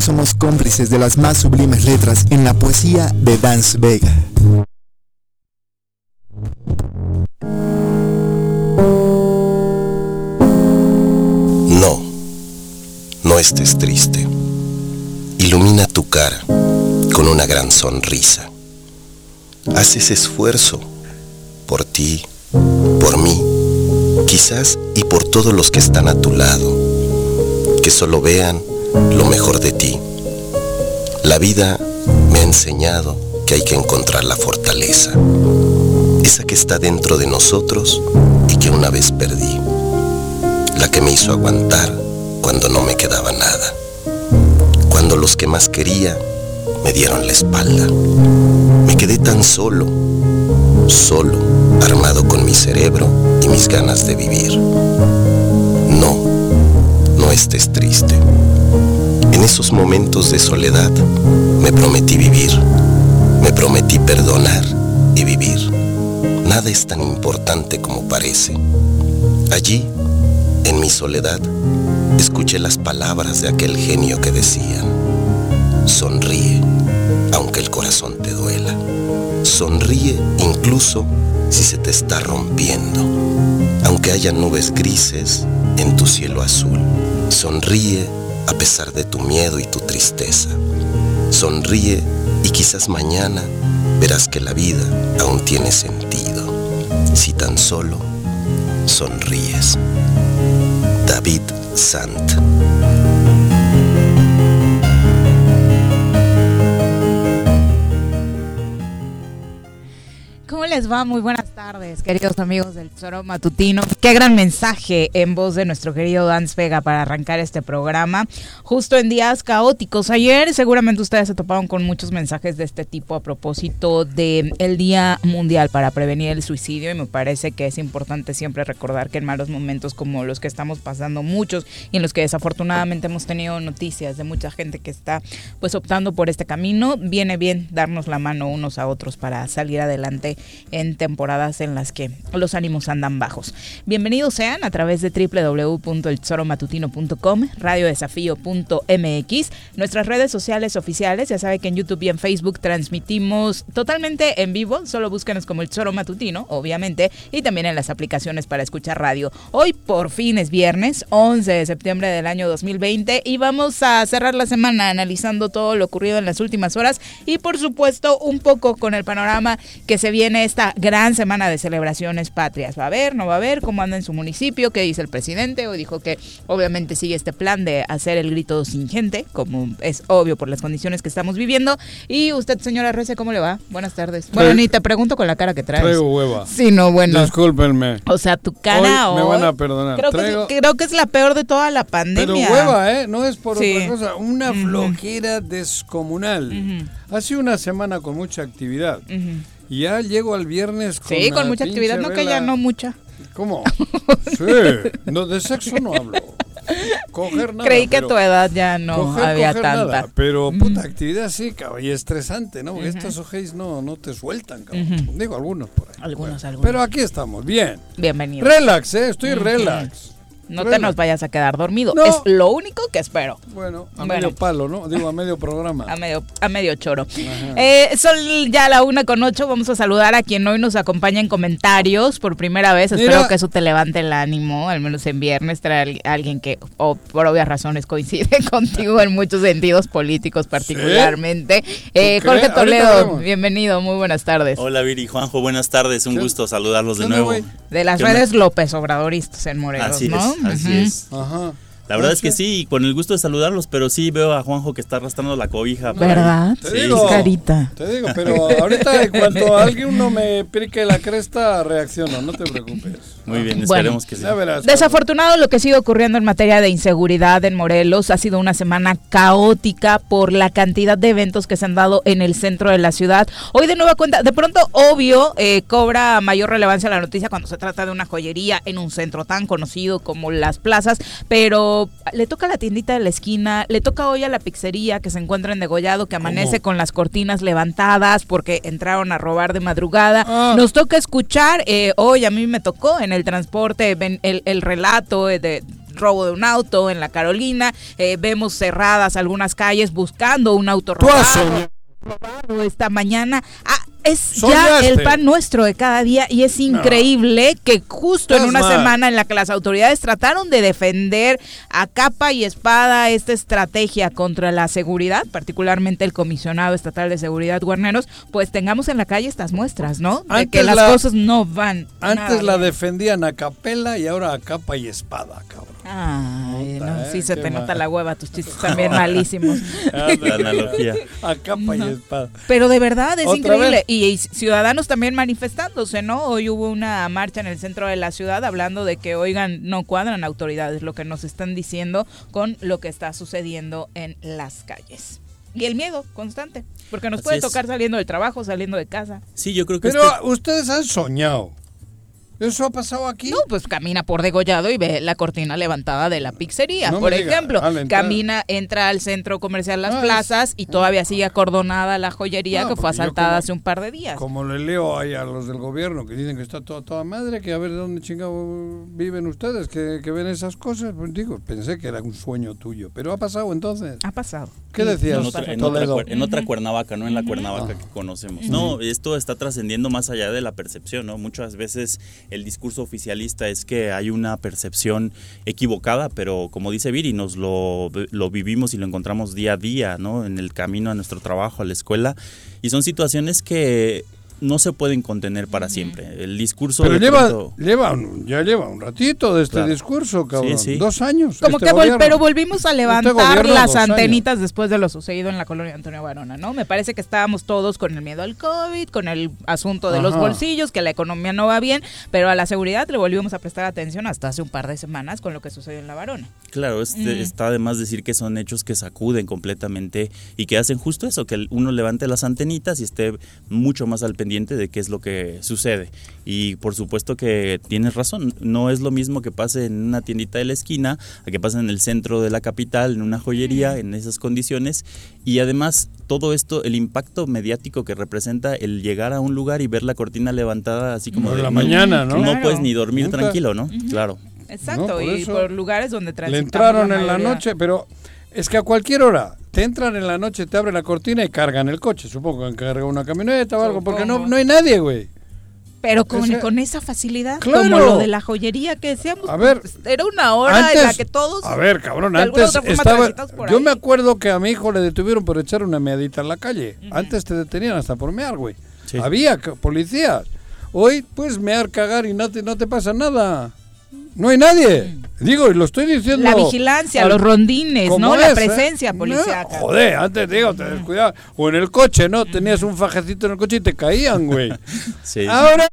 Somos cómplices de las más sublimes letras en la poesía de Dance Vega. No, no estés triste. Ilumina tu cara con una gran sonrisa. Haz ese esfuerzo por ti, por mí, quizás y por todos los que están a tu lado. Que solo vean lo mejor de ti. La vida me ha enseñado que hay que encontrar la fortaleza, esa que está dentro de nosotros y que una vez perdí, la que me hizo aguantar cuando no me quedaba nada, cuando los que más quería me dieron la espalda. Me quedé tan solo, solo, armado con mi cerebro y mis ganas de vivir. No, no estés triste. En esos momentos de soledad me prometí vivir, me prometí perdonar y vivir. Nada es tan importante como parece. Allí, en mi soledad, escuché las palabras de aquel genio que decían, sonríe, aunque el corazón te duela. Sonríe incluso si se te está rompiendo, aunque haya nubes grises en tu cielo azul. Sonríe a pesar de tu miedo y tu tristeza. Sonríe y quizás mañana verás que la vida aún tiene sentido. Si tan solo sonríes. David Sant. ¿Cómo les va? Muy buenas queridos amigos del Tesoro Matutino. Qué gran mensaje en voz de nuestro querido Dance Vega para arrancar este programa. Justo en días caóticos. Ayer seguramente ustedes se toparon con muchos mensajes de este tipo a propósito del el Día Mundial para Prevenir el Suicidio y me parece que es importante siempre recordar que en malos momentos como los que estamos pasando muchos y en los que desafortunadamente hemos tenido noticias de mucha gente que está pues optando por este camino, viene bien darnos la mano unos a otros para salir adelante en temporadas en las que los ánimos andan bajos. Bienvenidos sean a través de www.elzoromatutino.com, radiodesafío.mx, nuestras redes sociales oficiales, ya sabe que en YouTube y en Facebook transmitimos totalmente en vivo, solo búsquenos como El Matutino, obviamente, y también en las aplicaciones para escuchar radio. Hoy por fin es viernes, 11 de septiembre del año 2020 y vamos a cerrar la semana analizando todo lo ocurrido en las últimas horas y por supuesto un poco con el panorama que se viene esta gran semana de celebraciones patrias. ¿Va a haber? ¿No va a haber? ¿Cómo anda en su municipio? ¿Qué dice el presidente? O dijo que obviamente sigue este plan de hacer el grito sin gente, como es obvio por las condiciones que estamos viviendo. Y usted, señora Rece, ¿cómo le va? Buenas tardes. Bueno, ni te pregunto con la cara que traes. Traigo hueva. Sí, no, bueno. Discúlpenme. O sea, tu cara Hoy me van a perdonar. Creo, Traigo- que, creo que es la peor de toda la pandemia. Pero hueva, ¿eh? No es por Sí. otra cosa. Una flojera descomunal. Ha sido una semana con mucha actividad. Ujú. Y ya llego al viernes con Sí, con mucha actividad, no que ya no mucha. ¿Cómo? Sí. No, de sexo no hablo. coger nada. Creí que a tu edad ya no coger, había coger tanta. nada. Pero puta actividad sí, cabrón, y estresante, ¿no? Porque estos ojeis no, no te sueltan, cabrón. Digo algunos por ahí. Algunos, algunos. Pero aquí estamos, bien. Bienvenido. Relax, ¿eh? Estoy relax. No te nos vayas a quedar dormido. No. Es lo único que espero. Bueno, a Bueno. medio palo, ¿no? Digo, a medio programa. A medio, a medio choro. Eh, son ya la una con ocho. Vamos a saludar a quien hoy nos acompaña en comentarios por primera vez. Espero Mira. que eso te levante el ánimo, al menos en viernes. Traer a alguien que, o por obvias razones, coincide contigo en muchos sentidos políticos, particularmente. Eh, ¿Tú Jorge Toledo, bienvenido. Muy buenas tardes. Hola Viri, Juanjo, buenas tardes, un ¿Qué- gusto saludarlos de nuevo. De las redes López Obradoristas en Morelos, Así ¿no? es, así Ujú. es. Ajá. La verdad es que sí, con el gusto de saludarlos, pero sí veo a Juanjo que está arrastrando la cobija. ¿Verdad? Te Sí, digo, Carita. Te digo, pero ahorita en cuanto alguien no me pique la cresta, reacciono, no te preocupes. Muy bien, Bueno. esperemos que sí. Ya verás. Desafortunado lo que sigue ocurriendo en materia de inseguridad en Morelos. Ha sido una semana caótica por la cantidad de eventos que se han dado en el centro de la ciudad. Hoy de nueva cuenta, de pronto, obvio, eh, cobra mayor relevancia la noticia cuando se trata de una joyería en un centro tan conocido como las plazas, pero le toca a la tiendita de la esquina, le toca hoy a la pizzería que se encuentra en Degollado, que amanece con las cortinas levantadas porque entraron a robar de madrugada. Ah. Nos toca escuchar, eh, hoy a mí me tocó en el transporte ven- el, el relato eh, de robo de un auto en la Carolina, eh, vemos cerradas algunas calles buscando un auto robado esta mañana. Ah, es ya el pan nuestro de cada día y es increíble que justo en una mal. semana en la que las autoridades trataron de defender a capa y espada esta estrategia contra la seguridad, particularmente el comisionado estatal de seguridad Guarneros, pues tengamos en la calle estas muestras, ¿no? De que las la- cosas no van. Antes la bien. defendían a capela y ahora a capa y espada, cabrón. Ay, Puta, no, eh, sí se qué te nota la hueva, tus chistes también malísimos. La analogía. A capa y espada. Pero de verdad es ¿Otra increíble. Y, y ciudadanos también manifestándose, ¿no? Hoy hubo una marcha en el centro de la ciudad hablando de que, oigan, no cuadran autoridades lo que nos están diciendo con lo que está sucediendo en las calles. Y el miedo constante, porque nos Así puede es. tocar saliendo del trabajo, saliendo de casa. Sí, yo creo que Pero este- ustedes han soñado. ¿Eso ha pasado aquí? No, pues camina por degollado y ve la cortina levantada de la pizzería, No por ejemplo. Camina, entra al centro comercial Las Ah, Plazas y todavía sigue acordonada la joyería No, que fue asaltada como- hace un par de días. Como le leo ahí a los del gobierno que dicen que está toda, toda madre, que a ver de dónde chingado viven ustedes, que, que ven esas cosas, pues digo, pensé que era un sueño tuyo, pero ha pasado entonces. Ha pasado. ¿Qué decías? en otra, en, otra, en otra Cuernavaca, no en la Cuernavaca que conocemos. No, esto está trascendiendo más allá de la percepción, ¿no? Muchas veces el discurso oficialista es que hay una percepción equivocada, pero como dice Viri, nos lo, lo vivimos y lo encontramos día a día, ¿no? En el camino a nuestro trabajo, a la escuela. Y son situaciones que no se pueden contener para siempre. El discurso Pero lleva, pronto- lleva un- ya lleva un ratito de este Claro. discurso, cabrón. Sí, sí. Dos años. Como este que vol- pero volvimos a levantar gobierno, las años. antenitas después de lo sucedido en la colonia de Antonio Barona, ¿no? Me parece que estábamos todos con el miedo al COVID, con el asunto de los bolsillos, que la economía no va bien, pero a la seguridad le volvimos a prestar atención hasta hace un par de semanas con lo que sucedió en la Barona. Claro, este, está además decir que son hechos que sacuden completamente y que hacen justo eso, que uno levante las antenitas y esté mucho más al pendiente de qué es lo que sucede. Y por supuesto que tienes razón, no es lo mismo que pase en una tiendita de la esquina a que pase en el centro de la capital, en una joyería, en esas condiciones. Y además todo esto, el impacto mediático que representa el llegar a un lugar y ver la cortina levantada así como Por de la no- mañana, ¿no? No Claro. puedes ni dormir Nunca. tranquilo, ¿no? Claro. Exacto, No, por y eso por lugares donde Le entraron en la noche, pero es que a cualquier hora te entran en la noche, te abren la cortina y cargan el coche. Supongo que han cargado una camioneta o algo, porque no, no hay nadie, güey. Pero con, Ese- con esa facilidad, Claro. como lo de la joyería que decíamos, A ver, pues, era una hora en la que todos... A ver, cabrón, antes otra forma estaba. Yo ahí. me acuerdo que a mi hijo le detuvieron por echar una meadita en la calle. Antes te detenían hasta por mear, güey. Sí. Había policías. Hoy puedes mear, cagar y no te, no te pasa nada. No hay nadie. Digo, y lo estoy diciendo. La vigilancia, los rondines, ¿no? La ¿eh? presencia No, policíaca. joder, antes digo, te descuidabas. O en el coche, ¿no? Tenías un fajecito en el coche y te caían, güey. Sí. Ahora,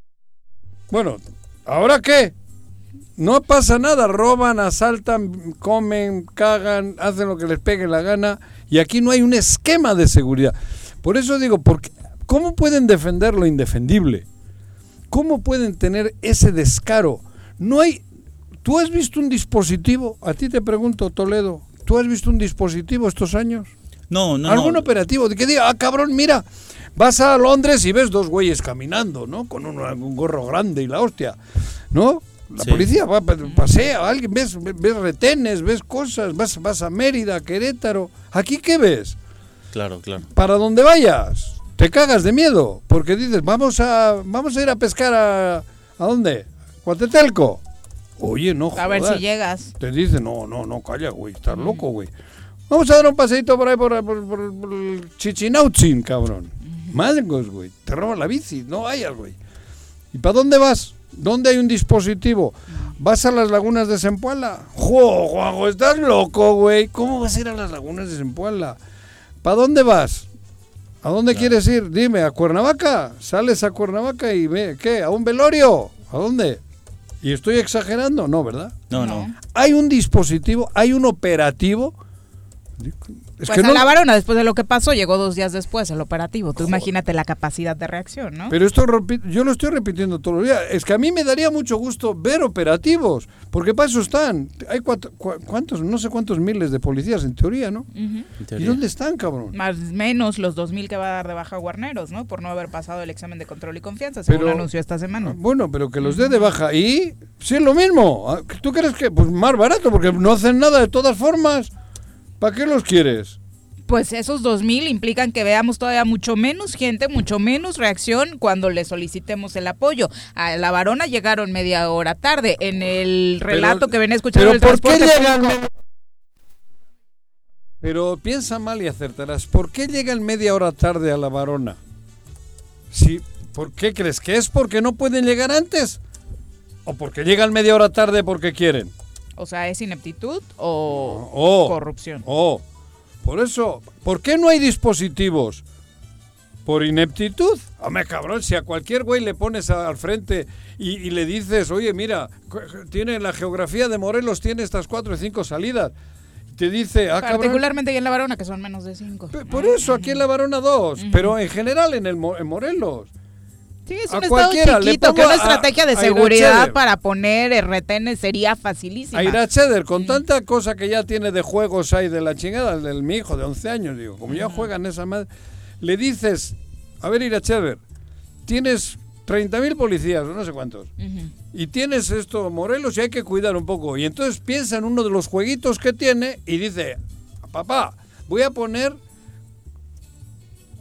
bueno, ¿ahora qué? No pasa nada, roban, asaltan, comen, cagan, hacen lo que les pegue la gana y aquí no hay un esquema de seguridad. Por eso digo, porque, ¿cómo pueden defender lo indefendible? ¿Cómo pueden tener ese descaro? No hay... ¿Tú has visto un dispositivo? A ti te pregunto, Toledo, ¿tú has visto un dispositivo estos años? No, no, ¿Algún no. operativo? De que diga, ah, cabrón, mira, vas a Londres y ves dos güeyes caminando, ¿no? Con un, un gorro grande y la hostia, ¿no? La Sí. policía va, pa- pasea, alguien, ves, ves retenes, ves cosas, vas, vas a Mérida, Querétaro. ¿Aquí qué ves? Claro, claro. Para donde vayas, te cagas de miedo, porque dices, vamos a, vamos a ir a pescar a... ¿A dónde? ¿Cuatetelco? Oye, no A ver jodas. si llegas. Te dice, no, no, no, calla, güey, estás loco, güey. Vamos a dar un paseíto por ahí, por, por, por- por el Chichinautzin, cabrón. Madres, güey, te roban la bici, no vayas, güey. ¿Y para dónde vas? ¿Dónde hay un dispositivo? ¿Vas a las lagunas de Zempoala? ¡Jo, Juanjo, estás loco, güey! ¿Cómo vas a ir a las lagunas de Zempoala? ¿Para dónde vas? ¿A dónde quieres ir? Dime, ¿a Cuernavaca? ¿Sales a Cuernavaca y ve, qué? ¿A un velorio? ¿A dónde? ¿Y estoy exagerando? No, ¿verdad? No, no. hay un dispositivo, hay un operativo. Es pues que a no, la varona, después de lo que pasó, llegó dos días después el operativo. Tú imagínate la capacidad de reacción, ¿no? pero esto yo lo estoy repitiendo todos los días. Es que a mí me daría mucho gusto ver operativos, porque para eso están. Hay cuatro- cua- cuántos, no sé cuántos miles de policías en teoría, ¿no? En ¿Y dónde están, cabrón? Más menos los 2.000 que va a dar de baja Guarneros, ¿no? Por no haber pasado el examen de control y confianza, según Pero- anunció esta semana. Bueno, pero que los dé de baja. Y si es lo mismo. Ah, ¿Tú crees que? Pues más barato, porque no hacen nada de todas formas. ¿Para qué los quieres? Pues esos 2.000 implican que veamos todavía mucho menos gente, mucho menos reacción cuando le solicitemos el apoyo. A la varona llegaron media hora tarde. En el relato Pero- que venía escuchando Pero ¿por qué llegan? público- Pero piensa mal y acertarás. ¿Por qué llegan media hora tarde a la varona? Sí, ¿Por qué crees que es porque no pueden llegar antes? ¿O porque llegan media hora tarde porque quieren? O sea, ¿es ineptitud o Oh, corrupción? Oh, por eso, ¿por qué no hay dispositivos? ¿Por ineptitud? Hombre, cabrón, si a cualquier güey le pones al frente y, y le dices, oye, mira, tiene la geografía de Morelos, tiene estas cuatro o cinco salidas. Te dice, ah, cabrón. Particularmente aquí en la varona, que son menos de 5. Pe- Por eso, aquí en la Varona 2, pero en general en, el, en Morelos. Sí, es a estado cualquiera, le chiquito, que una estrategia de seguridad para poner eh, retenes sería facilísima. A Iracheder, con tanta cosa que ya tiene de juegos ahí de la chingada, el del mi hijo de 11 años, digo, como ya juegan esa madre, le dices, a ver Iracheder, tienes 30.000 policías, no sé cuántos, y tienes esto, Morelos, y hay que cuidar un poco. Y entonces piensa en uno de los jueguitos que tiene y dice, papá, voy a poner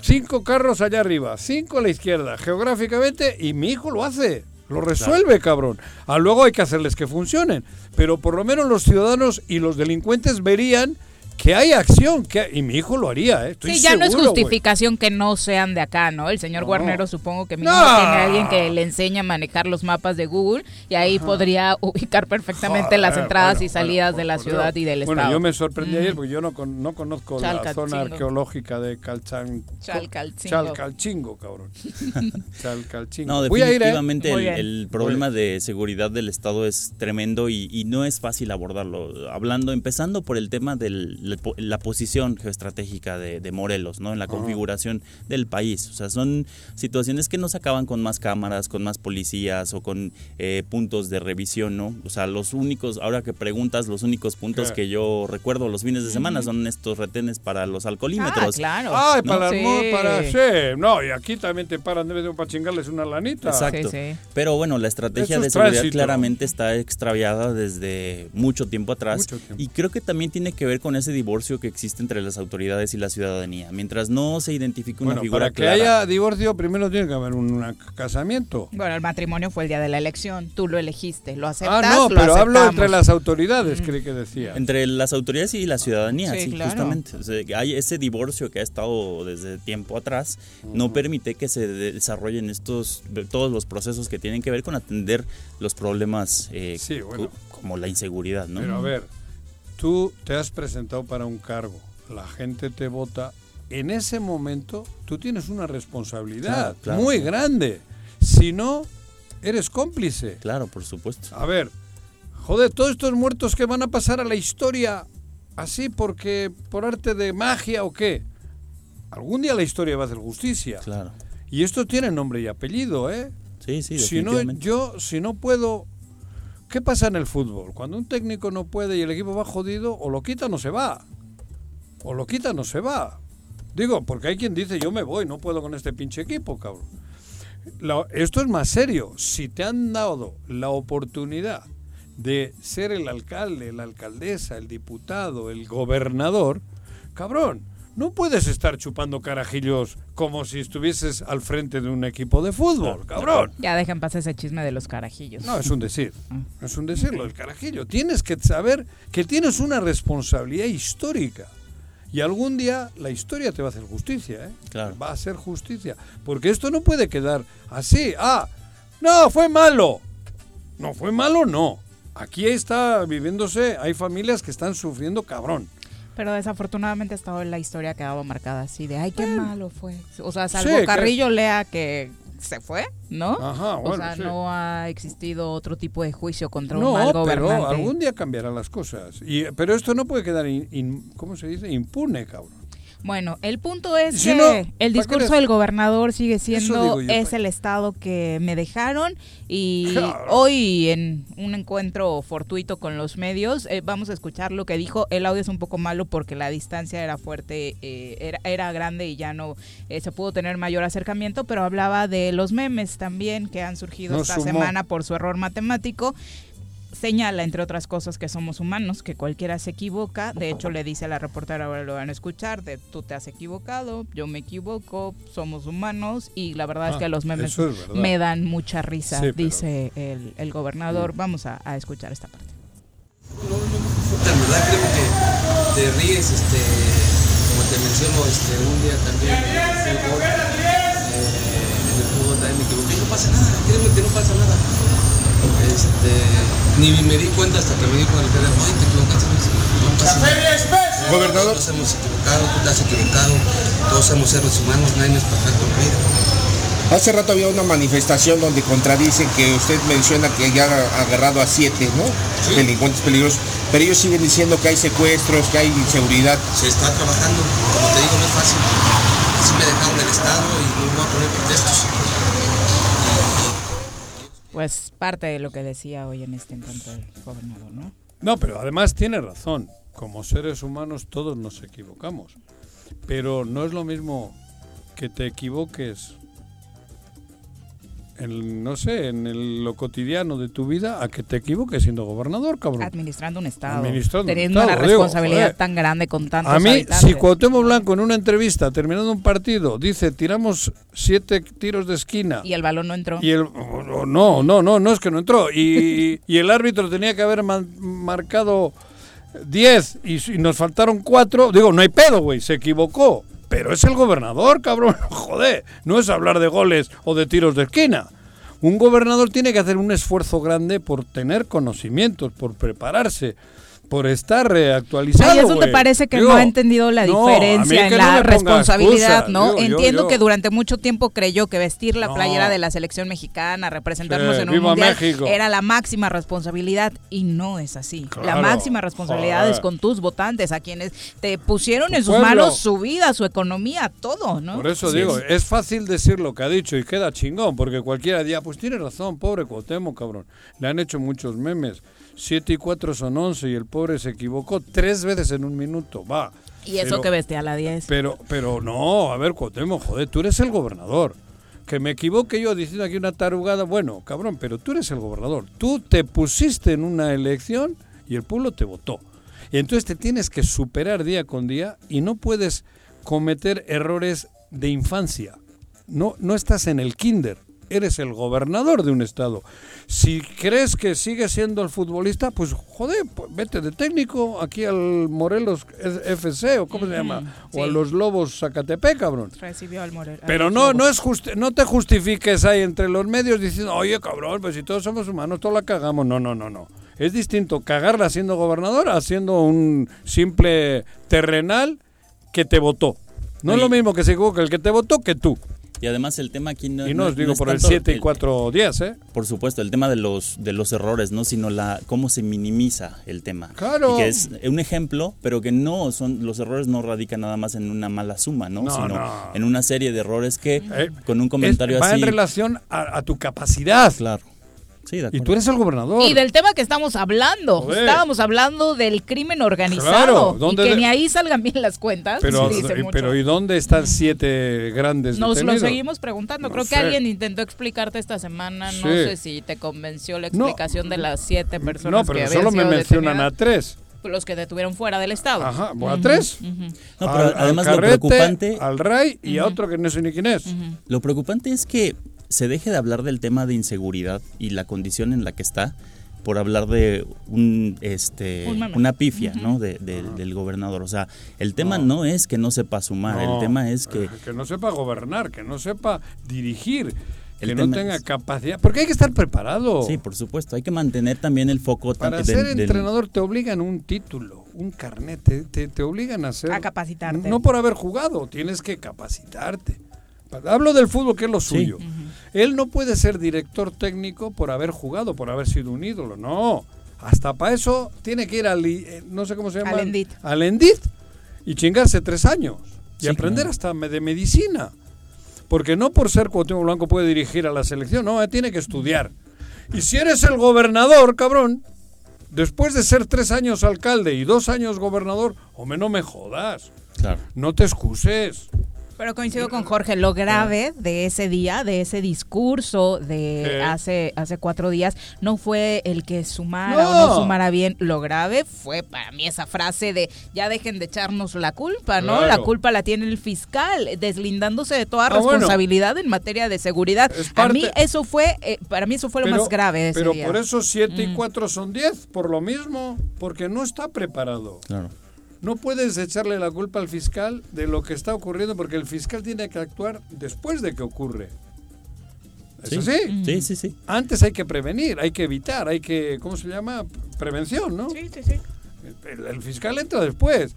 cinco carros allá arriba, cinco a la izquierda, geográficamente, y mi hijo lo hace. Lo resuelve, cabrón. Ah, luego hay que hacerles que funcionen. Pero por lo menos los ciudadanos y los delincuentes verían que hay acción. Que, y mi hijo lo haría, ¿eh? Estoy Sí, ya no es justificación que no sean de acá, ¿no? El señor No. Guarnero supongo que No. mínimo tiene a alguien que le enseñe a manejar los mapas de Google y ahí podría ubicar perfectamente las entradas bueno, y salidas bueno, de la ciudad Dios. y del Bueno, estado. yo me sorprendí ayer porque yo no, con- no conozco la zona arqueológica de Calchan... Chalcalcingo. Chalcalchingo, cabrón. Chalcalchingo. No, Voy a ir, ¿eh? definitivamente el, problema de seguridad del Estado es tremendo y, y no es fácil abordarlo. Hablando, empezando por el tema de la posición geoestratégica de, de Morelos, ¿no? En la configuración del país. O sea, son situaciones que no se acaban con más cámaras, con más policías o con eh, puntos de revisión, ¿no? O sea, los únicos, ahora que preguntas, los únicos puntos ¿Qué? que yo recuerdo los fines de semana son estos retenes para los Ah, alcoholímetros. claro. Ay, ¿no? para, Sí. para, sí, no, y aquí también te paran de vez en cuando para chingarles una lanita. Exacto. Sí, sí. Pero bueno, la estrategia Eso de seguridad tránsito. claramente está extraviada desde mucho tiempo atrás. Mucho tiempo. Y creo que también tiene que ver con ese divorcio que existe entre las autoridades y la ciudadanía. Mientras no se identifique una Bueno, figura para que clara. haya divorcio primero tiene que haber un casamiento. Bueno, el matrimonio fue el día de la elección. Tú lo elegiste. ¿Lo aceptas? Ah, no, pero hablo entre las autoridades, creí que decía. Entre las autoridades y la ciudadanía, Sí, sí, claro. justamente. O sea, hay ese divorcio que ha estado desde tiempo atrás, no permite que se de- desarrollen estos todos los procesos que tienen que ver con atender los problemas eh, Sí, bueno. co- como la inseguridad, ¿no? Pero a ver, tú te has presentado para un cargo, la gente te vota, en ese momento tú tienes una responsabilidad Claro, claro, muy claro. grande. Si no, eres cómplice. Claro, por supuesto. A ver, joder, todos estos muertos que van a pasar a la historia así porque por arte de magia o qué. Algún día la historia va a hacer justicia. Claro. Y esto tiene nombre y apellido, ¿eh? Sí, sí, si no, yo, si no puedo ¿Qué pasa en el fútbol? Cuando un técnico no puede y el equipo va jodido, o lo quita o no se va. O lo quita o no se va. Digo, porque hay quien dice, yo me voy, no puedo con este pinche equipo, cabrón. Esto es más serio. Si te han dado la oportunidad de ser el alcalde, la alcaldesa, el diputado, el gobernador, cabrón, no puedes estar chupando carajillos como si estuvieses al frente de un equipo de fútbol, cabrón. Ya dejen pasar ese chisme de los carajillos. No, es un decir. Es un decir lo del carajillo. Tienes que saber que tienes una responsabilidad histórica. Y algún día la historia te va a hacer justicia, ¿eh? Claro. Va a hacer justicia. Porque esto no puede quedar así. Ah, no, fue malo. No, fue malo, no. Aquí está viviéndose, hay familias que están sufriendo cabrón. Pero desafortunadamente hasta hoy la historia ha quedado marcada así de, ay, qué malo fue. O sea, salvo Sí, que- Carrillo Lea que se fue, ¿no? Ajá, o sea, sí. no ha existido otro tipo de juicio contra un No, mal pero gobernante. algún día cambiarán las cosas. Y, pero esto no puede quedar, in- in- ¿cómo se dice? Impune, cabrón. Bueno, el punto es Si que no, el ¿para discurso del gobernador sigue siendo yo, es pa- el estado que me dejaron y Claro. hoy en un encuentro fortuito con los medios eh, vamos a escuchar lo que dijo. El audio es un poco malo porque la distancia era fuerte, eh, era, era grande y ya no eh, se pudo tener mayor acercamiento, pero hablaba de los memes también que han surgido No esta sumó. semana por su error matemático señala, entre otras cosas, que somos humanos, que cualquiera se equivoca. De hecho, le dice a la reportera, ahora lo van a escuchar, de tú te has equivocado, yo me equivoco, somos humanos. Y la verdad es Ah, que los memes es me dan mucha risa, Sí, pero- dice el, el gobernador. Vamos a, a escuchar esta parte. disfrutan, ¿verdad? Creo que te ríes, este, como te menciono, este, un día también eh, en el fútbol también me equivoqué, y no pasa nada, créeme que no pasa nada. Este, ni me di cuenta hasta que me dijo el alcalde, oye, te equivocaste, no pasa nada. Gobernador. Todos hemos equivocado, tú te has equivocado, todos somos seres humanos, nadie es perfecto en la vida. Hace rato había una manifestación donde contradicen que usted menciona que ya ha agarrado a siete, ¿no? Delincuentes peligrosos. Pero ellos siguen diciendo que hay secuestros, que hay inseguridad. Se está trabajando, como te digo, no es fácil. Así me dejaron el Estado y no voy a poner pretextos. Pues parte de lo que decía hoy en este encuentro el gobernador, ¿no? No, pero además tiene razón. Como seres humanos todos nos equivocamos. Pero no es lo mismo que te equivoques en, no sé, en el- lo cotidiano de tu vida a que te equivoques siendo gobernador, cabrón. Administrando un estado, Administrando un teniendo estado, una digo, responsabilidad tan grande con tantos A mí, habitantes. si Cuauhtémoc Blanco en una entrevista, terminando un partido, dice tiramos siete tiros de esquina Y el balón no entró. y el oh, no, no, no, no es que no entró y, y el árbitro tenía que haber marcado 10 y, si nos faltaron 4, digo, no hay pedo, güey, se equivocó. Pero es el gobernador, cabrón, joder, no es hablar de goles o de tiros de esquina. Un gobernador tiene que hacer un esfuerzo grande por tener conocimientos, por prepararse, por estar eh, actualizado. Ahí es donde parece que Digo, no ha entendido la no, diferencia en la responsabilidad, ¿no? digo, Entiendo yo- que durante mucho tiempo creyó que vestir la No. playera de la selección mexicana, representarnos Sí, en un mundial, México. era la máxima responsabilidad y no es así. La máxima responsabilidad joder. es con tus votantes, a quienes te pusieron Tu en sus pueblo. manos su vida, su economía, todo, ¿no? Por eso Sí. digo, es fácil decir lo que ha dicho y queda chingón, porque cualquiera diría, pues tiene razón, pobre Cuauhtémoc, cabrón. Le han hecho muchos memes. Siete y cuatro son once y el pobre se equivocó tres veces en un minuto, va. Y eso Pero- que veste a la 10. Pero, pero no, a ver, Cuauhtémoc, joder, tú eres el gobernador. Que me equivoque yo diciendo aquí una tarugada, bueno, cabrón, pero tú eres el gobernador. Tú te pusiste en una elección y el pueblo te votó. Y entonces te tienes que superar día con día y no puedes cometer errores de infancia. No, no estás en el kinder, eres el gobernador de un estado. Si crees que sigue siendo el futbolista, pues joder, pues vete de técnico aquí al Morelos FC o cómo se llama, o a los Lobos Zacatepec, cabrón. Recibió al Morel. a Pero no, no es justi- no te justifiques ahí entre los medios diciendo, oye cabrón, pues si todos somos humanos, todos la cagamos. No, no, no, no. Es distinto cagarla siendo gobernador a siendo un simple terrenal que te votó. No es lo mismo que se equivoque el que te votó que tú. Y además el tema aquí no, Y no os digo es por el tanto 7 y 4 días, ¿eh? Por supuesto, el tema de los de los errores, no, sino la cómo se minimiza el tema. Claro. Y que es un ejemplo, pero que no son los errores no radican nada más en una mala suma, ¿no, No, sino no. en una serie de errores que Eh, con un comentario Es- va así en relación a, a tu capacidad. Claro. Sí, de Y tú eres el gobernador. Y del tema que estamos hablando. Estábamos hablando del crimen organizado. Claro, y ¿dónde que de- ni ahí salgan bien las cuentas. pero, sí pero ¿y dónde están siete grandes Nos lo seguimos preguntando. No Creo que alguien intentó explicarte esta semana. No Sí. sé si te convenció la No. explicación de las siete personas No, que pero habían solo me mencionan a tres. Los que detuvieron fuera del estado. Ajá, ¿o a tres? No, pero Al- al además lo Carrete, preocupante, Al Ray y a otro que no sé ni quién es. lo preocupante es que se deje de hablar del tema de inseguridad y la condición en la que está por hablar de un este Un una pifia, ¿no? De- de- del gobernador. O sea, el tema no, es que no sepa sumar, No, el tema es que eh, que no sepa gobernar, que no sepa dirigir, El que no tenga es- capacidad. Porque hay que estar preparado. sí, por supuesto, hay que mantener también el foco Para ser del- entrenador te obligan un título, un carnet, te, te- te obligan a ser... A capacitarte. No por haber jugado, tienes que capacitarte. Hablo del fútbol, que es lo Sí. suyo. Él no puede ser director técnico por haber jugado, por haber sido un ídolo, no. Hasta para eso tiene que ir al, eh, no sé cómo se llama. Al Endit. Al Endit y chingarse tres años. Y Sí, aprender claro. hasta de medicina. Porque no por ser Cuauhtémoc Blanco puede dirigir a la selección, no, eh, tiene que estudiar. Y si eres el gobernador, cabrón, después de ser tres años alcalde y dos años gobernador, hombre, no me jodas, Claro. no te excuses. Pero coincido con Jorge, lo grave de ese día, de ese discurso de hace, hace cuatro días, no fue el que sumara No. o no sumara bien. Lo grave fue para mí esa frase de ya dejen de echarnos la culpa, ¿no? Claro. La culpa la tiene el fiscal, deslindándose de toda Ah, bueno. responsabilidad en materia de seguridad. Es A parte- mí eso fue, eh, para mí eso fue lo más grave de ese pero día. por eso siete y Mm. cuatro son diez, por lo mismo, porque no está preparado. Claro. No puedes echarle la culpa al fiscal de lo que está ocurriendo, porque el fiscal tiene que actuar después de que ocurre. ¿Es Sí. Sí, sí, sí. Antes hay que prevenir, hay que evitar, hay que, ¿cómo se llama? Prevención, ¿no? Sí, sí, sí. El, el fiscal entra después.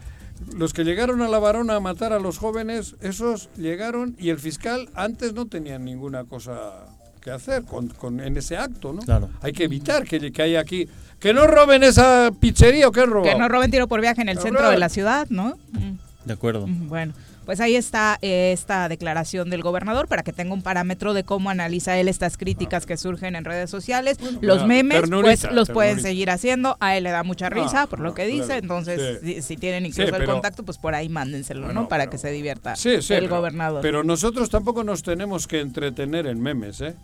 Los que llegaron a la varona a matar a los jóvenes, esos llegaron y el fiscal antes no tenía ninguna cosa que hacer con, con- en ese acto, ¿no? Claro. Hay que evitar que, que haya aquí. Que no roben esa pizzería o que roban. Que no roben tiro por viaje en el centro de la ciudad, ¿no? Mm. De acuerdo. Mm, Bueno, pues ahí está eh, esta declaración del gobernador para que tenga un parámetro de cómo analiza él estas críticas que surgen en redes sociales. los memes, pues los pueden seguir haciendo. A él le da mucha risa Ah, por lo ah, que dice. claro. Entonces, Sí. si, si tienen incluso Sí, el contacto, pues por ahí mándenselo, Bueno, ¿no? Para pero- que se divierta Sí, sí, el pero- gobernador. Pero nosotros tampoco nos tenemos que entretener en memes, ¿eh?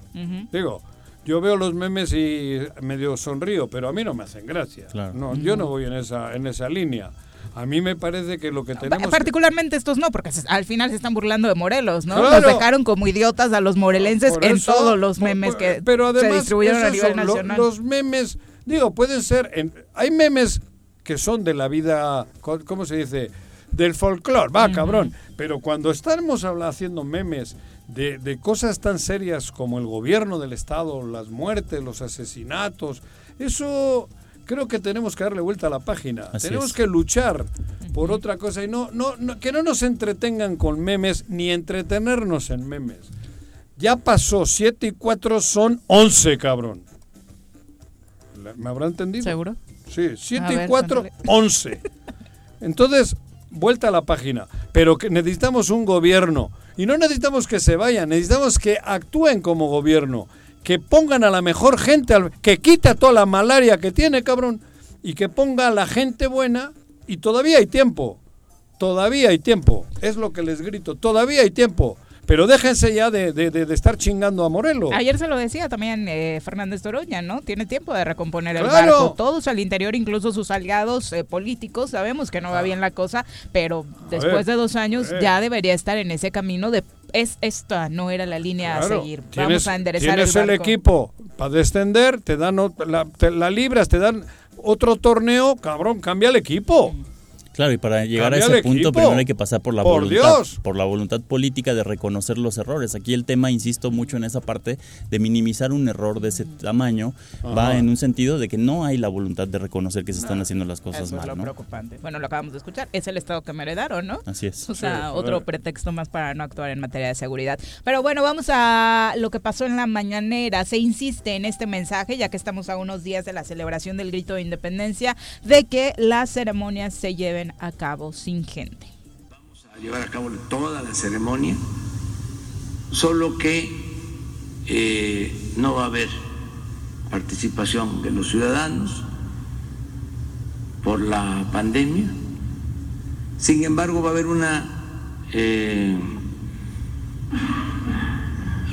Digo, yo veo los memes y medio sonrío, pero a mí no me hacen gracia. Claro. No, yo no voy en esa en esa línea. A mí me parece que lo que Pa- tenemos Particularmente estos no, porque se- al final se están burlando de Morelos, ¿no? Claro. Nos dejaron como idiotas a los morelenses Por en eso, todos los memes por- que pero además, se distribuyeron a nivel son lo- nacional. los memes, digo, pueden ser, en- hay memes que son de la vida, ¿cómo se dice? Del folclore, va, cabrón. Pero cuando estamos habla- haciendo memes de, de cosas tan serias como el gobierno del Estado, las muertes, los asesinatos, eso creo que tenemos que darle vuelta a la página. Así tenemos es. que luchar por otra cosa y no, no, no- que no nos entretengan con memes ni entretenernos en memes. Ya pasó, 7 y 4 son 11, cabrón. ¿La- ¿Me habrá entendido? ¿Seguro? Sí, 7 A y ver, 4, Santorri. 11. Entonces, vuelta a la página. Pero que necesitamos un gobierno. Y no necesitamos que se vayan, necesitamos que actúen como gobierno. Que pongan a la mejor gente, que quita toda la malaria que tiene, cabrón. Y que ponga a la gente buena. Y todavía hay tiempo. Todavía hay tiempo. Es lo que les grito. Todavía hay tiempo. Pero déjense ya de, de- de- de estar chingando a Morelos. Ayer se lo decía también eh, Fernández Toroña, ¿no? Tiene tiempo de recomponer el Claro. barco. Todos al interior, incluso sus aliados eh, políticos, sabemos que no va bien la cosa, pero después ver, de dos años ya debería estar en ese camino de es esta no era la línea a seguir. Vamos tienes- a enderezar tienes el el, equipo para descender, te dan ot- la, te la libras, te dan otro torneo, cabrón, cambia el equipo. Claro, y para llegar a ese punto equipo. primero hay que pasar por la Por voluntad, Dios. por la voluntad política de reconocer los errores. Aquí el tema, insisto mucho en esa parte de minimizar un error de ese tamaño, va en un sentido de que no hay la voluntad de reconocer que se están haciendo las cosas Eso es mal, lo ¿no? preocupante. Bueno, lo acabamos de escuchar. Es el estado que me heredaron, ¿no? Así es. O sea, Sí, otro pretexto más para no actuar en materia de seguridad. Pero bueno, vamos a lo que pasó en la mañanera. Se insiste en este mensaje, ya que estamos a unos días de la celebración del grito de independencia, de que las ceremonias se lleven a cabo sin gente. a llevar a cabo toda la ceremonia, solo que eh, no va a haber participación de los ciudadanos por la pandemia. Sin embargo, va a haber una eh,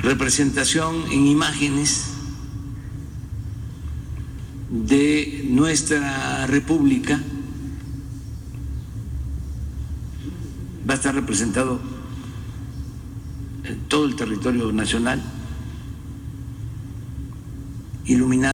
representación en imágenes de nuestra república. Va a estar representado en todo el territorio nacional, iluminado.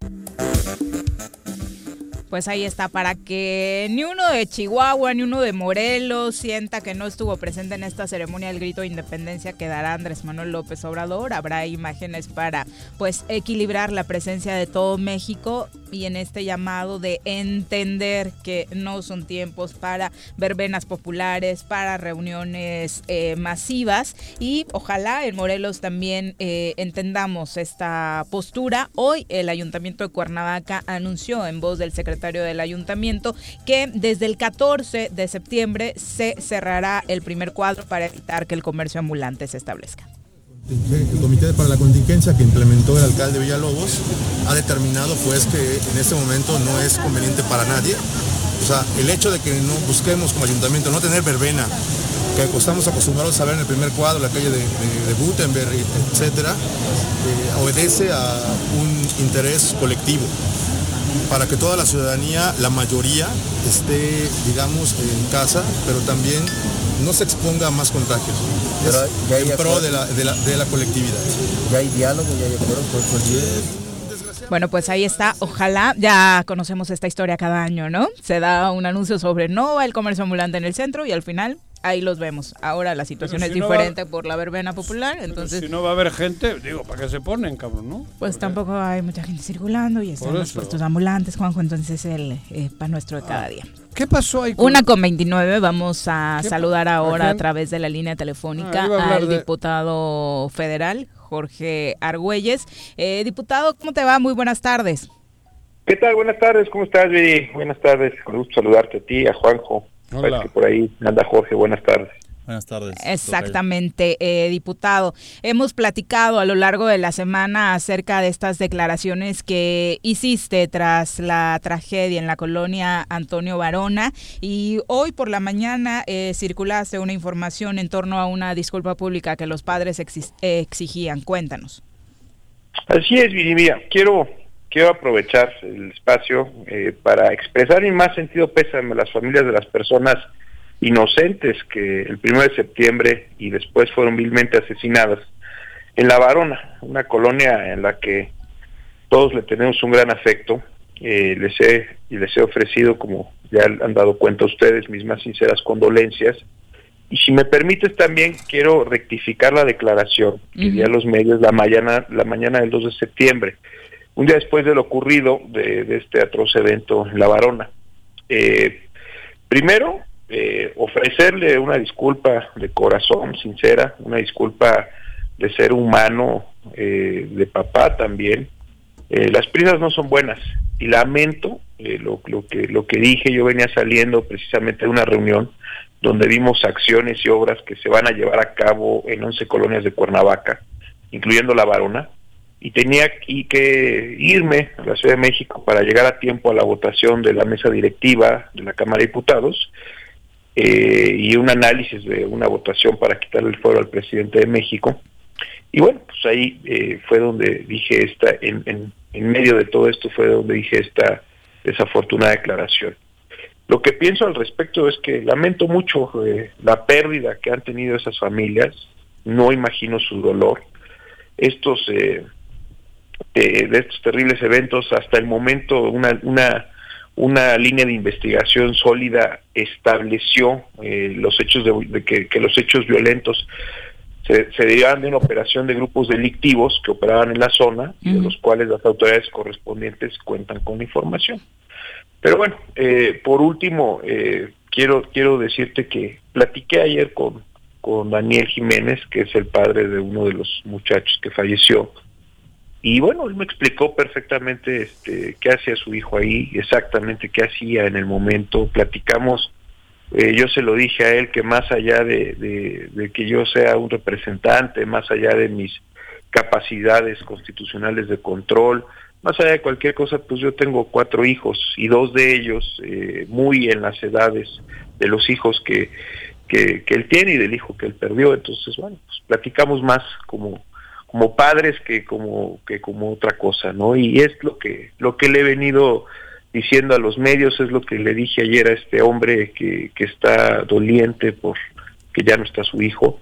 Pues ahí está, para que ni uno de Chihuahua ni uno de Morelos sienta que no estuvo presente en esta ceremonia del grito de independencia que dará Andrés Manuel López Obrador. Habrá imágenes para pues equilibrar la presencia de todo México y en este llamado de entender que no son tiempos para verbenas populares, para reuniones eh, masivas y ojalá en Morelos también eh, entendamos esta postura. Hoy el Ayuntamiento de Cuernavaca anunció en voz del secretario del ayuntamiento que desde el 14 de septiembre se cerrará el primer cuadro para evitar que el comercio ambulante se establezca. El comité para la contingencia que implementó el alcalde Villalobos ha determinado pues que en este momento no es conveniente para nadie. O sea, el hecho de que no busquemos como ayuntamiento no tener verbena, que estamos acostumbrados a ver en el primer cuadro, la calle de, Gutenberg, etcétera, eh, obedece a un interés colectivo para que toda la ciudadanía, la mayoría, esté, digamos, en casa, pero también no se exponga a más contagios. Pero en pro de la, de, la, de la, colectividad. ¿Ya hay diálogo, ya hay acuerdo por bueno, pues ahí está. Ojalá ya conocemos esta historia cada año, ¿no? Se da un anuncio sobre no va el comercio ambulante en el centro y al final ahí los vemos. Ahora la situación es diferente por la verbena popular, entonces... Si no va a haber gente, digo, ¿para qué se ponen, cabrón, no? Pues tampoco hay mucha gente circulando y están los puestos ambulantes, Juanjo, entonces es el eh, pan nuestro de cada día. ¿Qué pasó ahí? Una con 29, vamos a saludar ahora a través de la línea telefónica ah, al diputado federal, Jorge Argüelles. Eh, diputado, ¿cómo te va? Muy buenas tardes. ¿Qué tal? Buenas tardes, ¿cómo estás, Viri? Buenas tardes, con gusto saludarte a ti, a Juanjo, Hola. que por ahí anda Jorge, buenas tardes. Buenas tardes. Exactamente, eh, diputado. Hemos platicado a lo largo de la semana acerca de estas declaraciones que hiciste tras la tragedia en la colonia Antonio Varona y hoy por la mañana eh, circulaste una información en torno a una disculpa pública que los padres exigían. Cuéntanos. Así es, Virimia. Quiero quiero aprovechar el espacio eh, para expresar mi más sentido pésame a las familias de las personas inocentes que el 1 de septiembre y después fueron vilmente asesinadas en La Varona, una colonia en la que todos le tenemos un gran afecto. Eh, les he y les he ofrecido, como ya han dado cuenta ustedes, mis más sinceras condolencias. Y si me permites también quiero rectificar la declaración que di a los medios la mañana, la mañana del 2 de septiembre un día después de lo ocurrido de, este atroz evento en La Varona. Eh, primero, eh, ofrecerle una disculpa de corazón, sincera, una disculpa de ser humano, eh, de papá también. las prisas no son buenas y lamento lo, lo, que, lo que dije, yo venía saliendo precisamente de una reunión donde vimos acciones y obras que se van a llevar a cabo en 11 colonias de Cuernavaca, incluyendo La Varona, y tenía que irme a la Ciudad de México para llegar a tiempo a la votación de la mesa directiva de la Cámara de Diputados eh, y un análisis de una votación para quitarle el fuero al presidente de México. Y bueno, pues ahí eh, fue donde dije esta, en, en, en, medio de todo esto fue donde dije esta desafortunada declaración. Lo que pienso al respecto es que lamento mucho eh, la pérdida que han tenido esas familias, no imagino su dolor. Estos eh, de, estos terribles eventos. Hasta el momento una, una, una línea de investigación sólida estableció eh, los hechos de, que, los hechos violentos se, se, derivaban de una operación de grupos delictivos que operaban en la zona y de los cuales las autoridades correspondientes cuentan con información. Pero bueno, eh, por último, eh, quiero, quiero decirte que platiqué ayer con, con Daniel Jiménez, que es el padre de uno de los muchachos que falleció, y bueno, él me explicó perfectamente este, qué hacía su hijo ahí, exactamente qué hacía en el momento. Platicamos, eh, yo se lo dije a él que más allá de, que yo sea un representante, más allá de mis capacidades constitucionales de control, más allá de cualquier cosa, pues yo tengo cuatro hijos y dos de ellos eh, muy en las edades de los hijos que, que, que él tiene y del hijo que él perdió. Entonces, bueno, pues platicamos más como como padres que como que como otra cosa, ¿no? Y es lo que lo que le he venido diciendo a los medios, es lo que le dije ayer a este hombre que, que está doliente por que ya no está su hijo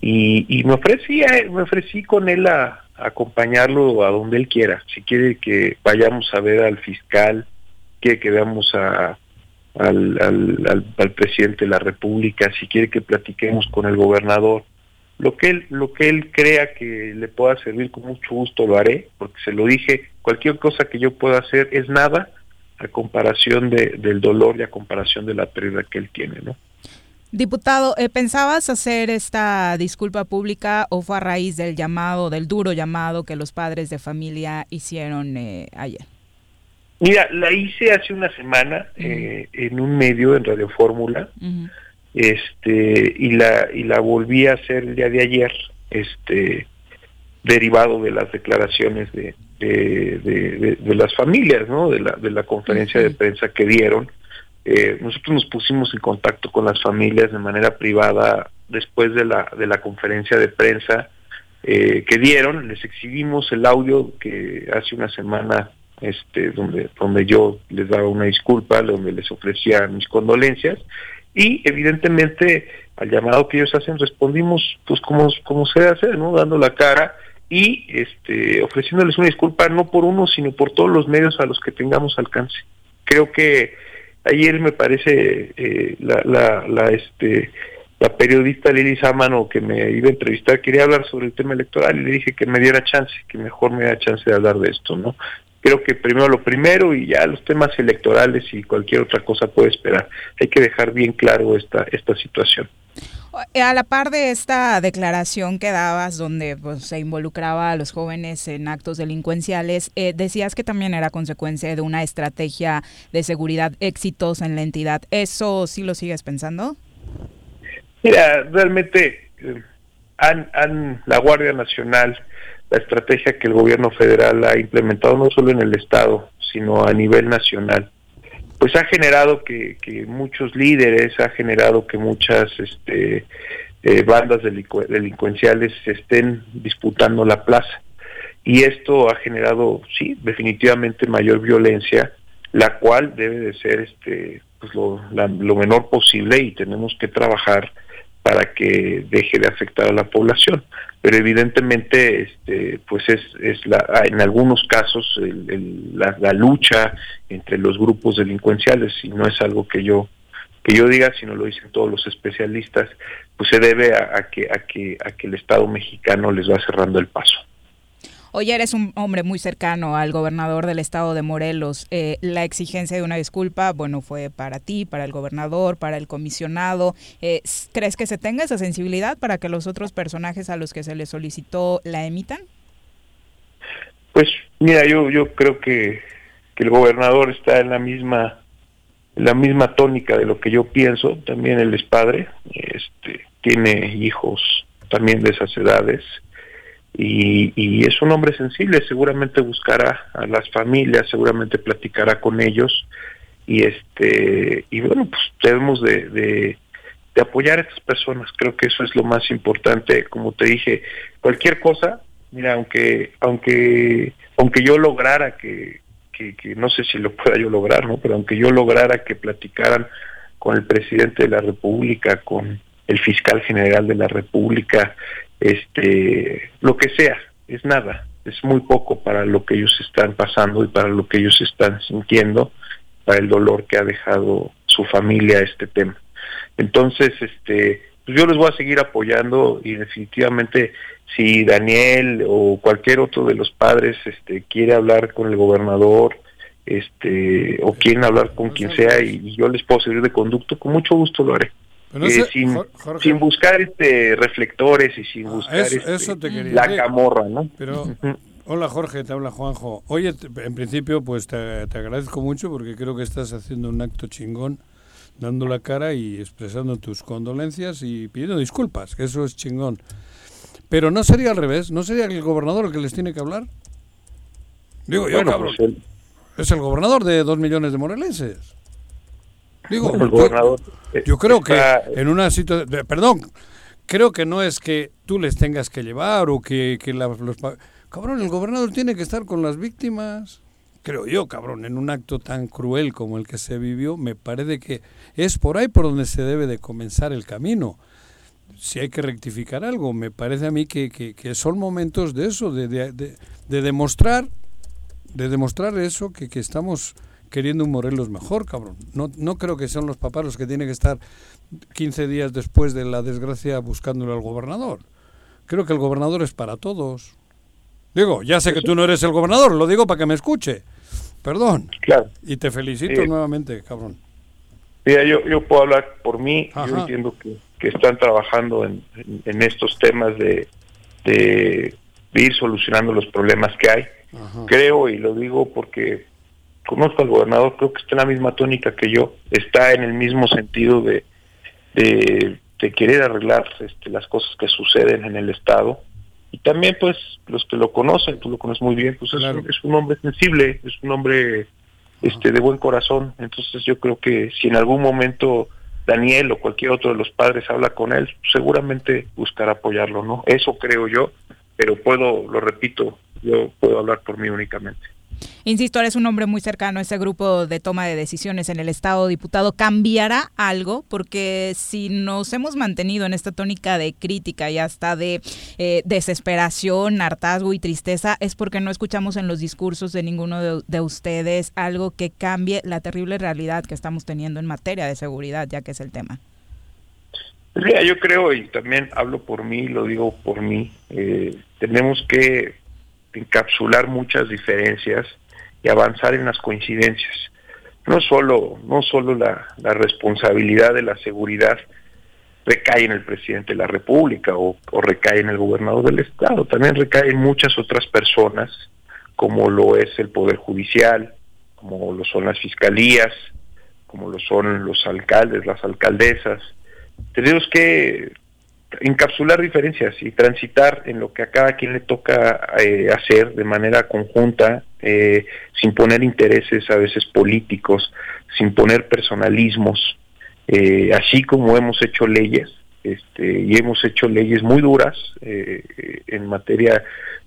y, y me ofrecí me ofrecí con él a, acompañarlo a donde él quiera, si quiere que vayamos a ver al fiscal, quiere que veamos al, al, al, al presidente de la República, si quiere que platiquemos con el gobernador, lo que él lo que él crea que le pueda servir con mucho gusto lo haré porque se lo dije cualquier cosa que yo pueda hacer es nada a comparación de, del dolor y a comparación de la pérdida que él tiene no Diputado, eh, ¿pensabas hacer esta disculpa pública o fue a raíz del llamado, del duro llamado que los padres de familia hicieron eh, ayer? mira la hice hace una semana eh, en un medio en Radio Fórmula este y la y la volví a hacer el día de ayer este derivado de las declaraciones de de, de- las familias no de la de la conferencia de prensa que dieron. Eh, nosotros nos pusimos en contacto con las familias de manera privada después de la de la conferencia de prensa eh, que dieron. Les exhibimos el audio que hace una semana este donde donde yo les daba una disculpa donde les ofrecía mis condolencias y evidentemente al llamado que ellos hacen respondimos pues como como se hacer no dando la cara y este ofreciéndoles una disculpa no por uno sino por todos los medios a los que tengamos alcance creo que ayer me parece eh, la, la, la este la periodista Lili Sámano que me iba a entrevistar quería hablar sobre el tema electoral y le dije que me diera chance, que mejor me diera chance de hablar de esto, ¿no? Creo que primero lo primero y ya los temas electorales y cualquier otra cosa puede esperar. Hay que dejar bien claro esta esta situación. Eh, A la par de esta declaración que dabas, donde pues, se involucraba a los jóvenes en actos delincuenciales, eh, decías que también era consecuencia de una estrategia de seguridad exitosa en la entidad. ¿Eso sí lo sigues pensando? Mira, realmente eh, han, han- la Guardia Nacional, la estrategia que el gobierno federal ha implementado no solo en el estado, sino a nivel nacional, pues ha generado que, que muchos líderes, ha generado que muchas este, eh, bandas delincu- delincuenciales estén disputando la plaza. Y esto ha generado, sí, definitivamente mayor violencia, la cual debe de ser este, pues lo, la- lo menor posible y tenemos que trabajar para que deje de afectar a la población. Pero evidentemente, este, pues es, es la, en algunos casos el- el- la, la lucha entre los grupos delincuenciales y no es algo que yo que yo diga, sino lo dicen todos los especialistas, pues se debe a, a que a que a que el Estado mexicano les va cerrando el paso. Oye, eres un hombre muy cercano al gobernador del estado de Morelos. Eh, la exigencia de una disculpa, bueno, fue para ti, para el gobernador, para el comisionado. Eh, ¿Crees que se tenga esa sensibilidad para que los otros personajes a los que se les solicitó la emitan? Pues mira, yo yo creo que, que el gobernador está en la misma la misma tónica de lo que yo pienso. También él es padre, este, tiene hijos también de esas edades y, y es un hombre sensible. Seguramente buscará a las familias, seguramente platicará con ellos y este y bueno pues debemos de, de apoyar a estas personas. Creo que eso es lo más importante. Como te dije, cualquier cosa, mira, aunque aunque aunque yo lograra que, que, que no sé si lo pueda yo lograr, ¿no? Pero aunque yo lograra que platicaran con el presidente de la República, con el fiscal general de la República, este, lo que sea, es nada, es muy poco para lo que ellos están pasando y para lo que ellos están sintiendo, para el dolor que ha dejado su familia este tema. Entonces, este, pues yo les voy a seguir apoyando y definitivamente si Daniel o cualquier otro de los padres este quiere hablar con el gobernador, este o quieren hablar con quien sea y, y yo les puedo servir de conducto, con mucho gusto lo haré. Pero no Eh, sin, Jor- Jorge. sin buscar este reflectores y sin buscar Eso, este, eso te quería la camorra, ¿no? Pero, hola Jorge, te habla Juanjo. Oye, en principio, pues te, te agradezco mucho porque creo que estás haciendo un acto chingón, dando la cara y expresando tus condolencias y pidiendo disculpas, que eso es chingón. Pero no sería al revés, no sería el gobernador el que les tiene que hablar. Digo yo, cabrón. pues el- Es el gobernador de dos millones de morelenses. Digo, el gobernador, eh, yo, creo que en una situación... Perdón, creo que no es que tú les tengas que llevar o que, que la- los... Cabrón, el gobernador tiene que estar con las víctimas. Creo yo, cabrón, en un acto tan cruel como el que se vivió, me parece que es por ahí por donde se debe de comenzar el camino. Si hay que rectificar algo, me parece a mí que, que- que son momentos de eso, de, de- de- de demostrar de demostrar eso, que, que estamos queriendo un Morelos mejor, cabrón. No, no creo que sean los papás los que tienen que estar 15 días después de la desgracia buscándole al gobernador. Creo que el gobernador es para todos. Digo, ya sé que tú no eres el gobernador, lo digo para que me escuche. Perdón. Claro. Y te felicito Sí. nuevamente, cabrón. Mira, yo, yo puedo hablar por mí, yo Ajá. entiendo que, que están trabajando en, en- en estos temas de, de ir solucionando los problemas que hay. Creo, y lo digo porque conozco al gobernador, creo que está en la misma tónica que yo, está en el mismo sentido de, de, de querer arreglar este, las cosas que suceden en el Estado. Y también, pues, los que lo conocen, tú lo conoces muy bien, pues es, un, es un hombre sensible, es un hombre este de buen corazón. Entonces yo creo que si en algún momento Daniel o cualquier otro de los padres habla con él, seguramente buscará apoyarlo, ¿no? Eso creo yo, pero puedo, lo repito, yo puedo hablar por mí únicamente. Insisto, eres un hombre muy cercano a ese grupo de toma de decisiones en el Estado, diputado. ¿Cambiará algo? Porque si nos hemos mantenido en esta tónica de crítica y hasta de eh, desesperación, hartazgo y tristeza, es porque no escuchamos en los discursos de ninguno de, de ustedes algo que cambie la terrible realidad que estamos teniendo en materia de seguridad, ya que es el tema. Mira, yo creo, y también hablo por mí, lo digo por mí, eh, tenemos que encapsular muchas diferencias y avanzar en las coincidencias. No solo, no solo la, la responsabilidad de la seguridad recae en el presidente de la República o, o recae en el gobernador del Estado, también recae en muchas otras personas, como lo es el Poder Judicial, como lo son las fiscalías, como lo son los alcaldes, las alcaldesas. Tenemos que encapsular diferencias y transitar en lo que a cada quien le toca eh, hacer de manera conjunta, eh, sin poner intereses a veces políticos, sin poner personalismos, eh, así como hemos hecho leyes, este, y hemos hecho leyes muy duras en materia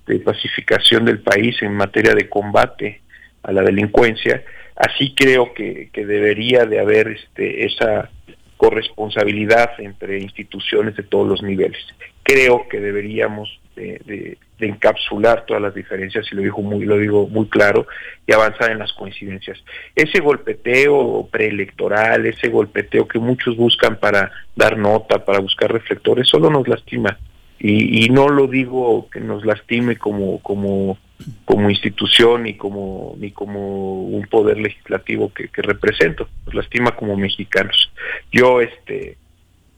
de pacificación del país, en materia de combate a la delincuencia, así creo que, que debería de haber este, esa corresponsabilidad entre instituciones de todos los niveles. Creo que deberíamos de, de- de encapsular todas las diferencias, y lo digo muy, lo digo muy claro, y avanzar en las coincidencias. Ese golpeteo preelectoral, ese golpeteo que muchos buscan para dar nota, para buscar reflectores, solo nos lastima. Y, y no lo digo que nos lastime como, como, como institución ni como, ni como un poder legislativo que, represento, nos lastima como mexicanos. Yo este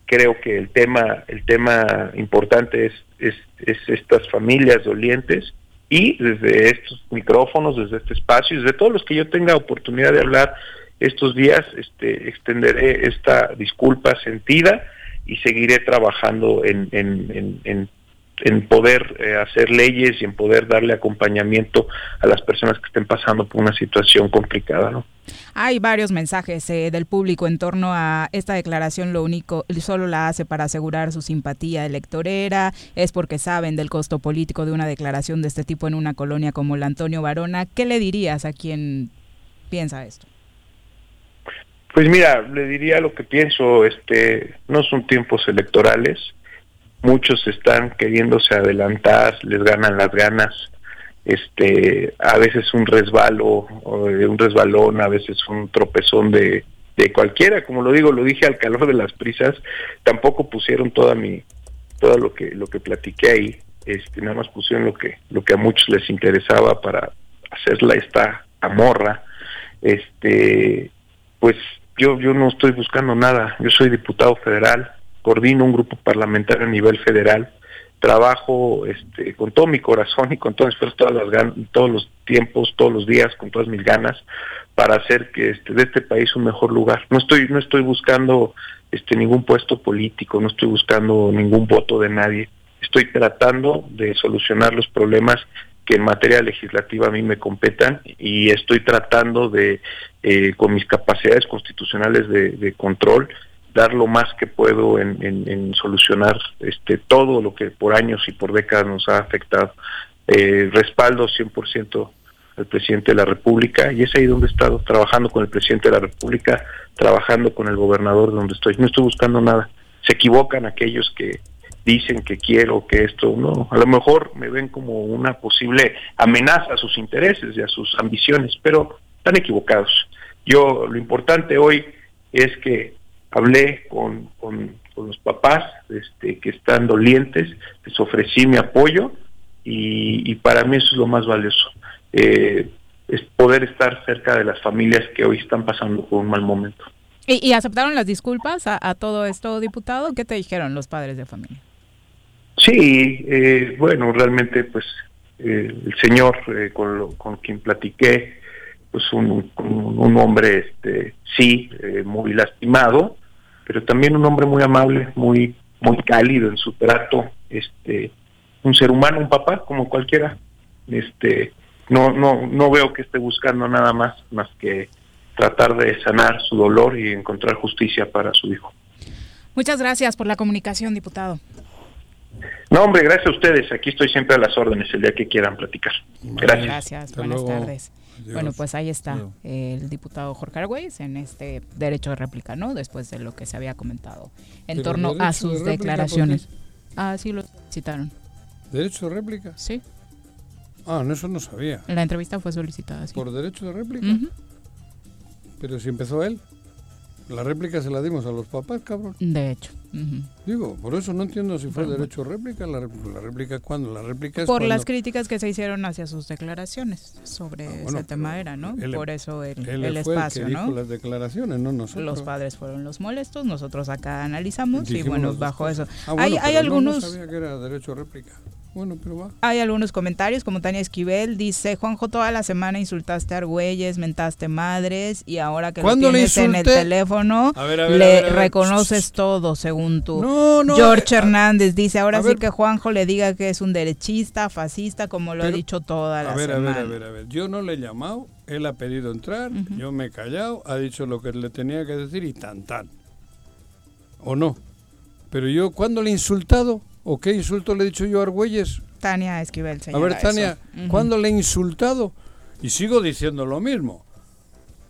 creo que el tema, el tema importante es, es, es estas familias dolientes y desde estos micrófonos, desde este espacio, desde todos los que yo tenga oportunidad de hablar estos días, este, extenderé esta disculpa sentida y seguiré trabajando en, en, en, en, en poder eh, hacer leyes y en poder darle acompañamiento a las personas que estén pasando por una situación complicada, ¿no? Hay varios mensajes eh, del público en torno a esta declaración. Lo único, solo la hace para asegurar su simpatía electorera. Es porque saben del costo político de una declaración de este tipo en una colonia como la Antonio Varona. ¿Qué le dirías a quien piensa esto? Pues mira, le diría lo que pienso, este, no son tiempos electorales, muchos están queriéndose adelantar, les ganan las ganas, este, a veces un resbalo, un resbalón, a veces un tropezón de, de cualquiera, como lo digo, lo dije al calor de las prisas, tampoco pusieron toda mi, todo lo que, lo que platiqué ahí, este, nada más pusieron lo que, lo que a muchos les interesaba para hacerla esta amorra, este, pues yo, yo no estoy buscando nada, yo soy diputado federal, coordino un grupo parlamentario a nivel federal, trabajo este, con todo mi corazón y con todo esfuerzo, todas las gan- todos los tiempos, todos los días, con todas mis ganas, para hacer que este, de este país un mejor lugar. No estoy, no estoy buscando este, ningún puesto político, no estoy buscando ningún voto de nadie, estoy tratando de solucionar los problemas que en materia legislativa a mí me competan y estoy tratando de, eh, con mis capacidades constitucionales de control, dar lo más que puedo en, solucionar este todo lo que por años y por décadas nos ha afectado. Eh, respaldo 100% al presidente de la República y es ahí donde he estado trabajando con el presidente de la República, trabajando con el gobernador donde estoy. No estoy buscando nada. Se equivocan aquellos que dicen que quiero que esto, no, a lo mejor me ven como una posible amenaza a sus intereses y a sus ambiciones, pero están equivocados. Yo lo importante hoy es que hablé con, con, con los papás este, que están dolientes, les ofrecí mi apoyo y, y para mí eso es lo más valioso, eh, es poder estar cerca de las familias que hoy están pasando por un mal momento. ¿Y, y aceptaron las disculpas a, a todo esto, diputado? ¿Qué te dijeron los padres de familia? Sí, eh, bueno, realmente pues eh, el señor eh, con, lo- con quien platiqué, pues un, un, un hombre, este, sí, eh, muy lastimado, pero también un hombre muy amable, muy muy cálido en su trato, este, un ser humano, un papá como cualquiera, este, no no no veo que esté buscando nada más más que tratar de sanar su dolor y encontrar justicia para su hijo. Muchas gracias por la comunicación, diputado. No, hombre, gracias a ustedes. Aquí estoy siempre a las órdenes el día que quieran platicar. Gracias. Gracias, Hasta buenas luego. tardes. Bueno, pues ahí está el diputado Jorge Argüelles en este derecho de réplica, ¿no? Después de lo que se había comentado en Pero torno a sus declaraciones. Ah, sí, lo citaron. ¿Derecho de réplica? Sí. Ah, no, eso no sabía. La entrevista fue solicitada, sí. ¿Por derecho de réplica? Pero si empezó él. La réplica se la dimos a los papás, cabrón. De hecho. ujú. Digo, por eso no entiendo si fue Bueno, derecho de réplica. La, la réplica, ¿cuándo? La réplica es Por cuando- las críticas que se hicieron hacia sus declaraciones sobre Ah, bueno, ese tema era, ¿no? él- Por eso el, él el fue espacio, el que ¿no? dijo las declaraciones, no nosotros. Los padres fueron los molestos, nosotros acá analizamos y Dijimos bueno, las dos bajo eso. cosas. Ah, bueno, hay hay algunos No, sabía que era derecho de réplica. Bueno, pero va. Hay algunos comentarios, como Tania Esquivel dice, Juanjo, toda la semana insultaste a Argüelles, mentaste madres y ahora que lo ¿Cuándo le tienes en el teléfono, A ver, a ver, le a ver, a ver. reconoces todo, según tú. No, no, George a- Hernández dice, ahora sí ver. que Juanjo le diga que es un derechista, fascista, como lo ha dicho toda la A ver, a semana. ver, a ver, a ver. Yo no le he llamado, él ha pedido entrar, yo me he callado, ha dicho lo que le tenía que decir y tan tan. ¿O no? Pero yo, ¿cuándo le he insultado? ¿O qué insulto le he dicho yo a Argüelles? Tania Esquivel, A señala ver, Tania. ¿cuándo le he insultado? Y sigo diciendo lo mismo.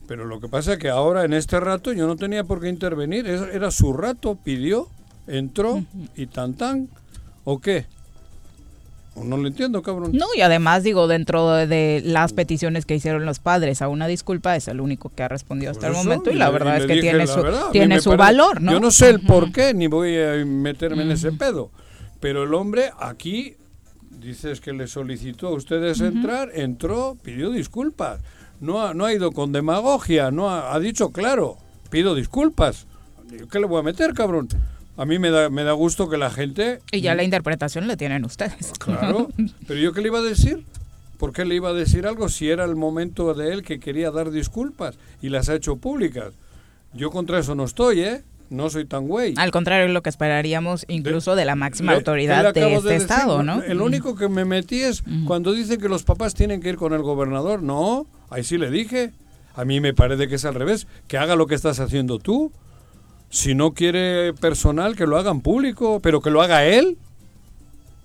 Pero lo que pasa es que ahora, en este rato, yo no tenía por qué intervenir. Era su rato, pidió, entró y tan tan. ¿O qué? ¿O no lo entiendo, cabrón? No, y además digo, dentro de, de las peticiones que hicieron los padres a una disculpa, es el único que ha respondido hasta el momento y la verdad y es que tiene su, verdad. A tiene su valor, ¿no? Yo no sé el por qué, ni voy a meterme en ese pedo. Pero el hombre aquí, dices que le solicitó a ustedes entrar, entró, pidió disculpas. No ha, no ha ido con demagogia, no ha, ha dicho claro, pido disculpas. ¿Yo ¿Qué le voy a meter, cabrón? A mí me da, me da gusto que la gente... Y ya la interpretación la tienen ustedes. Claro, pero yo qué le iba a decir? ¿Por qué le iba a decir algo si era el momento de él que quería dar disculpas y las ha hecho públicas? Yo contra eso no estoy, ¿eh? No soy tan güey. Al contrario, lo que esperaríamos incluso de, la máxima Le- autoridad de este estado, ¿no? El único que me metí es cuando dicen que los papás tienen que ir con el gobernador. No, ahí sí le dije. A mí me parece que es al revés. Que haga lo que estás haciendo tú. Si no quiere personal, que lo hagan público, pero que lo haga él.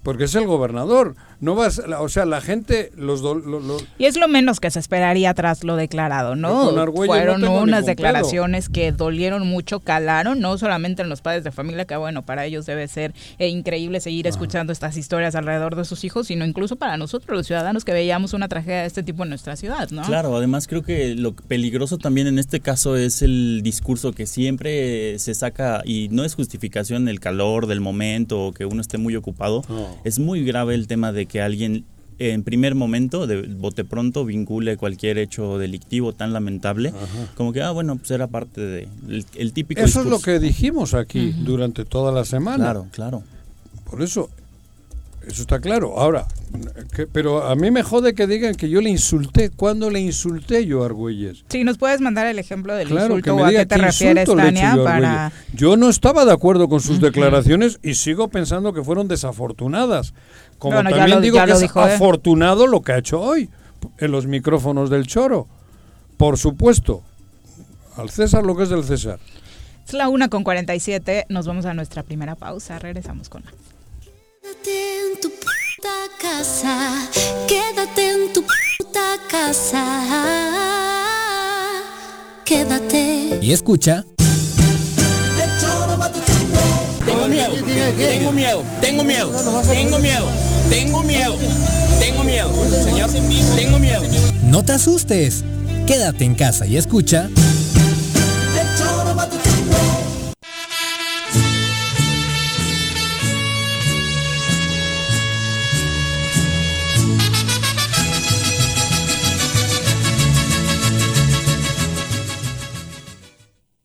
Porque es el gobernador. No vas, la- o sea, la gente, los, do- lo- lo- Y es lo menos que se esperaría tras lo declarado, ¿no? Fueron no unas declaraciones que dolieron mucho, calaron, no solamente en los padres de familia, que bueno, para ellos debe ser eh, increíble seguir escuchando estas historias alrededor de sus hijos, sino incluso para nosotros, los ciudadanos, que veíamos una tragedia de este tipo en nuestra ciudad, ¿no? Claro, además creo que lo peligroso también en este caso es el discurso que siempre se saca y no es justificación el calor del momento o que uno esté muy ocupado. Es muy grave el tema de que alguien en primer momento, de bote pronto, vincule cualquier hecho delictivo tan lamentable, como que, ah, bueno, pues era parte de el, el típico Eso es lo que dijimos aquí durante toda la semana. Claro, claro. Por eso, Eso está claro. Ahora, que- pero a mí me jode que digan que yo le insulté. ¿Cuándo le insulté yo a Argüelles? Sí, nos puedes mandar el ejemplo del Claro, que insulto me o a qué te qué refieres, insulto Tania, yo para... Yo no estaba de acuerdo con sus declaraciones y sigo pensando que fueron desafortunadas. Como Bueno, también lo- digo que es dijo, ¿eh? afortunado lo que ha hecho hoy en los micrófonos del Choro. Por supuesto. Al César lo que es del César. Es la una con 47, nos vamos a nuestra primera pausa, regresamos con más. Quédate en tu puta casa, quédate en tu puta casa, quédate. Y escucha. Tengo miedo, tengo miedo, tengo miedo, tengo miedo, tengo miedo, tengo miedo, señor, tengo miedo. No te asustes. Quédate en casa y escucha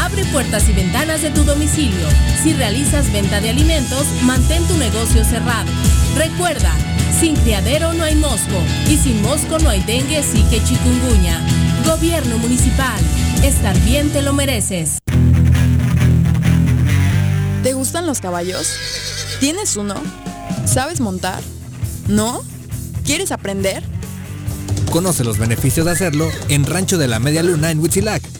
Abre puertas y ventanas de tu domicilio. Si realizas venta de alimentos, mantén tu negocio cerrado. Recuerda, sin criadero no hay mosco y sin mosco no hay dengue, que chikungunya. Gobierno municipal, estar bien te lo mereces. ¿Te gustan los caballos? ¿Tienes uno? ¿Sabes montar? ¿No? ¿Quieres aprender? Conoce los beneficios de hacerlo en Rancho de la Media Luna en Huitzilac.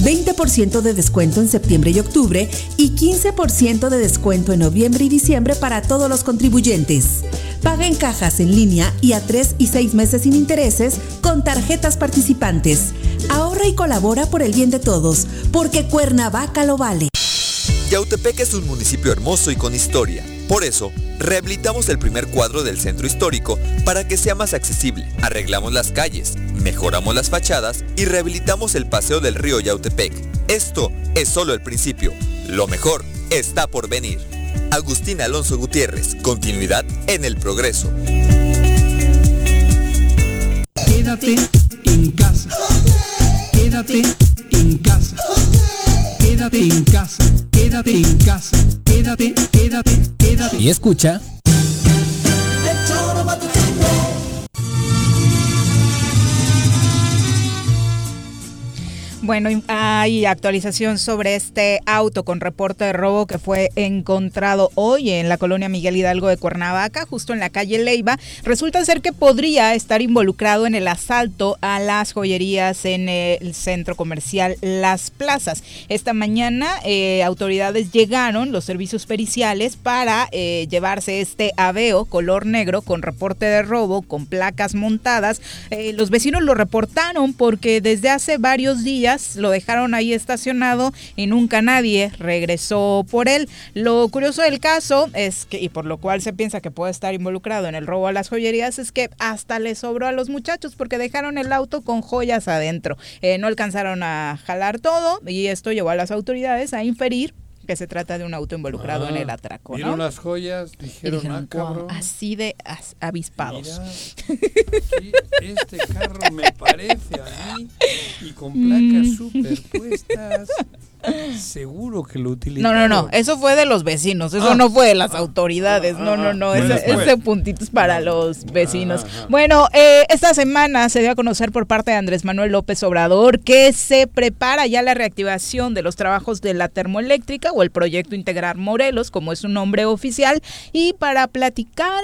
20% de descuento en septiembre y octubre y 15% de descuento en noviembre y diciembre para todos los contribuyentes. Paga en cajas en línea y a 3 y 6 meses sin intereses con tarjetas participantes. Ahorra y colabora por el bien de todos, porque Cuernavaca lo vale. Yautepec es un municipio hermoso y con historia. Por eso, rehabilitamos el primer cuadro del centro histórico para que sea más accesible. Arreglamos las calles, mejoramos las fachadas y rehabilitamos el paseo del río Yautepec. Esto es solo el principio. Lo mejor está por venir. Agustín Alonso Gutiérrez, continuidad en el progreso. Quédate en casa. Quédate en casa. Quédate en casa. Quédate en casa. Quédate, quédate, quédate. Y escucha Bueno, hay actualización sobre este auto con reporte de robo que fue encontrado hoy en la colonia Miguel Hidalgo de Cuernavaca, justo en la calle Leiva. Resulta ser que podría estar involucrado en el asalto a las joyerías en el centro comercial Las Plazas. Esta mañana eh, autoridades llegaron, los servicios periciales, para eh, llevarse este aveo color negro con reporte de robo, con placas montadas. Eh, los vecinos lo reportaron porque desde hace varios días lo dejaron ahí estacionado y nunca nadie regresó por él. Lo curioso del caso es que, y por lo cual se piensa que puede estar involucrado en el robo a las joyerías, es que hasta le sobró a los muchachos porque dejaron el auto con joyas adentro. Eh, no alcanzaron a jalar todo y esto llevó a las autoridades a inferir que se trata de un auto involucrado en Ah, el atraco, Vieron ¿no? las joyas, dijeron, dijeron, ah, cabrón. "Guau, así de as- avispados. Sí, este carro me parece a mí y con placas Mm. superpuestas. Seguro que lo No, utilizaron. no, no, eso fue de los vecinos, eso Ah. no fue de las autoridades, no, no, no, ese, después. ese puntito es para los vecinos. Bueno, eh, esta semana se dio a conocer por parte de Andrés Manuel López Obrador que se prepara ya la reactivación de los trabajos de la termoeléctrica o el proyecto Integrar Morelos, como es su nombre oficial, y para platicar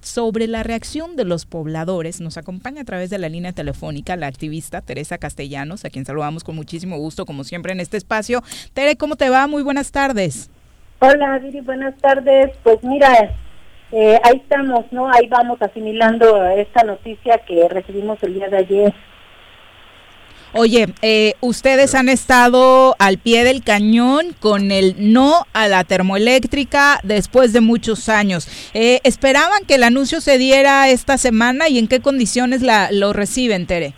sobre la reacción de los pobladores. Nos acompaña a través de la línea telefónica la activista Teresa Castellanos, a quien saludamos con muchísimo gusto, como siempre en este espacio. Tere, ¿cómo te va? Muy buenas tardes. Hola, Viri, buenas tardes. Pues mira, eh, ahí estamos, ¿no? Ahí vamos asimilando esta noticia que recibimos el día de ayer. Oye, eh, ustedes han estado al pie del cañón con el no a la termoeléctrica después de muchos años. Eh, ¿Esperaban que el anuncio se diera esta semana y en qué condiciones la, lo reciben, Tere?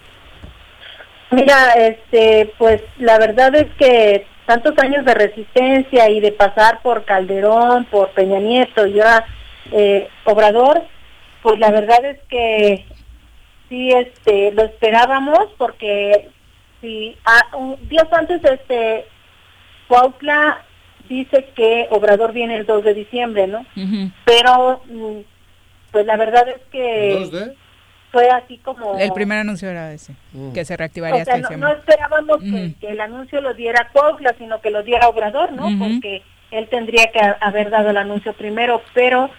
Mira, este, pues la verdad es que tantos años de resistencia y de pasar por Calderón, por Peña Nieto y ahora eh, Obrador, pues la verdad es que sí, este, lo esperábamos porque si ah, un- días antes, este, Cuautla dice que Obrador viene el 2 de diciembre, ¿no? Pero, mm, pues la verdad es que fue así como... El primer anuncio era ese, que se reactivaría O sea, hasta no, no esperábamos que, que el anuncio lo diera Cuautla, sino que lo diera Obrador, ¿no? Porque él tendría que ha- haber dado el anuncio primero, pero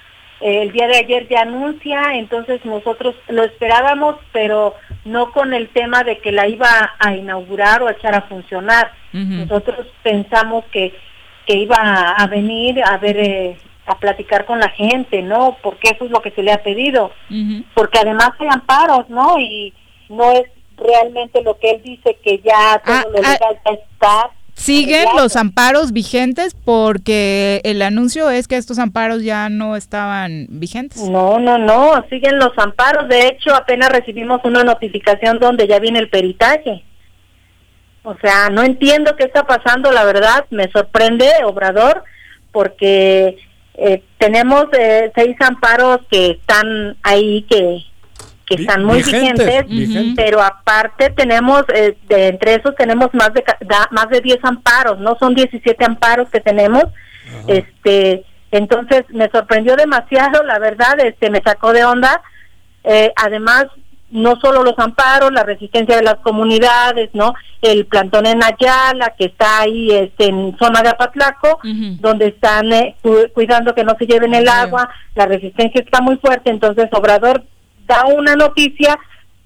eh, el día de ayer ya anuncia, entonces nosotros lo esperábamos, pero no con el tema de que la iba a inaugurar o a echar a funcionar. Nosotros pensamos que, que iba a, a venir a ver, eh, a platicar con la gente, ¿no? Porque eso es lo que se le ha pedido porque además hay amparos, ¿no? Y no es realmente lo que él dice que ya todo Ah, lo ah, legal está. Siguen los amparos vigentes porque el anuncio es que estos amparos ya no estaban vigentes. No, no, no, siguen los amparos. De hecho, apenas recibimos una notificación donde ya viene el peritaje. O sea, no entiendo qué está pasando, la verdad, me sorprende, Obrador, porque eh, tenemos eh, seis amparos que están ahí, que, que Vi- están muy vigentes, vigentes, vigentes. pero aparte tenemos, eh, de entre esos tenemos más de, ca- da- más de 10 amparos, no son 17 amparos que tenemos, este entonces me sorprendió demasiado la verdad este me sacó de onda. Eh, además no solo los amparos la resistencia de las comunidades no el plantón en Ayala que está ahí este en zona de Apatlaco donde están eh, cu- cuidando que no se lleven el agua la resistencia está muy fuerte. Entonces Obrador da una noticia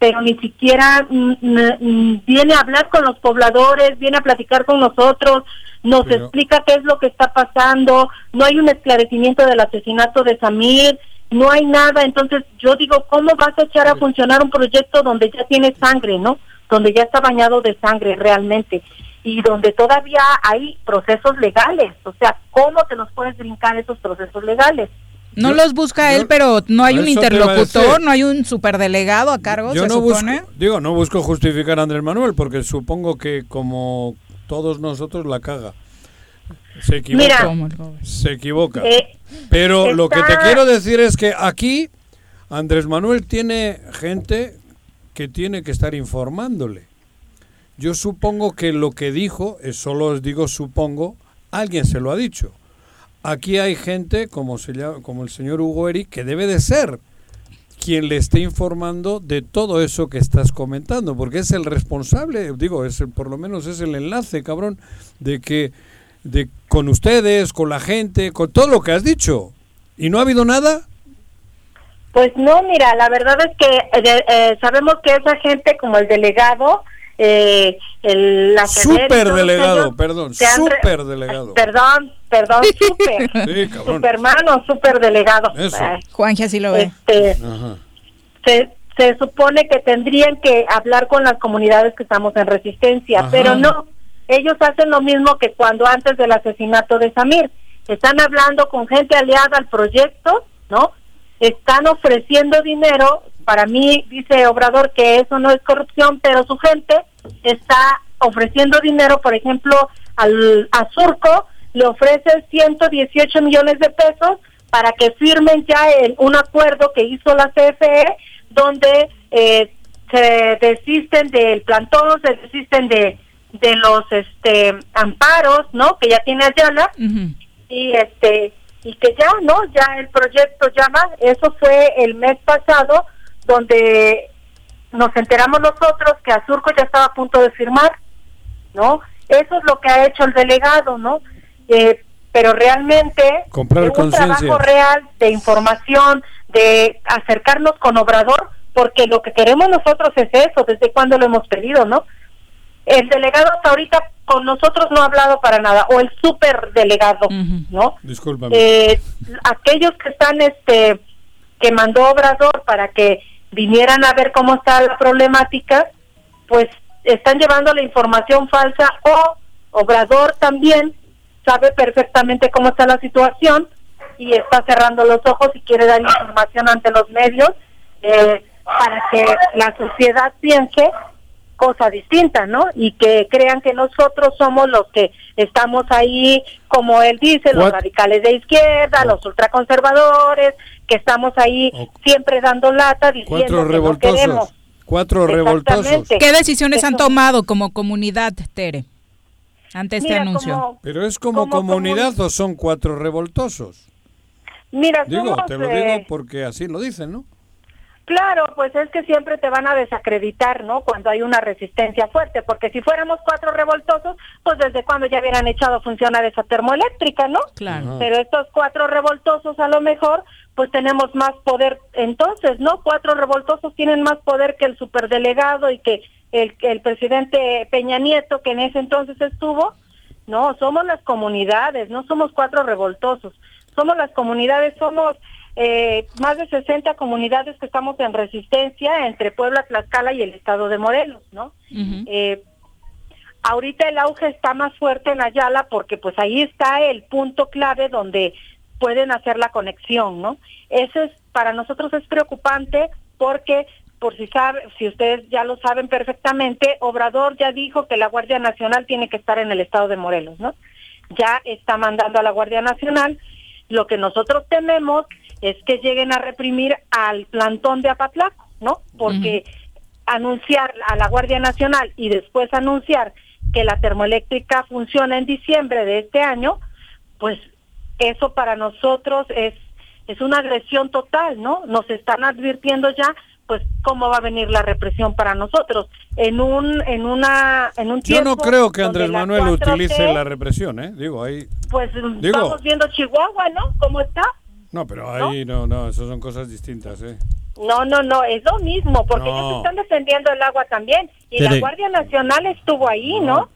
pero ni siquiera mm, mm, mm, viene a hablar con los pobladores, viene a platicar con nosotros, nos Pero- explica qué es lo que está pasando, no hay un esclarecimiento del asesinato de Samir, no hay nada, entonces yo digo, ¿cómo vas a echar a funcionar un proyecto donde ya tiene sangre, no? Donde ya está bañado de sangre realmente y donde todavía hay procesos legales, o sea, ¿cómo te los puedes brincar esos procesos legales? No los busca él, pero no hay un interlocutor, no hay un superdelegado a cargo, Yo se no busco, digo, no busco justificar a Andrés Manuel porque supongo que como todos nosotros la caga. Se equivoca. Mira. se equivoca. Eh, Pero lo que te quiero decir es que aquí Andrés Manuel tiene gente que tiene que estar informándole. Yo supongo que lo que dijo, es solo os digo supongo, alguien se lo ha dicho. Aquí hay gente como se llama, como el señor Hugo Eric que debe de ser quien le esté informando de todo eso que estás comentando, porque es el responsable, digo, es el- por lo menos es el enlace, cabrón, de que de con ustedes, con la gente, con todo lo que has dicho. ¿Y no ha habido nada? Pues no, mira, la verdad es que eh, eh, sabemos que esa gente como el delegado, eh, el, la Feder y Super todos delegado, ellos perdón, se han re- super delegado. Perdón, perdón, super. Sí, cabrón. Supermano, super delegado. Eso. Eh, Juanje así lo ve. Este, se, se supone que tendrían que hablar con las comunidades que estamos en resistencia, Ajá. pero no, ellos hacen lo mismo que cuando antes del asesinato de Samir, están hablando con gente aliada al proyecto, ¿no? Están ofreciendo dinero, para mí dice Obrador que eso no es corrupción, pero su gente está ofreciendo dinero, por ejemplo, al a Surco le ofrece 118 millones de pesos para que firmen ya el- un acuerdo que hizo la CFE donde eh, se desisten del plantón, se desisten de, de los este amparos, ¿no? Que ya tiene Ayala y este y que ya, ¿no? Ya el proyecto llama, eso fue el mes pasado donde nos enteramos nosotros que Azurco ya estaba a punto de firmar, ¿no? Eso es lo que ha hecho el delegado, ¿no? Eh, pero realmente Comprar un trabajo real de información, de acercarnos con Obrador, porque lo que queremos nosotros es eso, desde cuando lo hemos pedido, ¿no? El delegado hasta ahorita con nosotros no ha hablado para nada, o el superdelegado, ¿no? Discúlpame. Eh, aquellos que están, este, que mandó Obrador para que vinieran a ver cómo está la problemática, pues están llevando la información falsa o Obrador también sabe perfectamente cómo está la situación y está cerrando los ojos y quiere dar información ante los medios eh, para que la sociedad piense cosa distinta, ¿no? Y que crean que nosotros somos los que estamos ahí, como él dice, los radicales de izquierda, los ultraconservadores, que estamos ahí siempre dando lata diciendo Cuatro que no revoltosos. queremos. Cuatro revoltosos. ¿Qué decisiones han Eso- tomado como comunidad, Tere, ante este Mira, anuncio? como- Pero es como, como comunidad o son cuatro revoltosos. Mira, Digo, somos, te lo eh, digo porque así lo dicen, ¿no? Claro, pues es que siempre te van a desacreditar, ¿no? Cuando hay una resistencia fuerte, porque si fuéramos cuatro revoltosos, pues desde cuando ya hubieran echado a funcionar esa termoeléctrica, ¿no? Claro. Pero estos cuatro revoltosos a lo mejor, pues tenemos más poder entonces, ¿no? Cuatro revoltosos tienen más poder que el superdelegado y que el, el presidente Peña Nieto, que en ese entonces estuvo. No, somos las comunidades, no somos cuatro revoltosos. Somos las comunidades, somos eh, más de 60 comunidades que estamos en resistencia entre Puebla, Tlaxcala y el estado de Morelos, ¿no? Eh, ahorita el auge está más fuerte en Ayala porque pues ahí está el punto clave donde pueden hacer la conexión, ¿no? Eso es para nosotros es preocupante porque por si sabe, si ustedes ya lo saben perfectamente, Obrador ya dijo que la Guardia Nacional tiene que estar en el estado de Morelos, ¿no? Ya está mandando a la Guardia Nacional. Lo que nosotros tememos es que lleguen a reprimir al plantón de Apatlaco, ¿no? Porque anunciar a la Guardia Nacional y después anunciar que la termoeléctrica funciona en diciembre de este año, pues eso para nosotros es es una agresión total, ¿no? Nos están advirtiendo ya pues cómo va a venir la represión para nosotros en un en una en un Yo no tiempo creo que Andrés Manuel 4T, utilice la represión, ¿eh? Digo, ahí... pues Digo- vamos viendo Chihuahua, ¿no? ¿Cómo está? No, pero ahí no, no, eso son cosas distintas, ¿eh? No, no, no, es lo mismo, porque No. ellos están defendiendo el agua también. Y la. Guardia Nacional estuvo ahí, ¿no?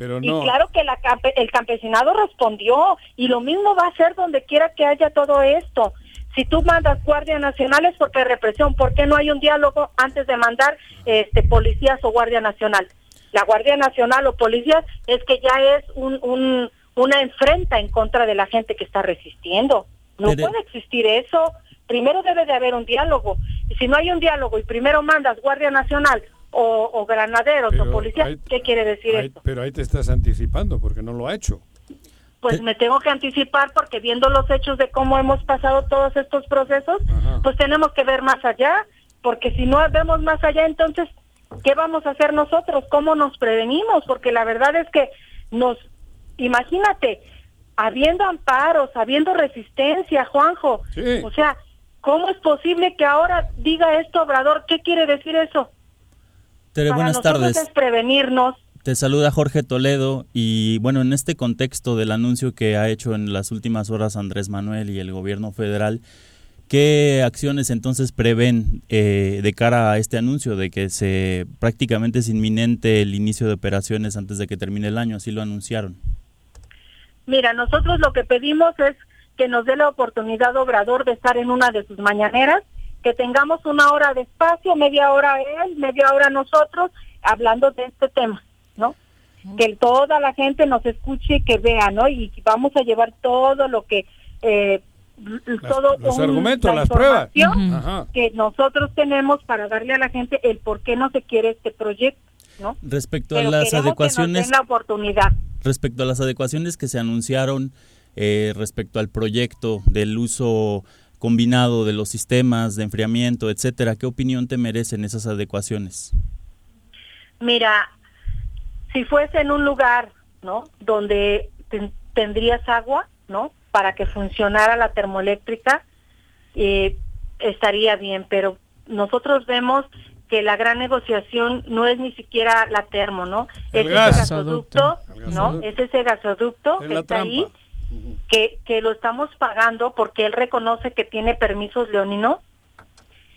Pero Y claro que la el campesinado respondió. Y lo mismo va a ser donde quiera que haya todo esto. Si tú mandas Guardia Nacional es porque hay represión. ¿Por qué no hay un diálogo antes de mandar este policías o Guardia Nacional? La Guardia Nacional o policías es que ya es un, un- una enfrenta en contra de la gente que está resistiendo. No puede existir eso. Primero debe de haber un diálogo. Y si no hay un diálogo y primero mandas Guardia Nacional o, o granaderos Pero o policías, hay- ¿qué quiere decir esto? pero ahí te estás anticipando porque no lo ha hecho. Pues me tengo que anticipar porque viendo los hechos de cómo hemos pasado todos estos procesos, pues tenemos que ver más allá, porque si no vemos más allá, entonces, ¿qué vamos a hacer nosotros? ¿Cómo nos prevenimos? Porque la verdad es que nos, imagínate, habiendo amparos, habiendo resistencia, Juanjo, Sí. o sea, ¿cómo es posible que ahora diga esto Obrador? ¿Qué quiere decir eso? Tere, Para buenas tardes. es prevenirnos, Te saluda Jorge Toledo y bueno, en este contexto del anuncio que ha hecho en las últimas horas Andrés Manuel y el gobierno federal, ¿qué acciones entonces prevén eh, de cara a este anuncio de que se prácticamente es inminente el inicio de operaciones antes de que termine el año? Así lo anunciaron. Mira, nosotros lo que pedimos es que nos dé la oportunidad Obrador de estar en una de sus mañaneras que tengamos una hora de espacio, media hora él, media hora nosotros, hablando de este tema, ¿no? Que toda la gente nos escuche y que vea, ¿no? Y vamos a llevar todo lo que... Eh, todo los un- argumentos, la las pruebas. que nosotros tenemos para darle a la gente el por qué no se quiere este proyecto, ¿no? Respecto a las adecuaciones, la oportunidad. respecto a las adecuaciones que se anunciaron eh, respecto al proyecto del uso combinado de los sistemas de enfriamiento, etcétera, ¿qué opinión te merecen esas adecuaciones? Mira, si fuese en un lugar, ¿no? Donde ten- tendrías agua, ¿no? Para que funcionara la termoeléctrica, eh, estaría bien, pero nosotros vemos que la gran negociación no es ni siquiera la termo, ¿no? El es gas. ese gasoducto, El ¿no? gasoducto. Es ese gasoducto Es que está ahí, que, que lo estamos pagando porque él reconoce que tiene permisos leoninos,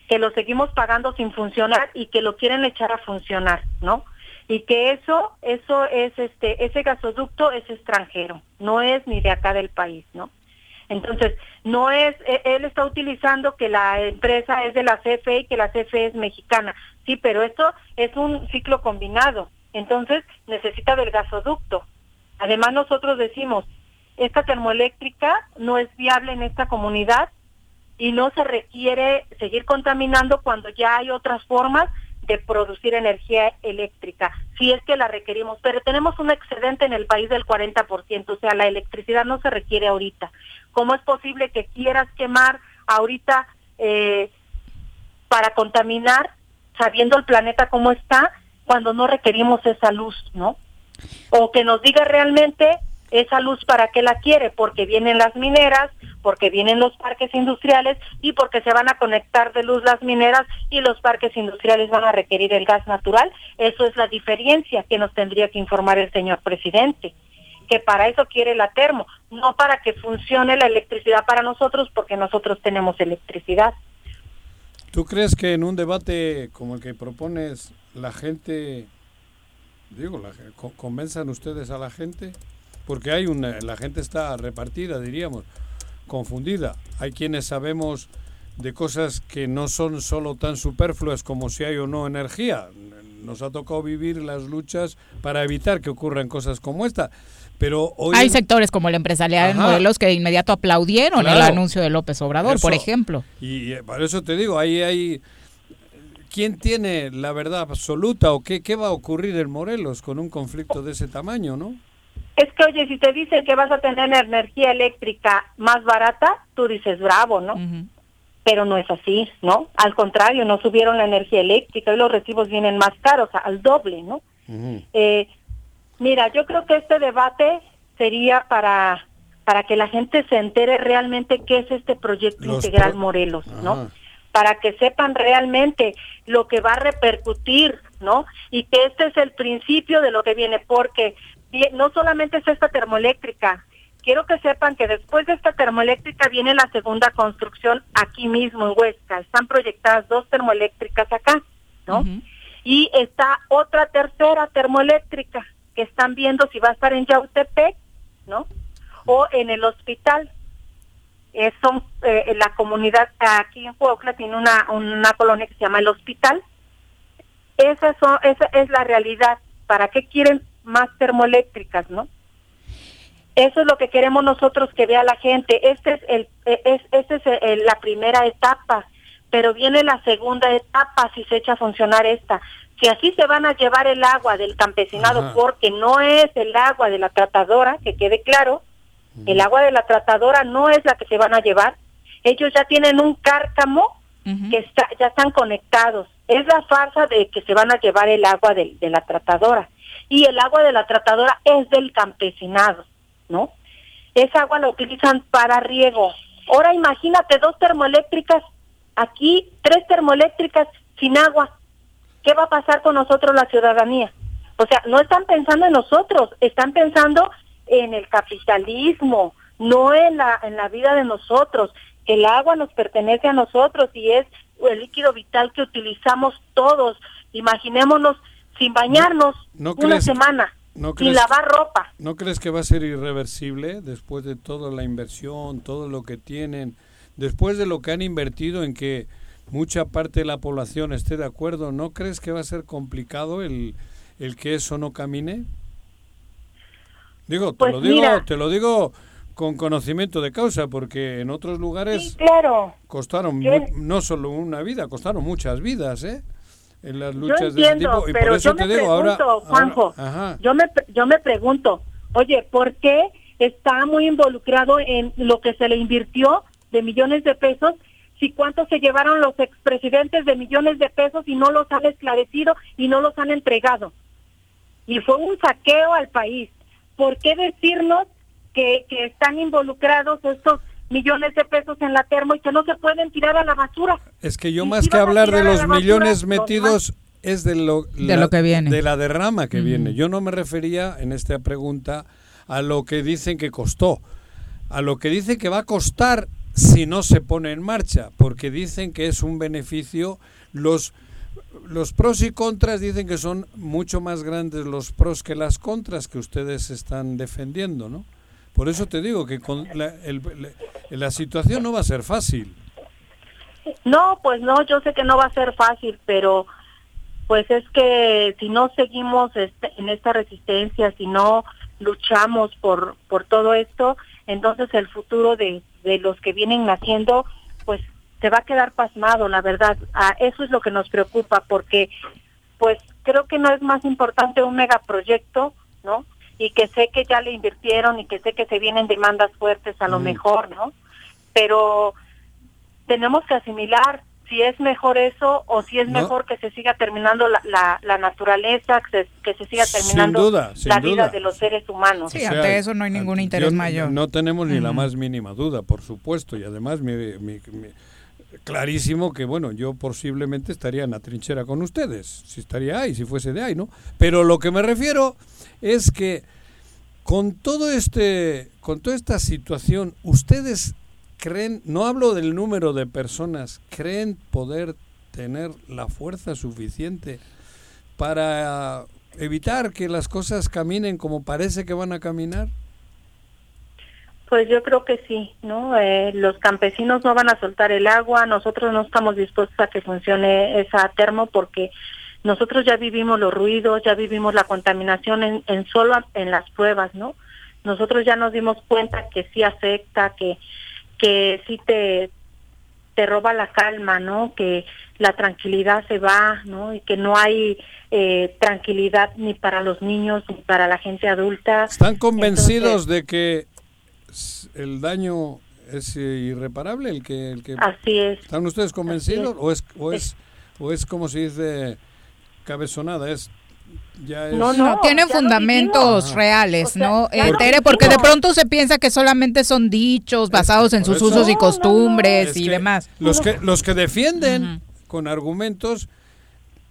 que lo seguimos pagando sin funcionar y que lo quieren echar a funcionar, ¿no? Y que eso, eso es este, ese gasoducto es extranjero, no es ni de acá del país, ¿no? Entonces, no es, e- él está utilizando que la empresa es de la CFE y que la CFE es mexicana. Sí, pero esto es un ciclo combinado. Entonces, necesita del gasoducto. Además, nosotros decimos, esta termoeléctrica no es viable en esta comunidad y no se requiere seguir contaminando cuando ya hay otras formas de producir energía eléctrica, si es que la requerimos. Pero tenemos un excedente en el país del 40%, o sea, la electricidad no se requiere ahorita. ¿Cómo es posible que quieras quemar ahorita eh, para contaminar, sabiendo el planeta cómo está, cuando no requerimos esa luz, ¿no? O que nos diga realmente esa luz para qué la quiere, porque vienen las mineras, porque vienen los parques industriales y porque se van a conectar de luz las mineras y los parques industriales van a requerir el gas natural. Eso es la diferencia que nos tendría que informar el señor presidente, que para eso quiere la termo, no para que funcione la electricidad para nosotros, porque nosotros tenemos electricidad. ¿Tú crees que en un debate como el que propones la gente, digo, la, convenzan ustedes a la gente? Porque hay una, la gente está repartida, diríamos, confundida. Hay quienes sabemos de cosas que no son solo tan superfluas como si hay o no energía. Nos ha tocado vivir las luchas para evitar que ocurran cosas como esta. Pero hoy Hay en- sectores como el empresarial en. Morelos que de inmediato aplaudieron el anuncio de López Obrador, por ejemplo. Y eh, por eso te digo, ahí hay... ¿Quién tiene la verdad absoluta o qué, qué va a ocurrir en Morelos con un conflicto de ese tamaño, no? Es que, oye, si te dicen que vas a tener energía eléctrica más barata, tú dices bravo, ¿no? Pero no es así, ¿no? Al contrario, no subieron la energía eléctrica y los recibos vienen más caros, al doble, ¿no? Eh, mira, yo creo que este debate sería para para que la gente se entere realmente qué es este proyecto Los integral pro- Morelos, ¿no? Para que sepan realmente lo que va a repercutir, ¿no? Y que este es el principio de lo que viene, porque no solamente es esta termoeléctrica, quiero que sepan que después de esta termoeléctrica viene la segunda construcción aquí mismo en Huesca. Están proyectadas dos termoeléctricas acá, ¿no? Y está otra tercera termoeléctrica que están viendo si va a estar en Yautepec, ¿no? O en el hospital. Eh, son eh, en la comunidad aquí en Puebla tiene una, una colonia que se llama el hospital. Esa, son, esa es la realidad. ¿Para qué quieren más termoeléctricas, no? Eso es lo que queremos nosotros que vea la gente. Este es el, eh, es, este es el- la primera etapa, pero viene la segunda etapa si se echa a funcionar esta. Si así se van a llevar el agua del campesinado, Ajá. porque no es el agua de la tratadora, que quede claro, el agua de la tratadora no es la que se van a llevar. Ellos ya tienen un cárcamo que está, ya están conectados. Es la farsa de que se van a llevar el agua de, de la tratadora. Y el agua de la tratadora es del campesinado, ¿no? Esa agua la utilizan para riego. Ahora imagínate dos termoeléctricas aquí, tres termoeléctricas sin agua. ¿Qué va a pasar con nosotros la ciudadanía? O sea, no están pensando en nosotros, están pensando en el capitalismo, no en la, en la vida de nosotros. El agua nos pertenece a nosotros y es el líquido vital que utilizamos todos. Imaginémonos sin bañarnos ¿No una crees- semana, no sin lavar ropa. ¿No crees que va a ser irreversible después de toda la inversión, todo lo que tienen, después de lo que han invertido en que mucha parte de la población esté de acuerdo, ¿no crees que va a ser complicado el, el que eso no camine? Digo, te Pues lo digo, mira. te lo digo con conocimiento de causa, porque en otros lugares Claro. costaron Yo- no solo una vida, costaron muchas vidas, ¿eh? En las Yo luchas de ese entiendo, tipo. Y pero por eso yo te me digo, ahora, pregunto, Juanjo, ahora- yo me yo me pregunto, oye, ¿por qué está muy involucrado en lo que se le invirtió de millones de pesos? Si cuánto se llevaron los expresidentes de millones de pesos y no los han esclarecido y no los han entregado. Y fue un saqueo al país. ¿Por qué decirnos que, que están involucrados estos millones de pesos en la termo y que no se pueden tirar a la basura? Es que yo Y más si que hablar de los basura, millones los metidos es de lo, De lo que viene. de la derrama que viene. Yo no me refería en esta pregunta a lo que dicen que costó, a lo que dicen que va a costar si no se pone en marcha, porque dicen que es un beneficio los los pros y contras dicen que son mucho más grandes los pros que las contras que ustedes están defendiendo, ¿no? Por eso te digo que con la, el- la- situación no va a ser fácil. No, pues no, yo sé que no va a ser fácil, pero pues es que si no seguimos este- en esta resistencia, si no luchamos por, por todo esto, entonces el futuro de, de los que vienen naciendo, pues se va a quedar pasmado, la verdad. Ah, eso es lo que nos preocupa, porque pues creo que no es más importante un megaproyecto, ¿no? Y que sé que ya le invirtieron y que sé que se vienen demandas fuertes a lo Mm. mejor, ¿no? Pero tenemos que asimilar si es mejor eso o si es No. mejor que se siga terminando la, la, la naturaleza, que se, que se siga Sin terminando duda, sin la vida de los seres humanos. Sí, O sea, ante eso no hay ningún interés yo- mayor. No tenemos ni la más mínima duda, por supuesto, y además mi- mi- mi- clarísimo que, bueno, yo posiblemente estaría en la trinchera con ustedes, si estaría ahí, si fuese de ahí, ¿no? Pero lo que me refiero es que con todo este, con toda esta situación, ustedes creen, no hablo del número de personas, creen poder tener la fuerza suficiente para evitar que las cosas caminen como parece que van a caminar? Pues yo creo que sí, ¿no? Eh, los campesinos no van a soltar el agua, nosotros no estamos dispuestos a que funcione esa termo porque nosotros ya vivimos los ruidos, ya vivimos la contaminación en, en solo en las pruebas, ¿no? Nosotros ya nos dimos cuenta que sí afecta, que que sí te te roba la calma, ¿no? Que la tranquilidad se va, ¿no? Y que no hay eh, tranquilidad ni para los niños ni para la gente adulta. ¿Están convencidos Entonces, de que el daño es irreparable? El que, el que Así es. ¿Están ustedes convencidos es. o es o es o es como se dice cabezonada? Es ya es No, no, tienen fundamentos reales, ¿no? Eh, Tere, porque de pronto se piensa que solamente son dichos basados en sus eso- usos y No, costumbres Es y que demás. Los que los que defienden con argumentos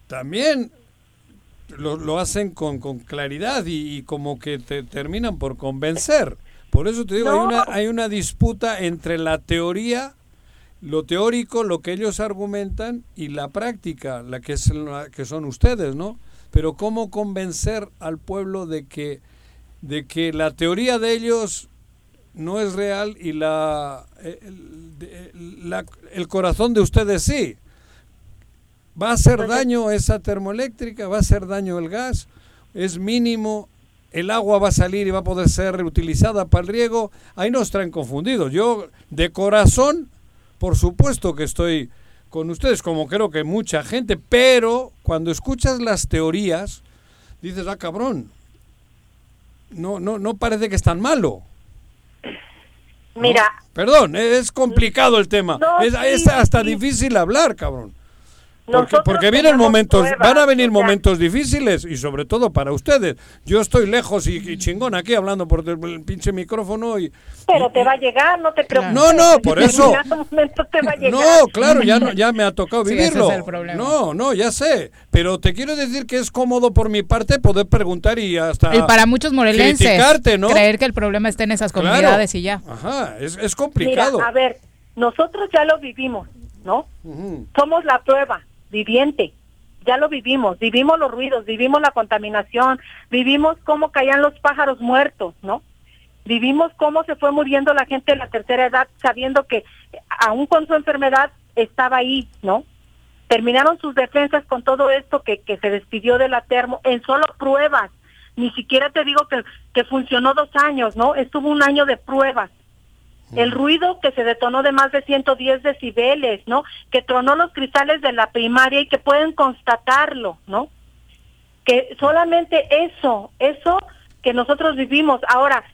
también lo, lo hacen con, con claridad y, y como que te terminan por convencer. Por eso te digo, hay una hay una disputa entre la teoría, lo teórico, lo que ellos argumentan y la práctica, la que es la que son ustedes, ¿no? Pero cómo convencer al pueblo de que de que la teoría de ellos no es real y la el, la- el corazón de ustedes sí. ¿Va a hacer daño esa termoeléctrica? ¿Va a hacer daño el gas? ¿Es mínimo? ¿El agua va a salir y va a poder ser reutilizada para el riego? Ahí nos traen confundidos. Yo, de corazón, por supuesto que estoy con ustedes, como creo que mucha gente, pero cuando escuchas las teorías, dices, ah, cabrón, no, no, no parece que es tan malo. Mira, Perdón, es complicado el tema. No, es, sí, es hasta sí. difícil hablar, cabrón. Porque, porque vienen momentos, pruebas, van a venir momentos difíciles y sobre todo para ustedes. Yo estoy lejos y, y chingón aquí hablando por el, el pinche micrófono y pero te va a llegar, no te preocupes. No, no, por eso. te va a llegar. no, claro, ya no- ya me ha tocado Sí, ese vivirlo. es el problema. No, no, ya sé, pero te quiero decir que es cómodo por mi parte poder preguntar y hasta Y para muchos morelenses, criticarte, ¿no? creer que el problema está en esas Claro. comunidades y ya. Ajá, es, es Mira, complicado. a ver, nosotros ya lo vivimos, ¿no? Ujú. Somos la prueba viviente. Ya lo vivimos, vivimos los ruidos, vivimos la contaminación, vivimos cómo caían los pájaros muertos, ¿no? Vivimos cómo se fue muriendo la gente de la tercera edad sabiendo que aún con su enfermedad estaba ahí, ¿no? Terminaron sus defensas con todo esto que, que se despidió de la termo en solo pruebas. Ni siquiera te digo que, que funcionó dos años, ¿no? Estuvo un año de pruebas. El ruido que se detonó de más de 110 decibeles, ¿no? Que tronó los cristales de la primaria y que pueden constatarlo, ¿no? Que solamente eso, eso que nosotros vivimos. Ahora,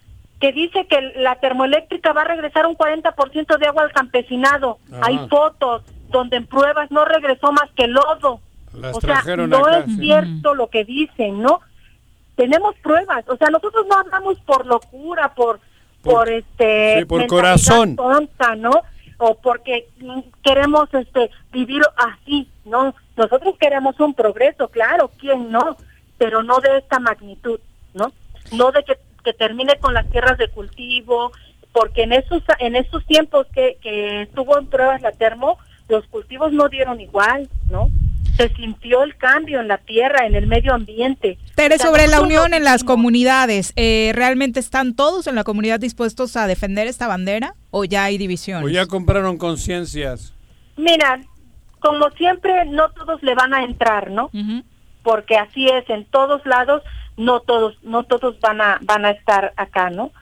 que dice que la termoeléctrica va a regresar un 40% de agua al campesinado. Ajá. Hay fotos donde en pruebas no regresó más que lodo. Las o sea, no acá, es sí. cierto lo que dicen, ¿no? Tenemos pruebas, o sea, nosotros no hablamos por locura, por por, este sí, por corazón. tonta, ¿no? O porque mm, queremos este vivir así, ¿no? Nosotros queremos un progreso, claro, ¿quién no? Pero no de esta magnitud, ¿no? No de que, que termine con las tierras de cultivo, porque en esos en esos tiempos que, que estuvo en pruebas la termo, los cultivos no dieron igual, ¿no? Se sintió el cambio en la tierra, en el medio ambiente. Tere, O sea, sobre la unión en las comunidades, eh, ¿realmente están todos en la comunidad dispuestos a defender esta bandera o ya hay divisiones? O ya compraron conciencias. Mira, como siempre, no todos le van a entrar, ¿no? Porque así es, en todos lados, no todos, no todos van a, van a estar acá, ¿no?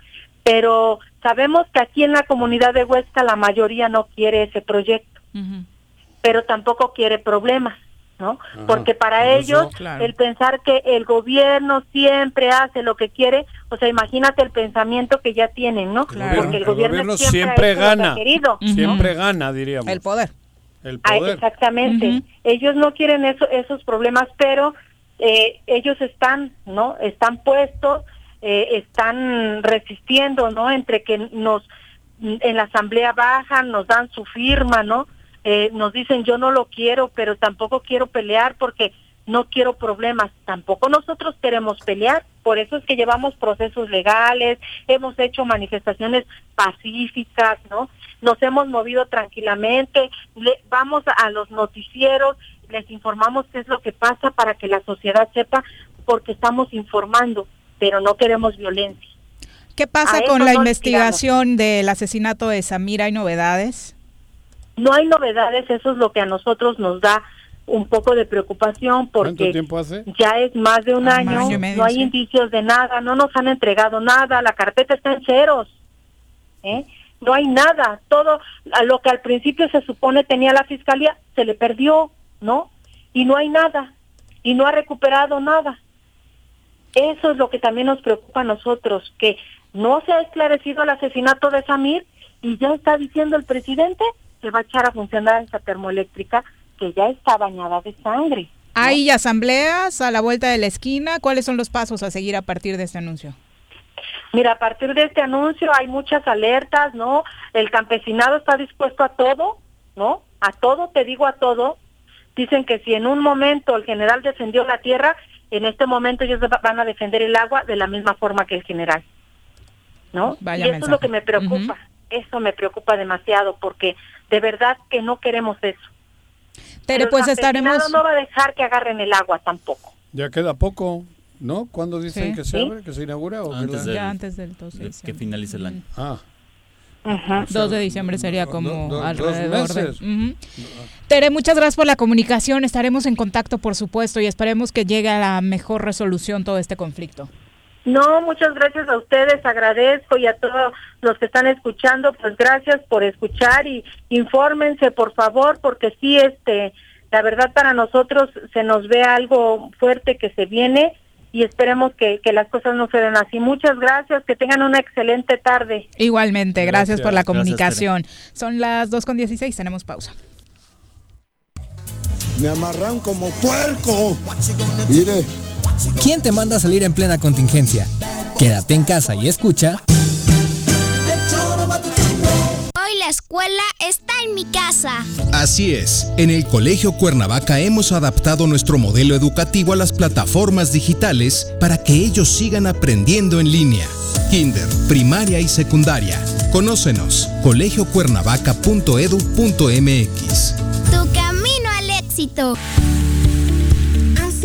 Pero sabemos que aquí en la comunidad de Huesca la mayoría no quiere ese proyecto, pero tampoco quiere problemas, ¿no? Ajá. Porque para ellos, claro. el pensar que el gobierno siempre hace lo que quiere, o sea, imagínate el pensamiento que ya tienen, ¿no? Porque el, gobierno, siempre, gana. querido, ¿no? Siempre gana, diríamos. El poder. El Ah, poder. exactamente. Ellos no quieren eso, esos problemas, pero eh, ellos están, ¿no? Están puestos, eh, están resistiendo, ¿no? Entre que nos en la asamblea bajan, nos dan su firma, ¿no? Eh, nos dicen yo no lo quiero, pero tampoco quiero pelear porque no quiero problemas. Tampoco nosotros queremos pelear. Por eso es que llevamos procesos legales, hemos hecho manifestaciones pacíficas, ¿no? Nos hemos movido tranquilamente, le- vamos a los noticieros, les informamos qué es lo que pasa para que la sociedad sepa porque estamos informando, pero no queremos violencia. ¿Qué pasa A con la investigación del asesinato de Samira? ¿Hay novedades? No hay novedades, eso es lo que a nosotros nos da un poco de preocupación ¿Cuánto porque hace? ya es más de un Ah, año, año y medio, no hay sí. indicios de nada, no nos han entregado nada, la carpeta está en ceros, ¿eh? no hay nada, todo a lo que al principio se supone tenía la fiscalía se le perdió, ¿no? Y no hay nada, y no ha recuperado nada. Eso es lo que también nos preocupa a nosotros, que no se ha esclarecido el asesinato de Samir y ya está diciendo el presidente que va a echar a funcionar esa termoeléctrica que ya está bañada de sangre. ¿Hay asambleas a la vuelta de la esquina? ¿Cuáles son los pasos a seguir a partir de este anuncio? Mira, a partir de este anuncio hay muchas alertas, ¿no? El campesinado está dispuesto a todo, ¿no? A todo, te digo a todo. Dicen que si en un momento el general defendió la tierra, en este momento ellos va- van a defender el agua de la misma forma que el general, ¿no? Vaya y eso es lo mensaje. que me preocupa. Eso me preocupa demasiado porque de verdad que no queremos eso. Tere, Pero el pues estaremos... no va a dejar que agarren el agua tampoco. Ya queda poco, ¿no? ¿Cuándo dicen Sí. que se Sí. abre, que se inaugura? O Antes del- Ya antes del 12 de diciembre. que finalice el año. Ah. 2 de diciembre sería como do- dos alrededor de... meses. Ujú. Tere, muchas gracias por la comunicación. Estaremos en contacto, por supuesto, y esperemos que llegue a la mejor resolución todo este conflicto. No, muchas gracias a ustedes, agradezco y a todos los que están escuchando, pues gracias por escuchar y infórmense por favor, porque sí, este, la verdad para nosotros se nos ve algo fuerte que se viene y esperemos que, que las cosas no se den así. Muchas gracias, que tengan una excelente tarde. Igualmente, gracias, Gracias. por la Gracias, comunicación. Son las 2.16, tenemos pausa. Me amarran como puerco. Mire. ¿Quién te manda a salir en plena contingencia? Quédate en casa y escucha. Hoy la escuela está en mi casa. Así es, en el Colegio Cuernavaca hemos adaptado nuestro modelo educativo a las plataformas digitales para que ellos sigan aprendiendo en línea. Kinder, primaria y secundaria. Conócenos, colegiocuernavaca.edu.mx. Tu camino al éxito.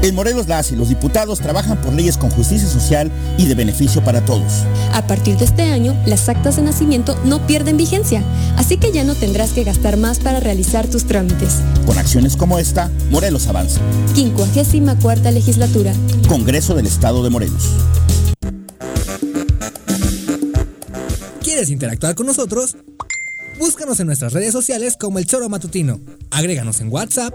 En Morelos las y los diputados trabajan por leyes con justicia social y de beneficio para todos. A partir de este año, las actas de nacimiento no pierden vigencia, así que ya no tendrás que gastar más para realizar tus trámites. Con acciones como esta, Morelos avanza. 54 legislatura. Congreso del Estado de Morelos. ¿Quieres interactuar con nosotros? Búscanos en nuestras redes sociales como El Choro Matutino. Agréganos en WhatsApp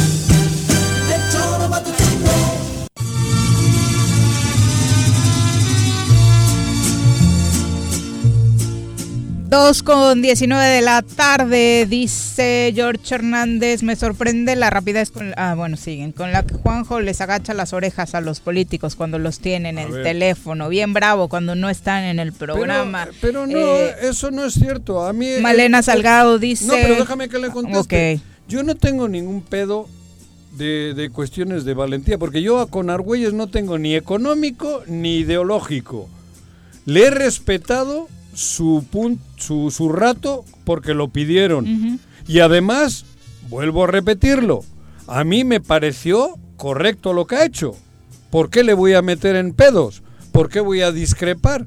Dos con 19 de la tarde, dice George Hernández, me sorprende la rapidez con, ah, bueno, siguen, con la que Juanjo les agacha las orejas a los políticos cuando los tienen en el teléfono, bien bravo cuando no están en el programa. Pero, pero no, Eh, eso no es cierto. A mí Malena eh, Salgado dice... No, pero déjame que le conteste. Yo no tengo ningún pedo de, de cuestiones de valentía, porque yo con Argüelles no tengo ni económico ni ideológico. Le he respetado su, pun- su, su rato porque lo pidieron. Y además, vuelvo a repetirlo, a mí me pareció correcto lo que ha hecho. ¿Por qué le voy a meter en pedos? ¿Por qué voy a discrepar?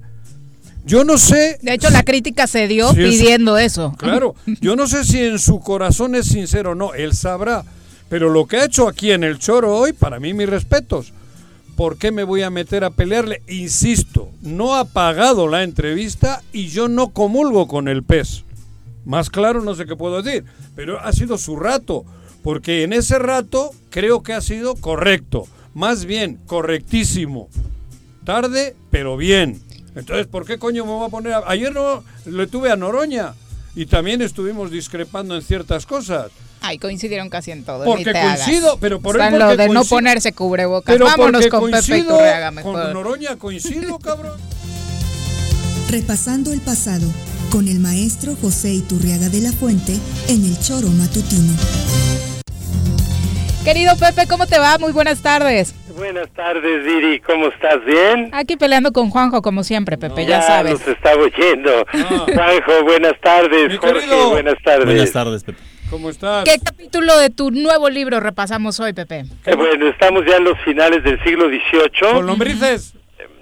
Yo no sé. De hecho, la crítica se dio Si es- pidiendo eso. Claro, yo no sé si en su corazón es sincero o no, él sabrá. Pero lo que ha hecho aquí en el Choro hoy, para mí mis respetos. ¿Por qué me voy a meter a pelearle? Insisto, no ha pagado la entrevista y yo no comulgo con el pez. Más claro no sé qué puedo decir, pero ha sido su rato, porque en ese rato creo que ha sido correcto, más bien correctísimo. Tarde, pero bien. Entonces, ¿por qué coño me voy a poner a... Ayer no le tuve a Noroña y también estuvimos discrepando en ciertas cosas. Ay, coincidieron casi en todo. Porque ni te hagas. coincido, pero por Está él en lo de no ponerse cubrebocas. Pero Vámonos con Pepe coincido Iturriaga mejor. Con Noroña coincido, cabrón. Repasando el pasado con el maestro José Iturriaga de la Fuente en el Choro Matutino. Querido Pepe, ¿cómo te va? Muy buenas tardes. Buenas tardes, Diri. ¿Cómo estás? ¿Bien? Aquí peleando con Juanjo, como siempre, Pepe, ya sabes. nos está oyendo. Juanjo, buenas tardes. Jorge, buenas tardes. Buenas tardes, Pepe. ¿Cómo estás? ¿Qué capítulo de tu nuevo libro repasamos hoy, Pepe? Eh, bueno, estamos ya en los finales del siglo XVIII. ¿Con lombrices?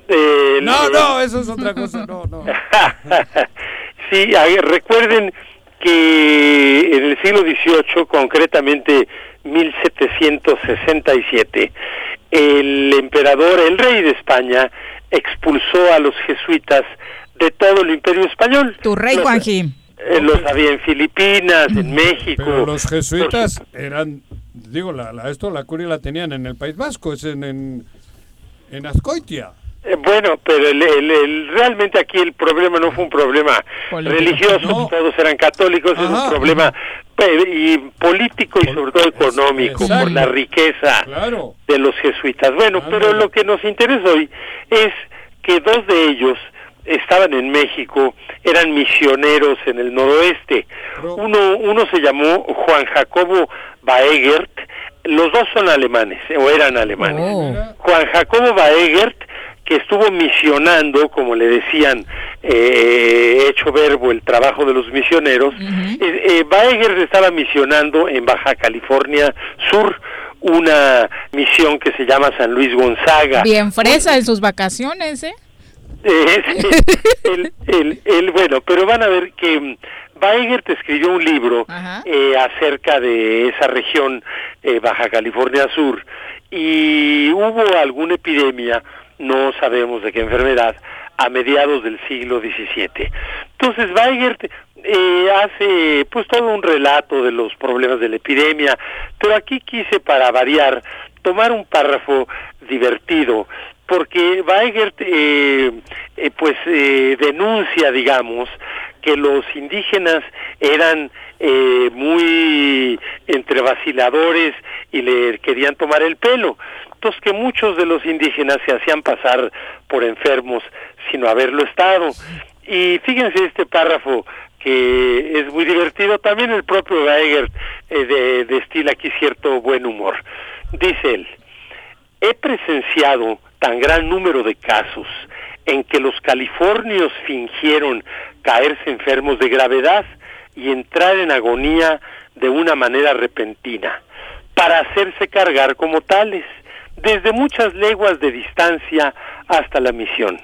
Eh, No, no, eso es otra cosa. No, no. sí, a ver, recuerden que en el siglo XVIII, concretamente 1767, el emperador, el rey de España, expulsó a los jesuitas de todo el imperio español. Tu rey, Los- Juanji. Eh, los había en Filipinas, en México. Pero los jesuitas eran, digo, la, la- esto la curia la tenían en el País Vasco, es en, en, en Azcoitia. Eh, bueno, pero el, el- el- realmente aquí el problema no fue un problema religioso, todos eran católicos, es un problema y político y sobre todo económico por la riqueza Claro. de los jesuitas. Bueno, pero lo que nos interesa hoy es que dos de ellos estaban en México, eran misioneros en el noroeste. Uno, uno se llamó Juan Jacobo Baegert, los dos son alemanes, o eran alemanes. Juan Jacobo Baegert, que estuvo misionando, como le decían, eh, hecho verbo el trabajo de los misioneros, eh, eh, Baegert estaba misionando en Baja California Sur, una misión que se llama San Luis Gonzaga. Bien fresa en sus vacaciones, ¿eh? El, el- el- bueno, pero van a ver que mm, Weigert escribió un libro eh, acerca de esa región eh, Baja California Sur y hubo alguna epidemia, no sabemos de qué enfermedad, a mediados del siglo XVII. Entonces Weigert eh, hace pues todo un relato de los problemas de la epidemia, pero aquí quise para variar tomar un párrafo divertido porque Weigert eh, eh, pues eh, denuncia digamos que los indígenas eran eh, muy entre vaciladores y le querían tomar el pelo. Entonces que muchos de los indígenas se hacían pasar por enfermos sin haberlo estado. Y fíjense este párrafo que es muy divertido. También el propio Weigert eh, de- destila aquí cierto buen humor. Dice él He presenciado tan gran número de casos en que los californios fingieron caerse enfermos de gravedad y entrar en agonía de una manera repentina, para hacerse cargar como tales, desde muchas leguas de distancia hasta la misión,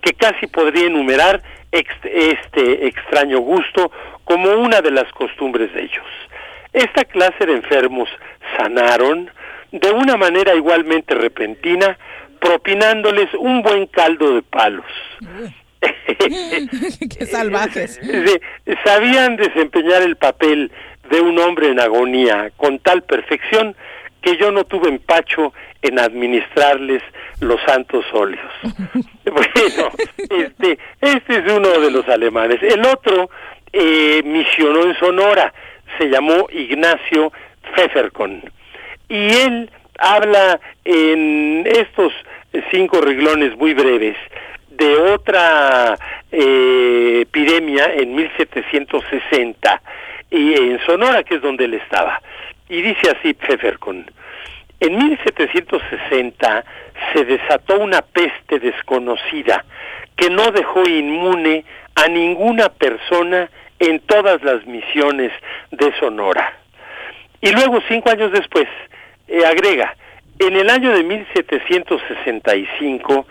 que casi podría enumerar este extraño gusto como una de las costumbres de ellos. Esta clase de enfermos sanaron de una manera igualmente repentina, propinándoles un buen caldo de palos. Qué salvajes. Sabían desempeñar el papel de un hombre en agonía con tal perfección que yo no tuve empacho en administrarles los santos óleos. bueno, este, este es uno de los alemanes. El otro eh, misionó en Sonora, se llamó Ignacio Pfefferkorn. Y él habla en estos cinco reglones muy breves de otra eh, epidemia en 1760 y en Sonora, que es donde él estaba. Y dice así Pfefferkorn, en 1760 se desató una peste desconocida que no dejó inmune a ninguna persona en todas las misiones de Sonora. Y luego, cinco años después, eh, agrega, en el año de 1765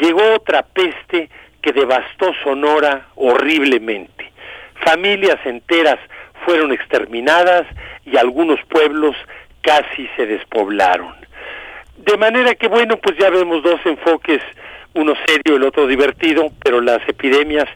llegó otra peste que devastó Sonora horriblemente. Familias enteras fueron exterminadas y algunos pueblos casi se despoblaron. De manera que, bueno, pues ya vemos dos enfoques, uno serio, el otro divertido, pero las epidemias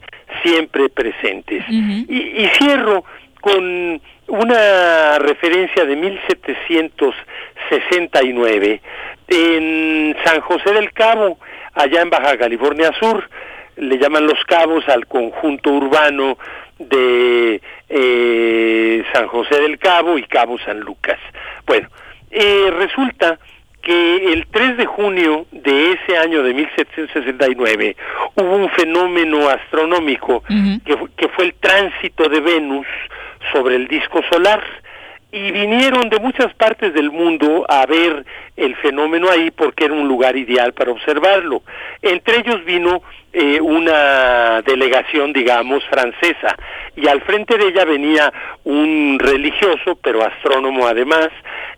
siempre presentes. y, y cierro con una referencia de 1769 en San José del Cabo, allá en Baja California Sur, le llaman los cabos al conjunto urbano de eh, San José del Cabo y Cabo San Lucas. Bueno, eh, resulta que el 3 de junio de ese año de 1769 hubo un fenómeno astronómico que, fu- que fue el tránsito de Venus sobre el disco solar. Y vinieron de muchas partes del mundo a ver el fenómeno ahí porque era un lugar ideal para observarlo. Entre ellos vino eh, una delegación, digamos, francesa. Y al frente de ella venía un religioso, pero astrónomo además,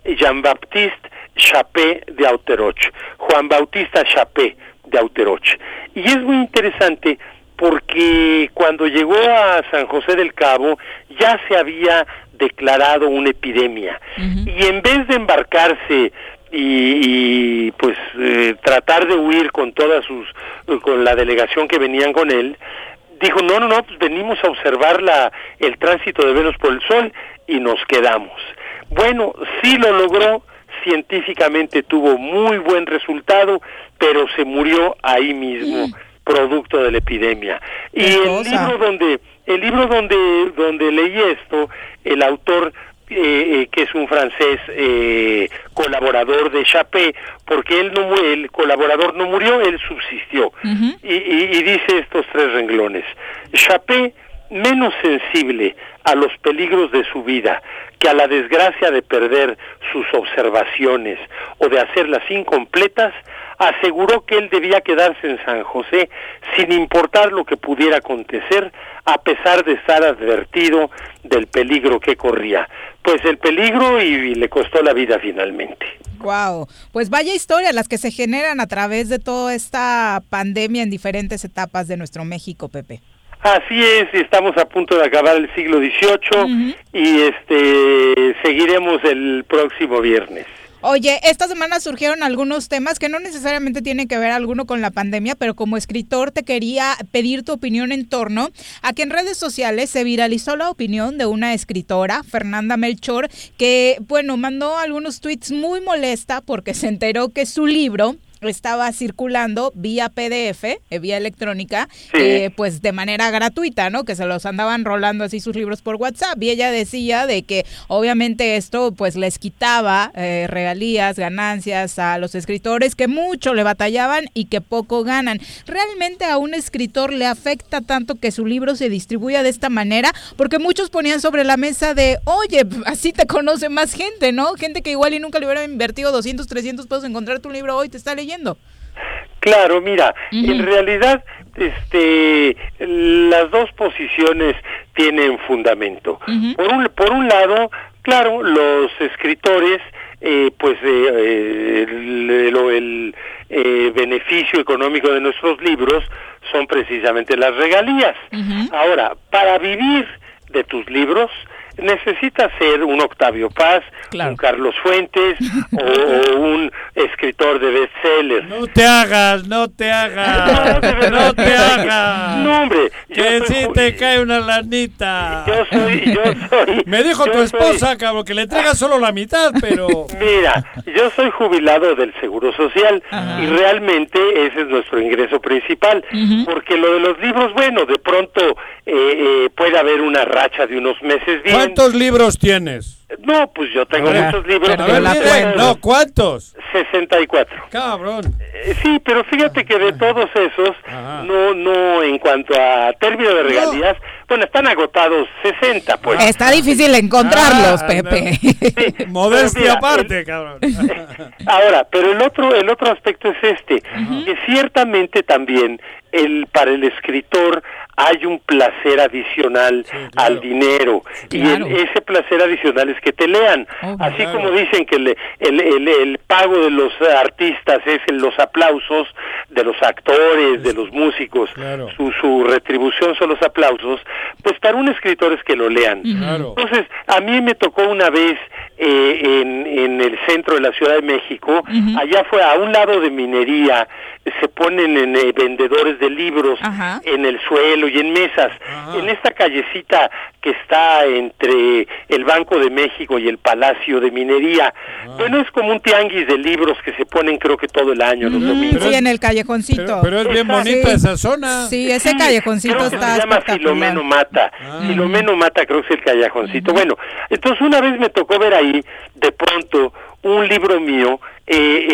Jean-Baptiste Chapé de Auteroch, Juan Bautista Chapé de Auteroch. Y es muy interesante porque cuando llegó a San José del Cabo ya se había declarado una epidemia. Y en vez de embarcarse y, y, pues eh, tratar de huir con todas sus con la delegación que venían con él dijo no no no pues venimos a observar la el tránsito de Venus por el Sol y nos quedamos bueno sí lo logró científicamente tuvo muy buen resultado, pero se murió ahí mismo, producto de la epidemia. Y el libro donde el libro donde donde leí esto, el autor eh, eh, que es un francés eh, colaborador de Chapé, porque él no el colaborador no murió, él subsistió. y, y, dice estos tres renglones. Chapé, menos sensible a los peligros de su vida que a la desgracia de perder sus observaciones o de hacerlas incompletas, aseguró que él debía quedarse en San José sin importar lo que pudiera acontecer, a pesar de estar advertido del peligro que corría. Pues el peligro y, le costó la vida finalmente. Wow, pues vaya historia las que se generan a través de toda esta pandemia en diferentes etapas de nuestro México, Pepe. Así es, estamos a punto de acabar el siglo XVIII y este seguiremos el próximo viernes. Oye, esta semana surgieron algunos temas que no necesariamente tienen que ver alguno con la pandemia, pero como escritor te quería pedir tu opinión en torno a que en redes sociales se viralizó la opinión de una escritora, Fernanda Melchor, que, bueno, mandó algunos tweets muy molesta porque se enteró que su libro estaba circulando vía PDF, eh, vía electrónica, eh, pues de manera gratuita, ¿no? Que se los andaban rolando así sus libros por WhatsApp. Y ella decía de que obviamente esto pues les quitaba eh, regalías, ganancias a los escritores que mucho le batallaban y que poco ganan. ¿Realmente a un escritor le afecta tanto que su libro se distribuya de esta manera? Porque muchos ponían sobre la mesa de, oye, así te conoce más gente, ¿no? Gente que igual y nunca le hubiera invertido 200, 300 pesos en encontrar tu libro hoy te está leyendo Claro, mira, en realidad este las dos posiciones tienen fundamento. Por un por un lado, claro, los escritores eh, pues eh, el, eh, beneficio económico de nuestros libros son precisamente las regalías. Ahora, para vivir de tus libros necesita ser un Octavio Paz, un Carlos Fuentes o, un escritor de bestsellers. No te hagas, no te hagas, no, te hagas. No, hombre. Que si te cae una lanita. Yo soy, yo soy. Me dijo tu esposa, cabrón, que le entrega solo la mitad, pero. Mira, yo soy jubilado del Seguro Social y realmente ese es nuestro ingreso principal. Porque lo de los libros, bueno, de pronto eh, eh, puede haber una racha de unos meses bien. ¿Cuántos libros tienes? No, pues yo tengo muchos libros. no, ¿cuántos? 64. Cabrón. Eh, sí, pero fíjate que de todos esos, no, no, en cuanto a término de regalías, bueno, están agotados 60, pues. Está difícil encontrarlos, ah, Pepe. Modestia aparte, cabrón. Ahora, pero el otro, el otro aspecto es este, que ciertamente también el, para el escritor hay un placer adicional al dinero. Y ese placer adicional es que te lean. Oh, así como dicen que el, el, el, pago de los artistas es en los aplausos de los actores de los músicos. Su, su retribución son los aplausos. Pues para un escritor es que lo lean. Entonces a mí me tocó una vez eh, en, en el centro de la Ciudad de México. Allá fue a un lado de minería se ponen en, eh, vendedores de libros en el suelo y en mesas. En esta callecita que está entre el Banco de México y el Palacio de Minería. Bueno, es como un tianguis de libros que se ponen creo que todo el año, los domingos. Sí, en el callejoncito. Pero, es bien bonita esa zona. Sí, ese callejoncito creo está se llama Filomeno Mata. Ah. Filomeno Mata creo que es el callejoncito. Bueno, entonces una vez me tocó ver ahí, de pronto, un libro mío, eh,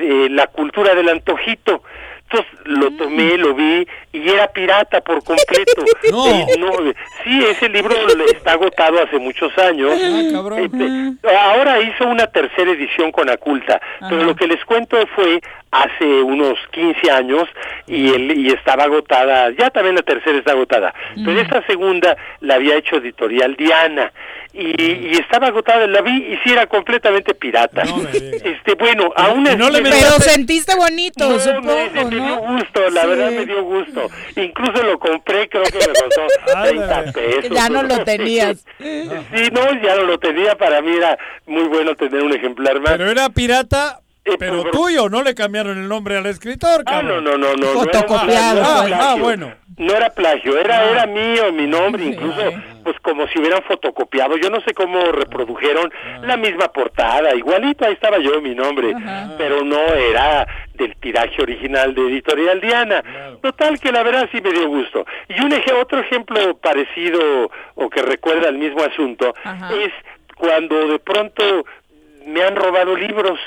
eh, La cultura del antojito. Entonces lo tomé, lo vi y era pirata por completo. no. sí, ese libro está agotado hace muchos años. Ah, este, ahora hizo una tercera edición con Aculta, pero lo que les cuento fue hace unos 15 años y, el, y estaba agotada, ya también la tercera está agotada, pero esta segunda la había hecho editorial Diana y, estaba agotada, la vi y sí era completamente pirata. este Bueno, aún Pero sentiste bonito, supongo, me, dio gusto, la verdad me dio gusto. Incluso lo compré, creo que me costó 30 pesos. Ya no lo tenías. sí, no, ya no lo tenía, para mí era muy bueno tener un ejemplar más. Pero era pirata Pero tuyo, no le cambiaron el nombre al escritor, Ah, no, cabrón. no, no, no. no era Fotocopiado, Ah, pues. ah, bueno. No era plagio, era, Ah. era mío, mi nombre, incluso, pues como si hubieran fotocopiado. Yo no sé cómo reprodujeron Ah. la misma portada, igualito, ahí estaba yo, mi nombre, pero no era del tiraje original de Editorial Diana. Total, que la verdad sí me dio gusto. Y un eje- otro ejemplo parecido o que recuerda el mismo asunto es cuando de pronto me han robado libros.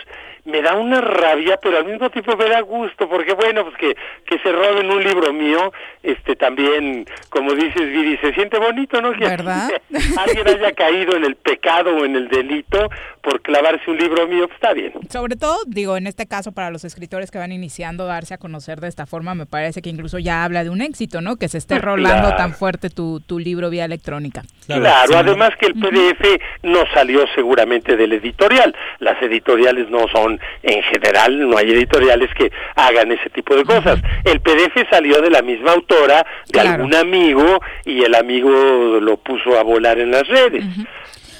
Me da una rabia, pero al mismo tiempo me da gusto, porque bueno, pues que, que se roben un libro mío, este también, como dices, Viri, se siente bonito, ¿no? Que ¿Verdad? alguien haya caído en el pecado o en el delito por clavarse un libro mío, pues está bien. Sobre todo, digo, en este caso para los escritores que van iniciando darse a conocer de esta forma, me parece que incluso ya habla de un éxito, ¿no? Que se esté rolando Claro. tan fuerte tu, tu libro vía electrónica. Claro, además que el PDF no salió seguramente del editorial. Las editoriales no son, en general, no hay editoriales que hagan ese tipo de cosas. El PDF salió de la misma autora, de Claro. algún amigo, y el amigo lo puso a volar en las redes.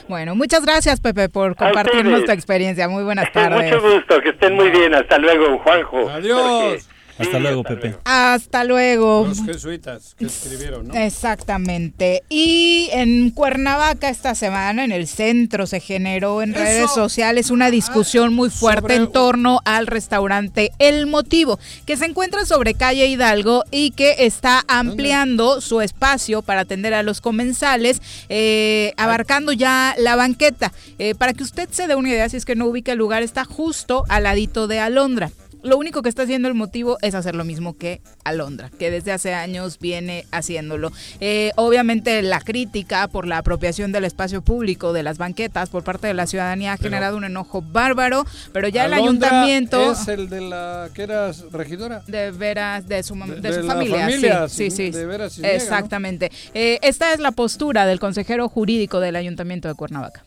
Bueno, muchas gracias, Pepe, por compartirnos tu experiencia. Muy buenas tardes. Mucho gusto, que estén muy bien. Hasta luego, Juanjo. Adiós. Hasta luego, Pepe. Hasta luego. Los jesuitas que escribieron, ¿no? Exactamente. Y en Cuernavaca esta semana, en el centro, se generó en redes sociales una discusión muy fuerte en torno al restaurante El Motivo, que se encuentra sobre calle Hidalgo y que está ampliando su espacio para atender a los comensales, eh, abarcando ya la banqueta. Eh, para que usted se dé una idea, si es que no ubica el lugar, está justo al ladito de Alondra. Lo único que está haciendo el motivo es hacer lo mismo que Alondra, que desde hace años viene haciéndolo. Eh, obviamente la crítica por la apropiación del espacio público de las banquetas por parte de la ciudadanía ha generado un enojo bárbaro, pero ya el ayuntamiento Es el de la que eras regidora. de veras de su, de De- su de familia, familia, sí, sí, sin- sí, de veras sin niega, ¿no? exactamente. Eh, esta es la postura del consejero jurídico del ayuntamiento de Cuernavaca.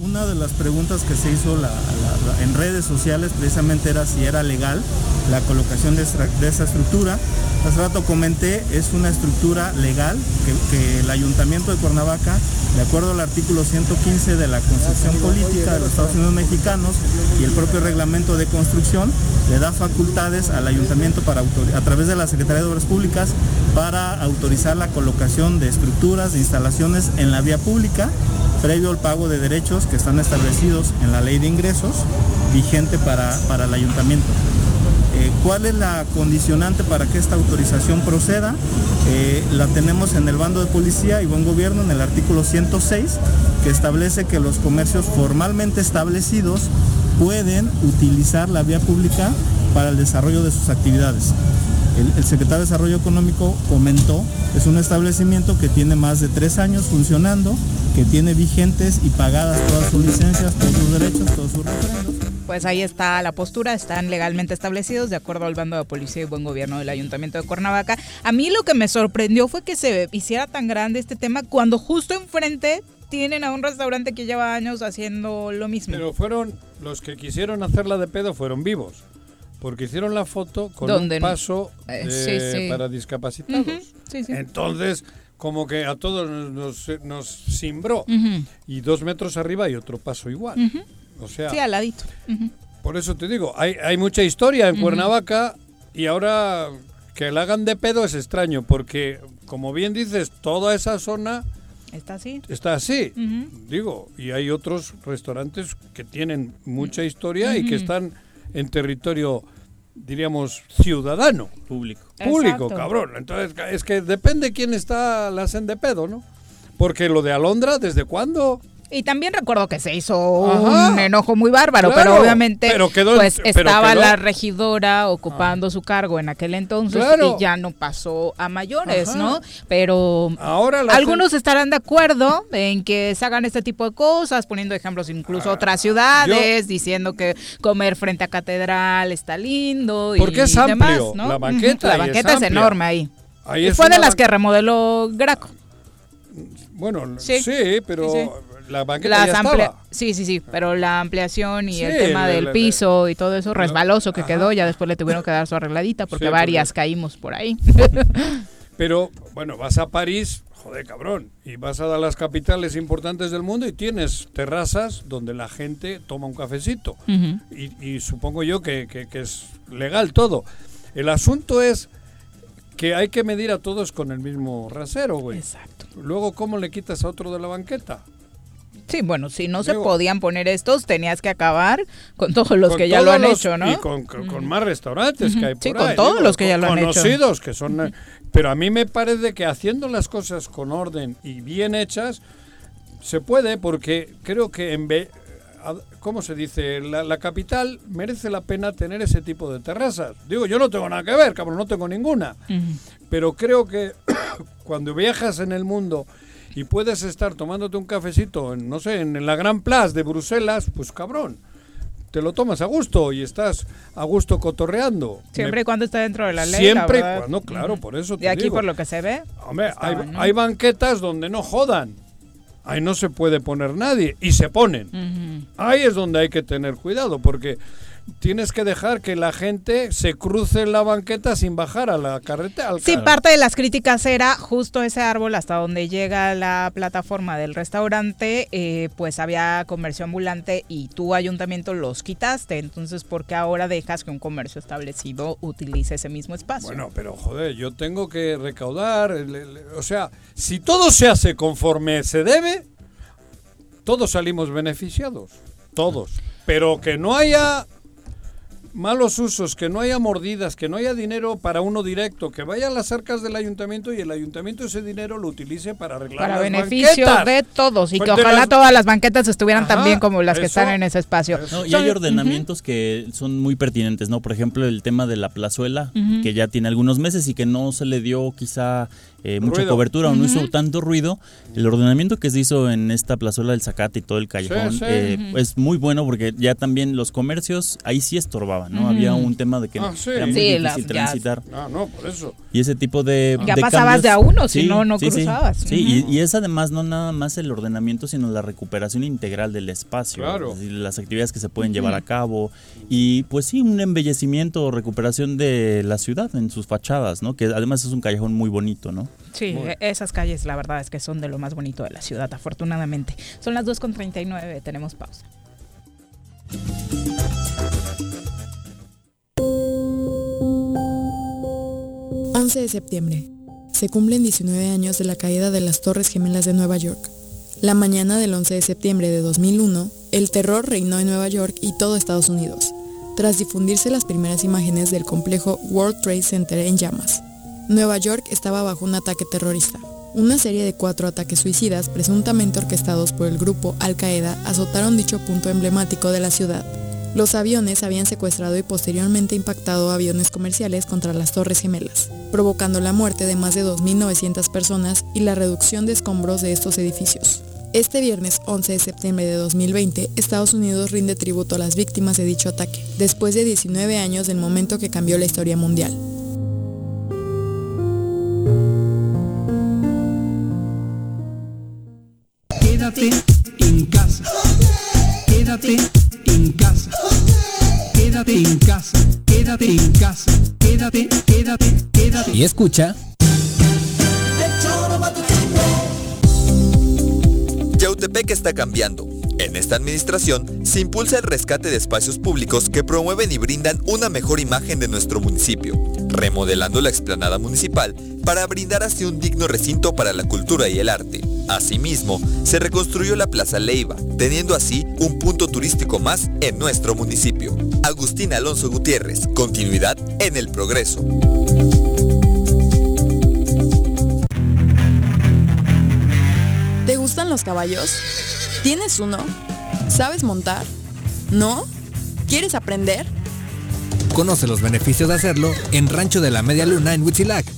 Una de las preguntas que se hizo en redes sociales precisamente era si era legal la colocación de, esta- esa estructura. Hace rato comenté, es una estructura legal que, el Ayuntamiento de Cuernavaca, de acuerdo al artículo 115 de la Constitución Política de los Estados Unidos Mexicanos y el propio reglamento de construcción, le da facultades al Ayuntamiento para a través de la Secretaría de Obras Públicas para autorizar la colocación de estructuras, de instalaciones en la vía pública previo al pago de derechos que están establecidos en la ley de ingresos vigente para, para el ayuntamiento. Eh, ¿Cuál es la condicionante para que esta autorización proceda? Eh, la tenemos en el bando de policía y buen gobierno en el artículo 106 que establece que los comercios formalmente establecidos pueden utilizar la vía pública para el desarrollo de sus actividades. El, secretario de Desarrollo Económico comentó, es un establecimiento que tiene más de tres años funcionando, que tiene vigentes y pagadas todas sus licencias, todos sus derechos, todos sus referendos. Pues ahí está la postura, están legalmente establecidos de acuerdo al bando de policía y buen gobierno del Ayuntamiento de Cuernavaca. A mí lo que me sorprendió fue que se hiciera tan grande este tema cuando justo enfrente tienen a un restaurante que lleva años haciendo lo mismo. Pero fueron los que quisieron hacerla de pedo fueron vivos. Porque hicieron la foto con un paso Eh, de- sí, sí. para discapacitados. Sí. Entonces, como que a todos nos, nos, nos cimbró. Y dos metros arriba y otro paso igual. O sea, Sí, al ladito. Por eso te digo, hay, hay mucha historia en. Cuernavaca y ahora que la hagan de pedo es extraño porque, como bien dices, toda esa zona Está así. está así. Digo, y hay otros restaurantes que tienen mucha historia y que están en territorio, diríamos, ciudadano. Público. Público, Exacto. cabrón. Entonces, es que depende quién está, la hacen de pedo, ¿no? Porque lo de Alondra, ¿desde cuándo? Y también recuerdo que se hizo Ajá. un enojo muy bárbaro, Claro, pero obviamente pero quedó- pues pero estaba quedó- la regidora ocupando su cargo en aquel entonces Claro. y ya no pasó a mayores, Ajá. ¿no? Pero Ahora algunos estarán de acuerdo en que se hagan este tipo de cosas, poniendo ejemplos incluso otras ciudades, diciendo que comer frente a catedral está lindo y Porque es amplio, demás, ¿no? la banqueta La es banqueta es, enorme ahí. Ahí y fue de las que remodeló Graco. Bueno, Sí. sí, pero Sí, sí. La banqueta ya estaba. Sí, sí, sí, pero la ampliación y Sí, el tema la- del la- piso y todo eso resbaloso que quedó, ya después le tuvieron que dar su arregladita porque Sí, varias porque- caímos por ahí. Pero, bueno, vas a París, joder, cabrón, y vas a las capitales importantes del mundo y tienes terrazas donde la gente toma un cafecito. y, y supongo yo que, que- que es legal todo. El asunto es que hay que medir a todos con el mismo rasero, güey. Exacto. Luego, ¿cómo le quitas a otro de la banqueta? Sí, bueno, si no se podían poner estos, tenías que acabar con todos los Con que ya lo han los- hecho, ¿no? Y con, con- con más restaurantes que hay por Sí, con ahí, todos digo, los que ya con- lo han hecho. Conocidos, que son... Pero a mí me parece que haciendo las cosas con orden y bien hechas, se puede porque creo que en ve- a- ¿Cómo se dice? La, la capital merece la pena tener ese tipo de terrazas. Digo, yo no tengo nada que ver, cabrón, no tengo ninguna. Pero creo que cuando viajas en el mundo y puedes estar tomándote un cafecito, en, no sé, en la Gran Place de Bruselas, pues cabrón, te lo tomas a gusto y estás a gusto cotorreando. Siempre y cuando esté dentro de la ley. Siempre y la cuando, claro, por eso te Y aquí, digo. por lo que se ve, Hombre, hay, hay banquetas donde no jodan. Ahí no se puede poner nadie y se ponen. Ahí es donde hay que tener cuidado porque tienes que dejar que la gente se cruce en la banqueta sin bajar a la carretera. Sí, parte de las críticas era justo ese árbol hasta donde llega la plataforma del restaurante, eh, pues había comercio ambulante y tú ayuntamiento los quitaste, entonces ¿por qué ahora dejas que un comercio establecido utilice ese mismo espacio? Bueno, pero joder, yo tengo que recaudar, o sea, si todo se hace conforme se debe, todos salimos beneficiados, todos. Pero que no haya malos usos, que no haya mordidas, que no haya dinero para uno directo, que vaya a las arcas del ayuntamiento y el ayuntamiento ese dinero lo utilice para arreglar para las beneficio banquetas. de todos y Pues que ojalá las- todas las banquetas estuvieran tan Ajá, bien como las que están en ese espacio. No, y hay ordenamientos que son muy pertinentes, ¿no? Por ejemplo, el tema de la plazuela, que ya tiene algunos meses y que no se le dio quizá eh, mucha Ruido. cobertura o no hizo tanto ruido. El ordenamiento que se hizo en esta plazuela del Zacate y todo el callejón sí. eh, es muy bueno porque ya también los comercios ahí sí estorbaban, ¿no? Había un tema de que Ah, sí. era muy Sí, difícil transitar. Ah, no, por eso. Y ese tipo de. Ya de pasabas cambios- de a uno, si no, no sí. cruzabas. Sí, y, y es además no nada más el ordenamiento, sino la recuperación integral del espacio. Claro. es decir, las actividades que se pueden llevar a cabo. Y pues sí, un embellecimiento o recuperación de la ciudad en sus fachadas, ¿no? Que además es un callejón muy bonito, ¿no? Sí, e- esas calles la verdad es que son de lo más bonito de la ciudad, afortunadamente. Son las 2.39, tenemos pausa. Ujú. 11 de septiembre. Se cumplen 19 años de la caída de las Torres Gemelas de Nueva York. La mañana del 11 de septiembre de 2001, el terror reinó en Nueva York y todo Estados Unidos, tras difundirse las primeras imágenes del complejo World Trade Center en llamas. Nueva York estaba bajo un ataque terrorista. Una serie de cuatro ataques suicidas, presuntamente orquestados por el grupo Al Qaeda, azotaron dicho punto emblemático de la ciudad. Los aviones habían secuestrado y posteriormente impactado aviones comerciales contra las Torres Gemelas, provocando la muerte de más de 2.900 personas y la reducción de escombros de estos edificios. Este viernes 11 de septiembre de 2020, Estados Unidos rinde tributo a las víctimas de dicho ataque, después de 19 años del momento que cambió la historia mundial. Quédate en casa. Quédate, quédate, quédate. Y escucha. Yautepec está cambiando. En esta administración se impulsa el rescate de espacios públicos que promueven y brindan una mejor imagen de nuestro municipio, remodelando la explanada municipal para brindar así un digno recinto para la cultura y el arte. Asimismo, se reconstruyó la Plaza Leiva, teniendo así un punto turístico más en nuestro municipio. Agustín Alonso Gutiérrez, continuidad en el progreso. ¿Te gustan los caballos? ¿Tienes uno? ¿Sabes montar? ¿No? ¿Quieres aprender? Conoce los beneficios de hacerlo en Rancho de la Media Luna en Huitzilac.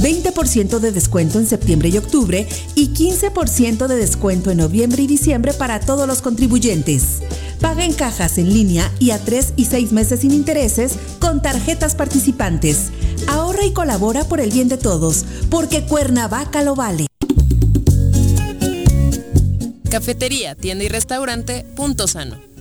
20% de descuento en septiembre y octubre y 15% de descuento en noviembre y diciembre para todos los contribuyentes. Paga en cajas en línea y a 3 y 6 meses sin intereses con tarjetas participantes. Ahorra y colabora por el bien de todos, porque Cuernavaca lo vale. Cafetería, tienda y restaurante Punto Sano.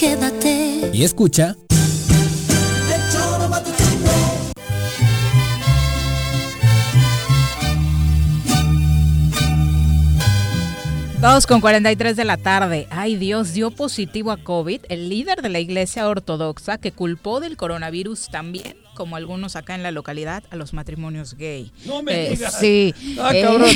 Quédate. Y escucha. Dos con 43 de la tarde. Ay Dios, dio positivo a COVID el líder de la iglesia ortodoxa que culpó del coronavirus también, como algunos acá en la localidad, a los matrimonios gay. No me Eh, digas. Sí. Ah, Eh, cabrón.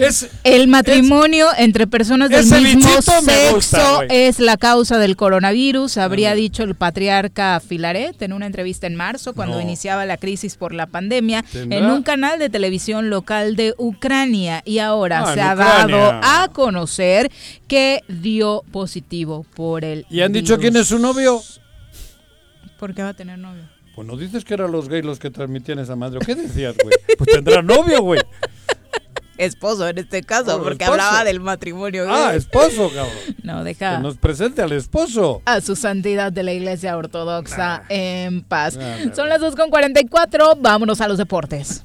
Es- el matrimonio entre personas del mismo sexo gusta, es la causa del coronavirus, habría dicho el patriarca Filaret en una entrevista en marzo cuando No. iniciaba la crisis por la pandemia ¿Tendrá? en un canal de televisión local de Ucrania y ahora Ah, se ha Ucrania. dado a conocer que dio positivo por el ¿Y han dicho quién es su novio? ¿Por qué va a tener novio? Pues no dices que eran los gays los que transmitían esa madre. ¿O ¿Qué decías, güey? Pues tendrá novio, güey. Esposo en este caso, Oh, porque esposo. hablaba del matrimonio. Ah, gay. esposo, cabrón. No, Que deja nos presente al esposo. a su santidad de la iglesia ortodoxa en paz. Nah, nah, Son las 2.44, vámonos a los deportes.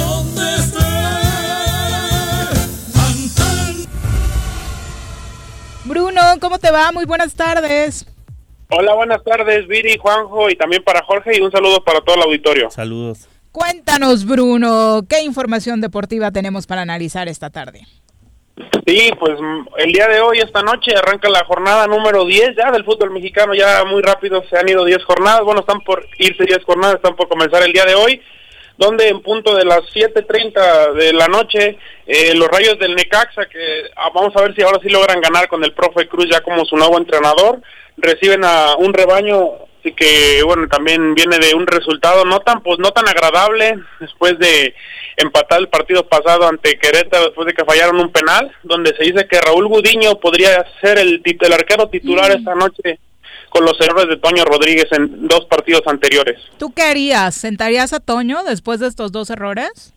¿cómo te va? Muy buenas tardes. Hola, buenas tardes, Viri, Juanjo y también para Jorge y un saludo para todo el auditorio. Saludos. Cuéntanos, Bruno, ¿qué información deportiva tenemos para analizar esta tarde? Sí, pues mm, el día de hoy, esta noche, arranca la jornada número 10 ya del fútbol mexicano, ya muy rápido se han ido 10 jornadas, bueno, están por irse 10 jornadas, están por comenzar el día de hoy, donde en punto de las 7.30 de la noche, eh, los rayos del Necaxa, que ah, vamos a ver si ahora sí logran ganar con el profe Cruz ya como su nuevo entrenador, reciben a un rebaño así que bueno también viene de un resultado no tan pues no tan agradable después de empatar el partido pasado ante Querétaro después de que fallaron un penal donde se dice que Raúl Gudiño podría ser el, arquero titular esta noche con los errores de Toño Rodríguez en dos partidos anteriores ¿Tú qué harías? ¿Sentarías a Toño después de estos dos errores?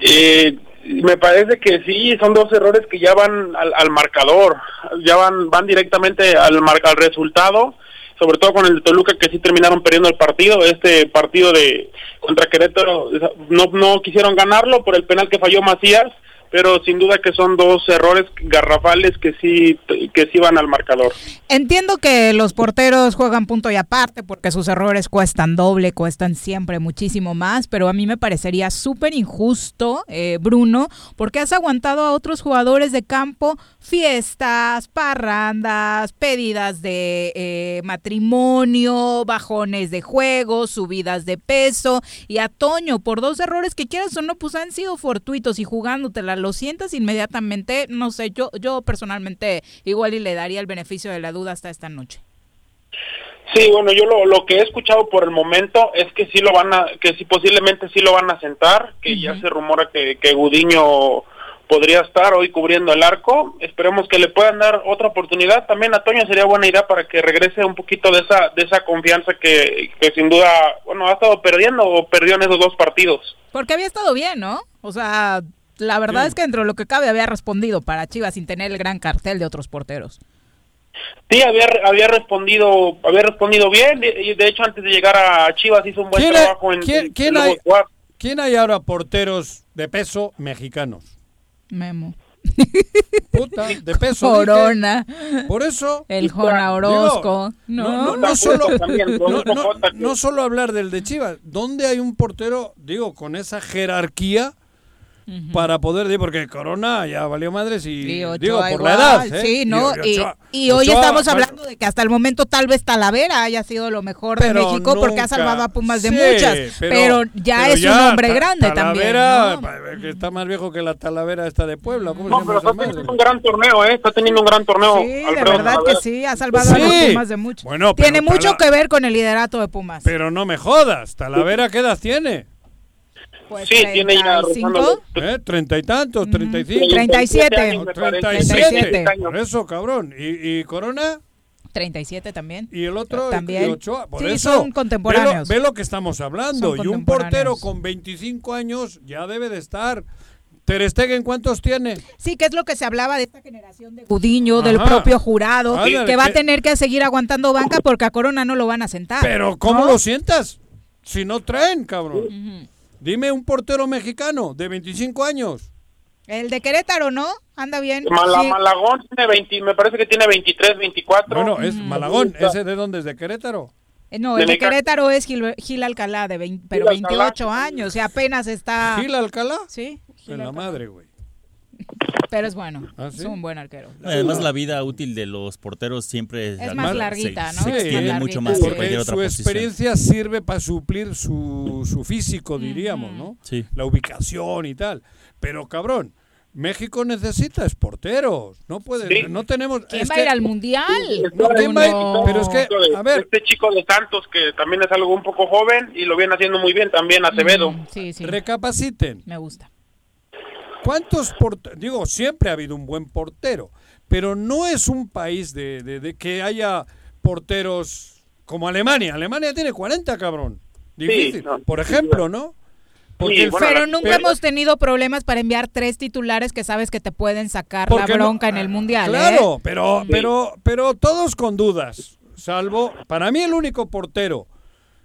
Eh, me parece que sí, son dos errores que ya van al, al marcador, ya van van directamente al mar- al resultado, sobre todo con el de Toluca que sí terminaron perdiendo el partido, este partido de contra Querétaro no no quisieron ganarlo por el penal que falló Macías, pero sin duda que son dos errores garrafales que sí que sí van al marcador. Entiendo que los porteros juegan punto y aparte porque sus errores cuestan doble, cuestan siempre muchísimo más, pero a mí me parecería súper injusto, eh, Bruno, porque has aguantado a otros jugadores de campo fiestas, parrandas, pedidas de eh, matrimonio, bajones de juego, subidas de peso y a Toño por dos errores que quieras o no, pues han sido fortuitos y jugándotela lo sientas inmediatamente, no sé, yo, yo personalmente igual y le daría el beneficio de la duda hasta esta noche. Sí, bueno, yo lo, lo que he escuchado por el momento es que sí lo van a, que sí posiblemente sí lo van a sentar, que ya se rumora que, que Gudiño podría estar hoy cubriendo el arco. Esperemos que le puedan dar otra oportunidad. También a Toño sería buena idea para que regrese un poquito de esa de esa confianza que, que sin duda, bueno, ha estado perdiendo o perdió en esos dos partidos. Porque había estado bien, ¿no? O sea, la verdad es que dentro de lo que cabe había respondido para Chivas sin tener el gran cartel de otros porteros. Sí, había, había respondido había respondido bien y de hecho antes de llegar a Chivas hizo un buen ¿Quién, trabajo en quién- en quién hay, Guap. quién hay ahora porteros de peso mexicanos? Memo. Puta, de peso. Corona. dije. Por eso. El Jona Orozco. no, No, no, solo, no solo hablar del de Chivas. ¿Dónde hay un portero, digo, con esa jerarquía para poder decir? Porque Corona ya valió madres y, Y Ochoa digo, por igual, la edad. ¿eh? Sí, ¿no? Y Y, Ochoa- y hoy Ochoa, estamos bueno, hablando de que hasta el momento tal vez Talavera haya sido lo mejor de México porque ha salvado a Pumas de muchas. Pero, ya pero es un hombre Ta- grande también. Talavera, ¿no? que está más viejo que la Talavera esta de Puebla. ¿Cómo No, se pero está teniendo un gran torneo, ¿eh? Está teniendo un gran torneo. Sí, de verdad que sí, ha salvado a los. Pumas de. Bueno, pero Tiene mucho que ver con el liderato de Pumas. Pero no me jodas, Talavera, ¿qué edad tiene? Pues Sí, tiene ya 35. ¿Eh? ¿Treinta y tantos? ¿Treinta y cinco? 37. años, me parece. 37. 37. Por eso, cabrón. ¿Y, y Corona? 37 también. Y el otro, y- También. y Ochoa. Por Sí, eso, son contemporáneos. Ve lo, ve lo que estamos hablando. Son Y un portero con 25 años ya debe de estar. Ter Stegen, ¿cuántos tiene? Sí, que es lo que se hablaba de esta generación de Gudiño, del propio jurado, Ándale, que va a tener que seguir aguantando banca porque a Corona no lo van a sentar. Pero ¿cómo ¿no? lo sientas? Si no traen, cabrón. Dime un portero mexicano de 25 años. El de Querétaro, ¿no? Anda bien. Mala- Sí. Malagón tiene 20, me parece que tiene 23, 24. Bueno, es Malagón. ¿Ese de dónde es? ¿De Querétaro? Eh, No, de el de. Querétaro es Gil, Gil Alcalá, de 20 pero Gil Alcalá. 28 años, y apenas está... ¿Gil Alcalá? Sí, En la madre, güey. Pero es bueno, ¿Ah, sí? es un buen arquero. Además, la vida útil de los porteros siempre Es más larguita, ¿no? Se extiende mucho más que cualquier otra su posición. experiencia sirve para suplir su, su físico, diríamos, ¿no? Sí. La ubicación y tal. Pero, cabrón, México necesita es porteros. No puede, Sí. no tenemos... ¿Quién es va a ir al mundial? No, ¿quién va a ir? No. Pero es que, a ver, Este chico de Santos, que también es algo un poco joven y lo viene haciendo muy bien también, Acevedo. Mm, Sí, sí, recapaciten. me gusta. ¿Cuántos porteros? Digo, siempre ha habido un buen portero, pero no es un país de, de- de que haya porteros como Alemania. Alemania tiene 40, cabrón. Difícil. no, Por ejemplo, ¿no? Porque Sí, bueno, Pero nunca pero- hemos tenido problemas para enviar tres titulares que sabes que te pueden sacar la no- bronca en el mundial. Claro, ¿eh? pero, pero, pero todos con dudas. Salvo, para mí el único portero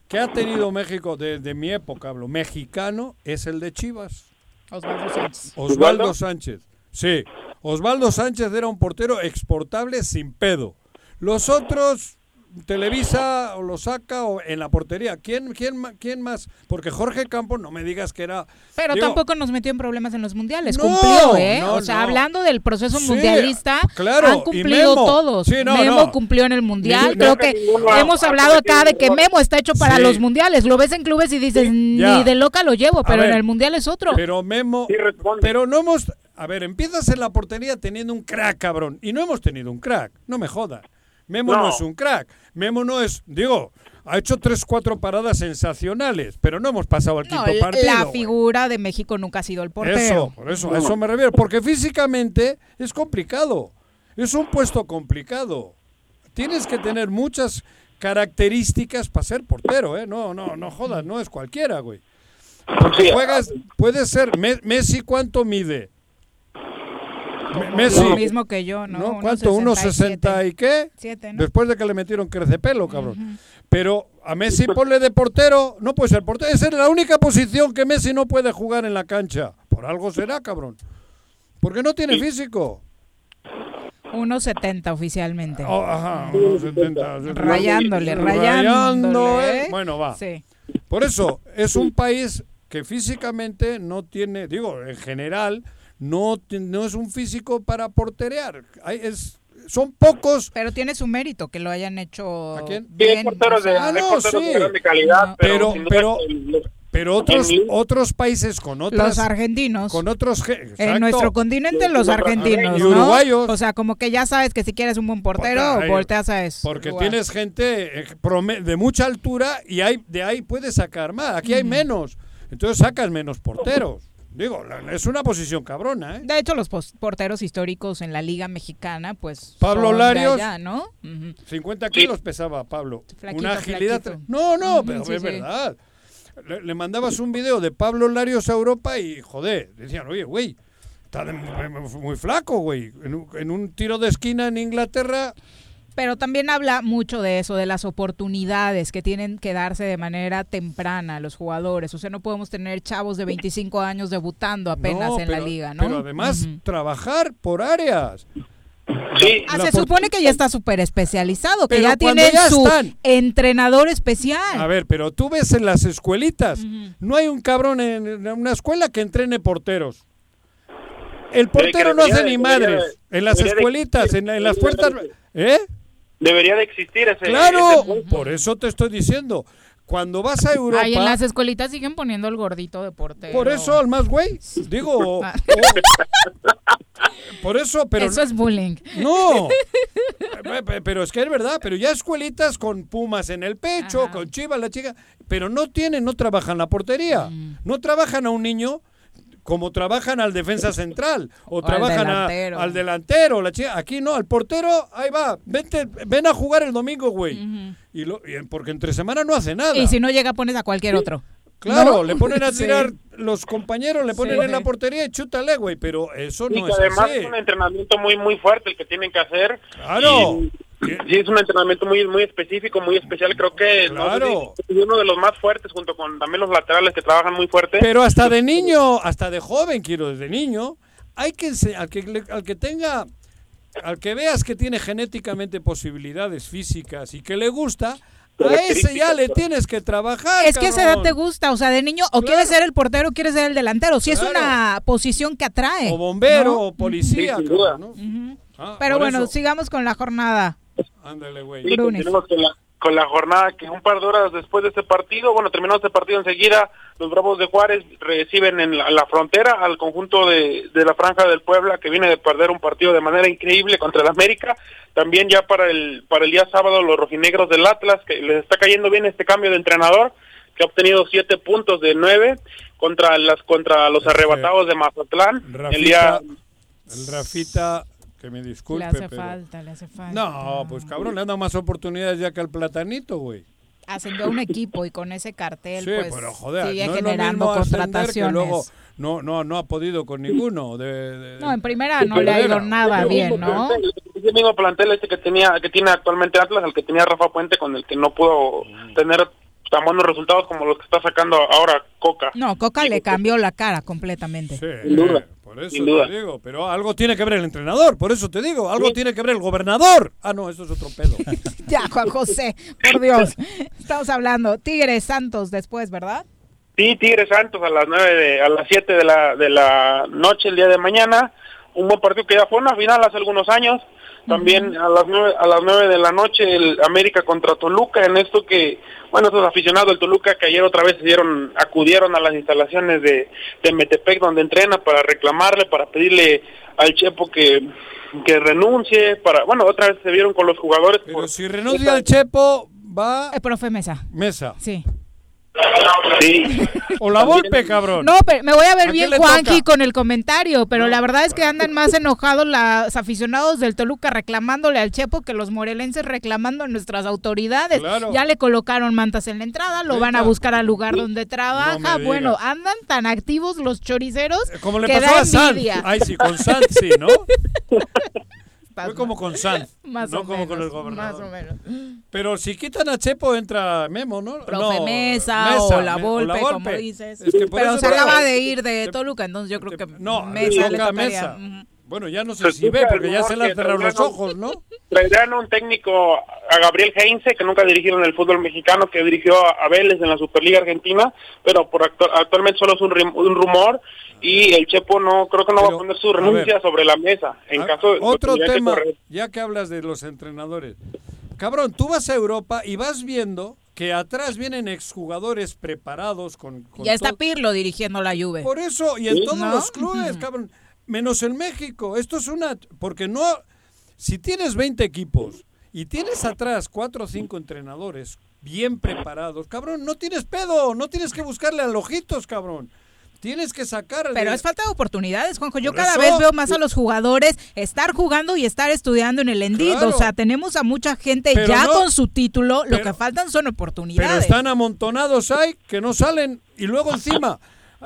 que ha tenido México desde mi época, hablo, mexicano, es el de Chivas. Osvaldo Sánchez. Osvaldo. Sánchez. Sí, Osvaldo Sánchez era un portero exportable sin pedo. Los otros, Televisa o lo saca o en la portería. ¿Quién, quién, quién más? Porque Jorge Campos, no me digas que era... Pero digo, tampoco nos metió en problemas en los mundiales. No, cumplió, ¿eh? no, o sea, no. hablando del proceso Sí, mundialista, claro, han cumplido Memo. todos. Sí, no, Memo no. cumplió en el mundial. Creo no, que hemos ha hablado acá de que Memo está hecho para Sí. los mundiales. Lo ves en clubes y dices, Ya. ni de loca lo llevo, pero ver, en el mundial es otro. Pero Memo... Pero no hemos... A ver, empiezas en la portería teniendo un crack, cabrón. Y no hemos tenido un crack. No me jodas. Memo no. No. es un crack. Memo no es... Digo, ha hecho tres, cuatro paradas sensacionales. Pero no hemos pasado al No, quinto partido. la güey. figura de México nunca ha sido el portero. Eso, por eso, a eso me refiero. Porque físicamente es complicado. Es un puesto complicado. Tienes que tener muchas características para ser portero, ¿eh? No, no, no jodas, no es cualquiera, güey. Porque juegas, puede ser, Me- Messi, ¿cuánto mide? Me- Messi, Lo mismo que yo, ¿no? ¿Cuánto? ¿Unos 60 y qué? Siete, ¿no? Después de que le metieron crecepelo, cabrón. Pero a Messi ponle de portero, no puede ser portero. Esa es la única posición que Messi no puede jugar en la cancha. Por algo será, cabrón. Porque no tiene físico. 1.70 oficialmente. Oh, ajá, 1.70. Rayándole, Rayando, rayándole. ¿eh? Bueno, va. Sí. Por eso, es un país que físicamente no tiene, digo, en general, no, no es un físico para porterear. Hay, es, son pocos. Pero tiene su mérito que lo hayan hecho quién? Sí, hay bien. porteros de, Ah, no, porteros sí. de calidad, pero, Pero, pero, el- los- pero otros, otros países con otras. Los argentinos. Con otros. En nuestro continente, los argentinos, Y ¿no? uruguayos. O sea, como que ya sabes que si quieres un buen portero, volteas a eso. Porque tienes gente eh, de mucha altura y hay, de ahí puedes sacar más. Aquí hay menos. Entonces sacas menos porteros. Digo, es una posición cabrona, ¿eh? De hecho, los porteros históricos en la Liga Mexicana, pues. Pablo Larios. allá, ¿no? Ujú. 50 kilos pesaba Pablo. Flaquito, una agilidad. flaquito. No, no, pero sí, es sí. verdad. Le, le mandabas un video de Pablo Larios a Europa y, joder, decían, oye, güey, está de- muy, muy flaco, güey. En un, en un tiro de esquina en Inglaterra, Pero también habla mucho de eso, de las oportunidades que tienen que darse de manera temprana los jugadores. O sea, no podemos tener chavos de 25 años debutando apenas No, en la liga, ¿no? Pero además, trabajar por áreas. Ah, se supone que ya está súper especializado, que Pero ya tiene ya su están- entrenador especial. A ver, pero tú ves en las escuelitas, no hay un cabrón en, en una escuela que entrene porteros. El portero no hace ni madres. de- En las escuelitas, en, la- en las puertas... ¿Eh? Debería de existir ese. Claro, ese por eso te estoy diciendo. Cuando vas a Europa... Ahí en las escuelitas siguen poniendo el gordito de portero. Por eso, al más güey. Digo, por eso, pero... Eso es bullying. No, Pe- pe- pero es que es verdad, pero ya escuelitas con pumas en el pecho, con chivas la chica, pero no tienen, no trabajan la portería, Mm. no trabajan a un niño como trabajan al defensa central o, trabajan delantero. al delantero, la chica, aquí no, al portero, ahí va, vente, ven a jugar el domingo, güey. y, lo- y porque entre semana no hace nada. Y si no llega, pones a cualquier otro. Claro, ¿No? le ponen a Sí. tirar los compañeros, le ponen Sí. en la portería y chútale, güey, pero eso Y no que es además así. es un entrenamiento muy muy fuerte el que tienen que hacer. Claro. Y- Sí, es un entrenamiento muy muy específico, muy especial. Creo que no sé Claro. si es uno de los más fuertes, junto con también los laterales que trabajan muy fuerte. Pero hasta de niño, hasta de joven, quiero desde niño, hay que al que al que tenga al que veas que tiene genéticamente posibilidades físicas y que le gusta, a ese ya le tienes que trabajar. Es que a esa edad cabrón. te gusta, o sea, de niño, o quieres ser el portero o quieres ser el delantero. Si es Claro. una posición que atrae. o bombero ¿no? o policía, Sí, sin duda. cabrón, ¿no? Ah, Pero bueno, eso. sigamos con la jornada. Ándale, güey. Sí, continuamos con la, con la jornada que un par de horas después de este partido, bueno, terminado este partido enseguida, los Bravos de Juárez reciben en la, la frontera al conjunto de, de la Franja del Puebla que viene de perder un partido de manera increíble contra el América. También ya para el para el día sábado los rojinegros del Atlas que les está cayendo bien este cambio de entrenador que ha obtenido siete puntos de nueve contra las contra los arrebatados de Mazatlán. El día Rafita, que me disculpe, le hace pero- falta, le hace falta. No, pues cabrón, le han dado más oportunidades ya que al platanito, güey. Ascendió a un equipo y con ese cartel, Sí, pues pero joder, sigue no es lo generando mismo ascender contrataciones. que luego no, no, no ha podido con ninguno. De, de- No, en primera no le ha ido nada bien, ¿no? plantel, Ese mismo plantel este que tenía que tiene actualmente Atlas, al que tenía Rafa Puente, con el que no pudo tener tan buenos resultados como los que está sacando ahora Coca. No, Coca le cambió la cara completamente. Sin duda. Por eso te digo, pero algo tiene que ver el entrenador, por eso te digo, algo tiene que ver el gobernador. Ah, no, eso es otro pedo. Ya, Juan José, por Dios. Estamos hablando Tigres Santos después, ¿verdad? Sí, Tigres Santos a las nueve de, a las 7 de la, de la noche el día de mañana. Un buen partido que ya fue una final hace algunos años. También a las nueve, a las nueve de la noche el América contra Toluca. En esto que, bueno, estos aficionados del Toluca que ayer otra vez se dieron, acudieron a las instalaciones de, de Metepec donde entrena para reclamarle, para pedirle al Chepo que, que renuncie, para, bueno, otra vez se vieron con los jugadores. Pero si renuncia al Chepo, va... El profe Mesa. Mesa. Sí. Sí. O la Volpe, cabrón. No, pero me voy a ver ¿A bien Juanqui con el comentario, pero la verdad es que andan más enojados los aficionados del Toluca reclamándole al Chepo que los morelenses reclamando a nuestras autoridades. Claro. Ya le colocaron mantas en la entrada, lo van a buscar al lugar donde trabaja. No bueno, andan tan activos los choriceros Como le que pasó da a San. Ay, sí, con San, sí, ¿no? Fue como con Sanz, Más no o como con menos, el gobernador. Más o menos. Pero si quitan a Chepo entra Memo, ¿no? Profe No, Mesa, o la Volpe, como Volpe. dices. Es que Pero se acaba de ir de Toluca, entonces yo creo que No, Mesa le. Mesa. Bueno, ya no sé Se si ve porque ya se le han cerrado los ojos, ¿no? Traerán un técnico a Gabriel Heinze, que nunca en el fútbol mexicano, que dirigió a Vélez en la Superliga Argentina, pero por actu- actualmente solo es un rumor y el Chepo no creo que no va a poner su renuncia ver. sobre la mesa. En Ah, caso de Otro que tema, ya que hablas de los entrenadores. Cabrón, tú vas a Europa y vas viendo que atrás vienen exjugadores preparados con... con Ya está Pirlo dirigiendo la Juve. Por eso, y en todos ¿No? los clubes, cabrón. Menos en México. Esto es una... Porque no... Si tienes 20 equipos y tienes atrás 4 o 5 entrenadores bien preparados, cabrón, no tienes pedo. No tienes que buscarle a ojitos, cabrón. Tienes que sacar... Pero es falta de oportunidades, Juanjo. Yo Por cada eso- vez veo más a los jugadores estar jugando y estar estudiando en el Endid. Claro. O sea, tenemos a mucha gente Pero ya no- con su título. Lo pero- que faltan son Pero oportunidades. están amontonados ahí que no salen y luego encima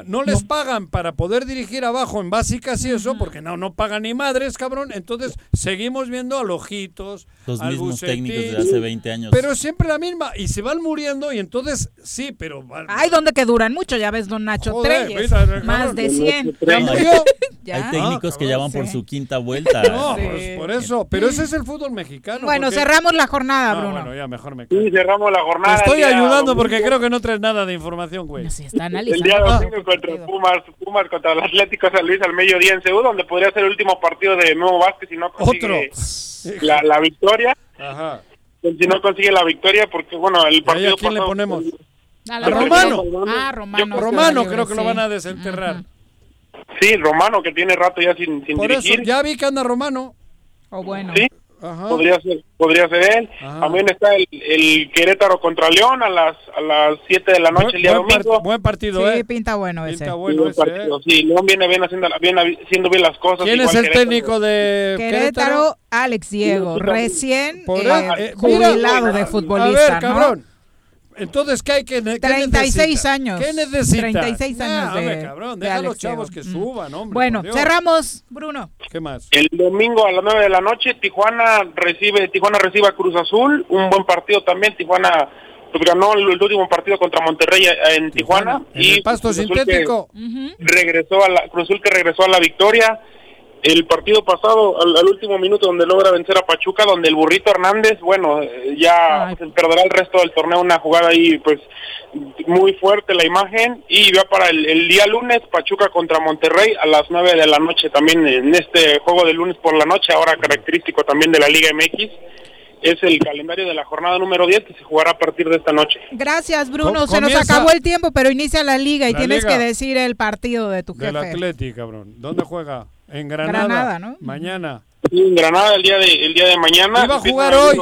no les pagan para poder dirigir abajo en básicas y eso porque no no pagan ni madres, cabrón. Entonces seguimos viendo a Lojitos, Los al mismos Bucetín, técnicos de hace 20 años. Pero siempre la misma y se van muriendo y entonces sí, pero Hay donde que duran mucho, ya ves, don Nacho Joder, Treyes. mira, cabrón. Más de 100. Ya. Hay técnicos que ya van por su quinta vuelta. No, pues, por eso, pero ese es el fútbol mexicano. Bueno, porque- cerramos la jornada, Ah, Bruno. bueno, ya mejor me Sí, cerramos la Te jornada. estoy ayudando porque creo que no traes nada de información, güey. está El día domingo contra Pumas, Pumas contra el Atlético San Luis al mediodía en Seúl, donde podría ser el último partido de Nuevo Vázquez si no consigue la, la victoria. Ajá. Si no consigue la victoria, porque bueno, el ¿Y ahí partido a quién le ponemos? A la Romano. Ah, Romano. Romano creo que lo van a desenterrar. Sí, Romano, que tiene rato ya sin, sin Por eso, dirigir. ya vi que anda Romano. O bueno. Sí, Ajá. podría ser, podría ser él. Ajá. También está el, el Querétaro contra León a las a las 7 de la noche el día buen, par- domingo. buen partido, Sí, ¿eh? pinta bueno ese. Pinta Sí, bueno buen ese, ¿eh? partido. Sí, León viene bien haciendo, bien haciendo bien las cosas. ¿Quién igual es el Querétaro. técnico de Querétaro, Alex Diego, Sí, recién eh, eh, jubilado mira, de A futbolista, ver, ¿no? Entonces, ¿qué hay que qué 36 necesita? años. ¿Qué necesita? 36 años Nah, hombre, de- cabrón, de deja a los chavos que suban, hombre. Bueno, cerramos, Bruno. ¿Qué más? El domingo a las 9 de la noche Tijuana recibe Tijuana recibe a Cruz Azul, un buen partido también. Tijuana pues, ganó el, el último partido contra Monterrey eh, en Tijuana, En y el pasto Cruz sintético. que regresó a la Cruz Azul que regresó a la victoria. El partido pasado al, al último minuto donde logra vencer a Pachuca, donde el burrito Hernández, bueno, eh, ya pues, perderá el resto del torneo una jugada ahí pues muy fuerte la imagen y ya para el, el día lunes Pachuca contra Monterrey a las 9 de la noche también en este juego de lunes por la noche, ahora característico también de la Liga MX. Es el calendario de la jornada número 10 que se jugará a partir de esta noche. Gracias, Bruno. Com- Se nos acabó el tiempo, pero inicia la liga y La tienes liga. que decir el partido de tu Del jefe. Atleti, cabrón. ¿Dónde juega? En Granada. Granada, ¿no? Mañana. Sí, en Granada el día de, el día de mañana. Iba a jugar hoy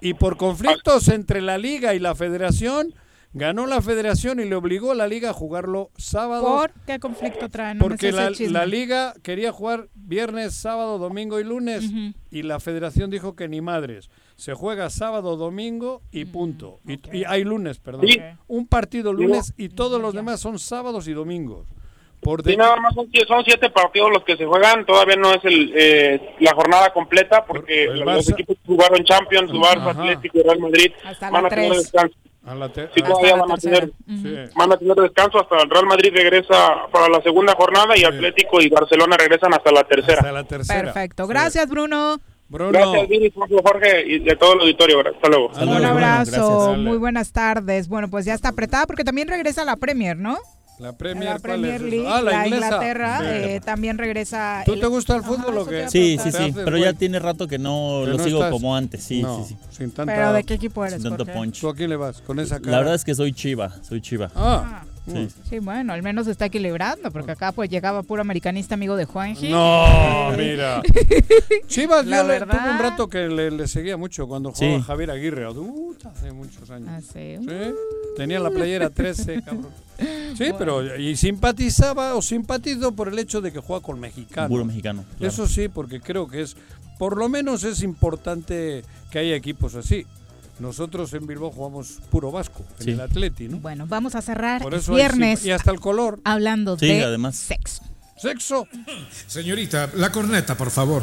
y por conflictos entre la liga y la federación, ganó la federación y le obligó a la liga a jugarlo sábado. ¿Por qué conflicto traen? No Porque la, la liga quería jugar viernes, sábado, domingo y lunes y la federación dijo que ni madres. Se juega sábado, domingo y punto. Y, y hay lunes, perdón. Un partido lunes y todos los demás son sábados y domingos. Por Sí, nada más son, sie- son siete partidos los que se juegan, todavía no es el, eh, la jornada completa porque los equipos que jugaron Champions, Barça, Ajá. Atlético y Real Madrid Hasta van a tener tres. descanso. a la te- Sí, todavía van a, tener, sí. van a tener descanso hasta el Real Madrid regresa para la segunda jornada y Atlético y Barcelona regresan hasta la tercera. hasta la tercera. Perfecto. Sí. Gracias, Bruno. Bruno. Gracias, Jorge, Jorge y de todo el auditorio. Hasta luego. Hasta Un luego, Bruno. abrazo. Gracias. Muy buenas tardes. Bueno, pues ya está apretada porque también regresa la Premier, ¿no? La Premier, la ¿cuál Premier es? League, Ah, la, la. Inglaterra, Sí. eh, también regresa. ¿Tú el- te gusta el Ajá, fútbol o eso te qué? Sí, sí, sí, pero ya tiene rato que no Que lo no sigo estás- como antes, sí, No, sí, sí. sin tanta... ¿Pero de qué equipo eres? Sin tanto punch. ¿Tú a quién le vas? Con esa cara. La verdad es que soy chiva, soy chiva. Ah, Sí. Sí, bueno, al menos está equilibrando, porque acá pues llegaba puro americanista amigo de Juanji. No, mira. Chivas La yo le- verdad. tuvo un rato que le, le seguía mucho cuando Sí. jugaba Javier Aguirre. Uh, hace muchos años. Ah, sí. Sí, tenía la playera 13, cabrón. Sí, pero y simpatizaba o simpatizo por el hecho de que juega con mexicano. Puro mexicano. claro. Eso sí, porque creo que es, por lo menos es importante que haya equipos así. Nosotros en Bilbao jugamos puro vasco, en el Atleti, ¿no? Bueno, vamos a cerrar Por eso viernes y hasta el color. hablando Sí, de además. sexo. Sexo. Señorita, la corneta, por favor.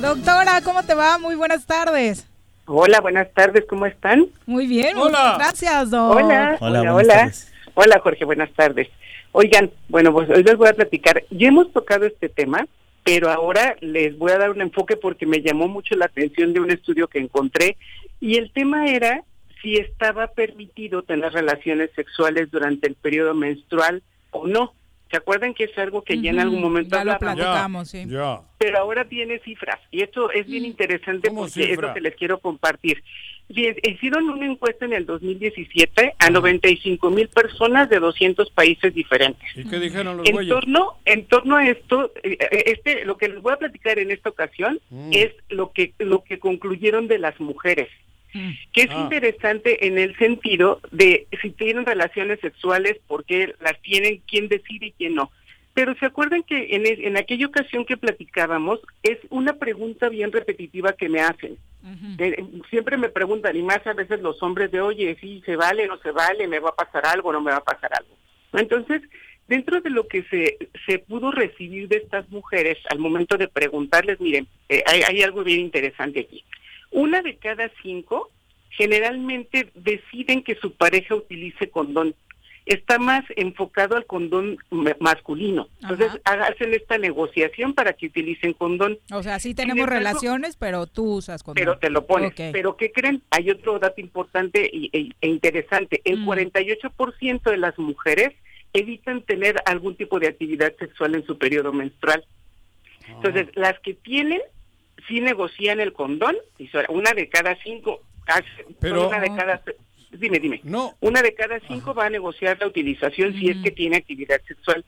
Doctora, ¿cómo te va? Muy buenas tardes. Hola, buenas tardes, ¿cómo están? Muy bien, Hola. gracias, Doc. Hola, Hola, hola, buenas hola. tardes. Hola, Jorge, buenas tardes. Oigan, bueno, pues hoy les voy a platicar. Ya hemos tocado este tema, pero ahora les voy a dar un enfoque porque me llamó mucho la atención de un estudio que encontré y el tema era si estaba permitido tener relaciones sexuales durante el periodo menstrual o no. ¿Se acuerdan que es algo que ya en algún momento Ya lo platicamos, sí. Ya. pero ahora tiene cifras y esto es bien interesante porque es cifra? lo que les quiero compartir. Bien, hicieron una encuesta en el 2017 a 95 mil personas de 200 países diferentes. ¿Y qué dijeron los En güeyes? torno, en torno a esto, eh, eh, este, lo que les voy a platicar en esta ocasión Mm. es lo que lo que concluyeron de las mujeres, que es Ah. interesante en el sentido de si tienen relaciones sexuales, por qué las tienen, quién decide y quién no. Pero se acuerdan que en, e- en aquella ocasión que platicábamos es una pregunta bien repetitiva que me hacen. Eh, siempre me preguntan, y más a veces los hombres de, oye, si se vale, no se vale, me va a pasar algo, no me va a pasar algo. Entonces, dentro de lo que se, se pudo recibir de estas mujeres al momento de preguntarles, miren, eh, hay, hay algo bien interesante aquí. Una de cada cinco generalmente deciden que su pareja utilice condón. Está más enfocado al condón ma- masculino. Entonces, hacen esta negociación para que utilicen condón. O sea, sí tenemos relaciones, pero tú usas condón. pero te lo pones. Pero ¿qué creen? Hay otro dato importante e, e interesante. El Mm. 48% de las mujeres evitan tener algún tipo de actividad sexual en su periodo menstrual. Entonces, las que tienen, sí negocian el condón, una de cada cinco, Pero- una de cada, dime, dime, no. una de cada cinco va a negociar la utilización si es que tiene actividad sexual.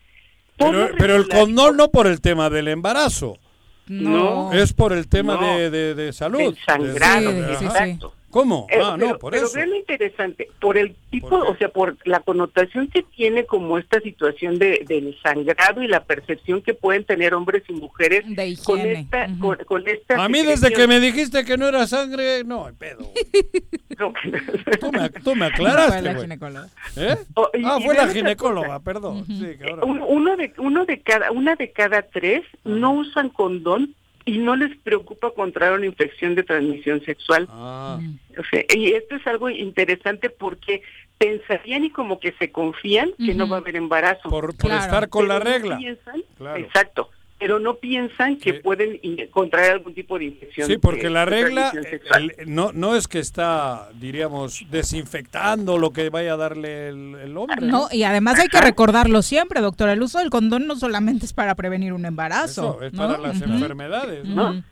Pero, el condón no por el tema del embarazo. No. Es por el tema No. de, de, de salud. Sangrado, sí, exacto. ¿Cómo? Eh, ah, pero, no, por pero eso. lo interesante, por el tipo, o sea, por la connotación que tiene como esta situación de, del sangrado y la percepción que pueden tener hombres y mujeres con esta, con, con esta A mí desde que me dijiste que no era sangre, no, hay pedo. Tú me, tú me aclaraste, Fue la güey. ginecóloga. ¿Eh? Oh, y- ah, y fue la ginecóloga, perdón. Sí, cabrón. Un- uno de uno de cada una de cada tres no usan condón y no les preocupa contraer una infección de transmisión sexual. Ah. O sea, y esto es algo interesante porque pensarían y como que se confían que no va a haber embarazo. Por, por estar con la Pero regla. piensan- Claro. Exacto. Pero no piensan que pueden contraer algún tipo de infección. Sí, porque de- la regla el- no, no es que está, diríamos, desinfectando lo que vaya a darle el, el hombre. No, y además hay que recordarlo siempre, doctor. El uso del condón no solamente es para prevenir un embarazo. Eso, es ¿no? para las enfermedades. ¿no?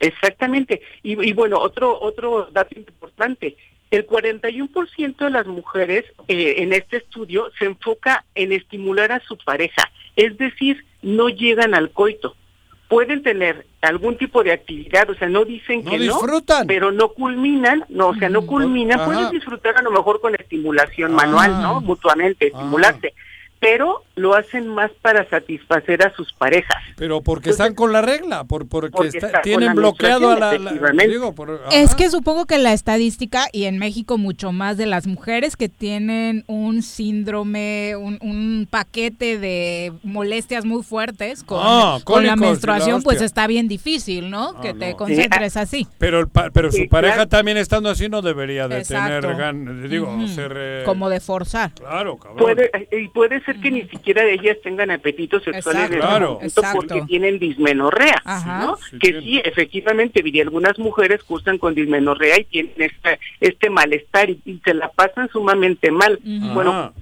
Exactamente. Y, y bueno, otro otro dato importante. El 41% de las mujeres eh, en este estudio se enfoca en estimular a su pareja, es decir, no llegan al coito. Pueden tener algún tipo de actividad, o sea, no dicen No que disfrutan. no, pero no culminan, no, o sea, no culminan, Ajá. pueden disfrutar a lo mejor con estimulación manual, Ah. ¿no? Mutuamente, estimularse, pero lo hacen más para satisfacer a sus parejas. Pero porque están con la regla, por, porque, Porque está- está tienen la bloqueado a la, menstruación, la- digo, por- Es que supongo que la estadística, y en México mucho más de las mujeres que tienen un síndrome, un, un paquete de molestias muy fuertes con, Ah, con la cólicos y la menstruación, pues está bien difícil, ¿no? que te no. concentres así. Pero, el pa- pero su Sí, pareja claro. también estando así no debería de Exacto. tener digo, Ujú. ser eh, Como de forzar. Claro, cabrón. Puede, y puede ser que ni siquiera ellas tengan apetitos sexuales Exacto. en ese Claro. momento Exacto. porque tienen dismenorrea, Ajá. ¿no? Sí, que tienen. sí, efectivamente, y algunas mujeres cursan con dismenorrea y tienen este, este malestar y, y se la pasan sumamente mal. Bueno.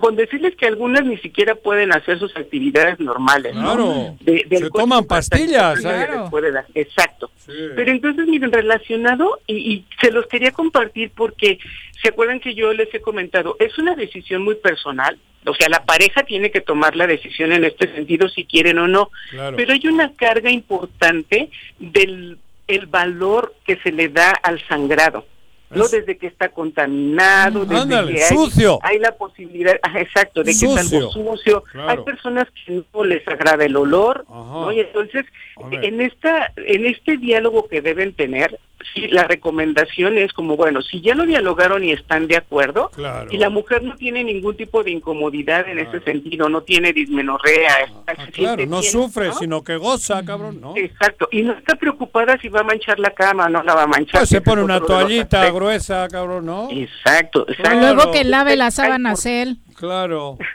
Con decirles que algunas ni siquiera pueden hacer sus actividades normales, ¿no? Claro. De- Se toman pastillas, que nadie les puede dar. Exacto. Pero entonces, miren, relacionado, y, y se los quería compartir porque se acuerdan que yo les he comentado, es una decisión muy personal, o sea, la pareja tiene que tomar la decisión en este sentido si quieren o no, Claro. pero hay una carga importante del el valor que se le da al sangrado. No desde que está contaminado, desde Ándale, que hay, sucio. hay la posibilidad, ajá, exacto, de que es algo Sucio. sucio. Claro. Hay personas que no les agrada el olor, ¿no? Y entonces, en esta, en este diálogo que deben tener, sí, la recomendación es como, bueno, si ya lo dialogaron y están de acuerdo, Claro. y la mujer no tiene ningún tipo de incomodidad en ese sentido, no tiene dismenorrea, está- se Claro, no bien, sufre, ¿no? sino que goza, cabrón, ¿no? Exacto, y no está preocupada si va a manchar la cama, no la va a manchar. Pues se pone una toallita. Gruesa, cabrón, ¿no? Exacto, exacto. Claro. Luego que lave las sábanas él. Claro.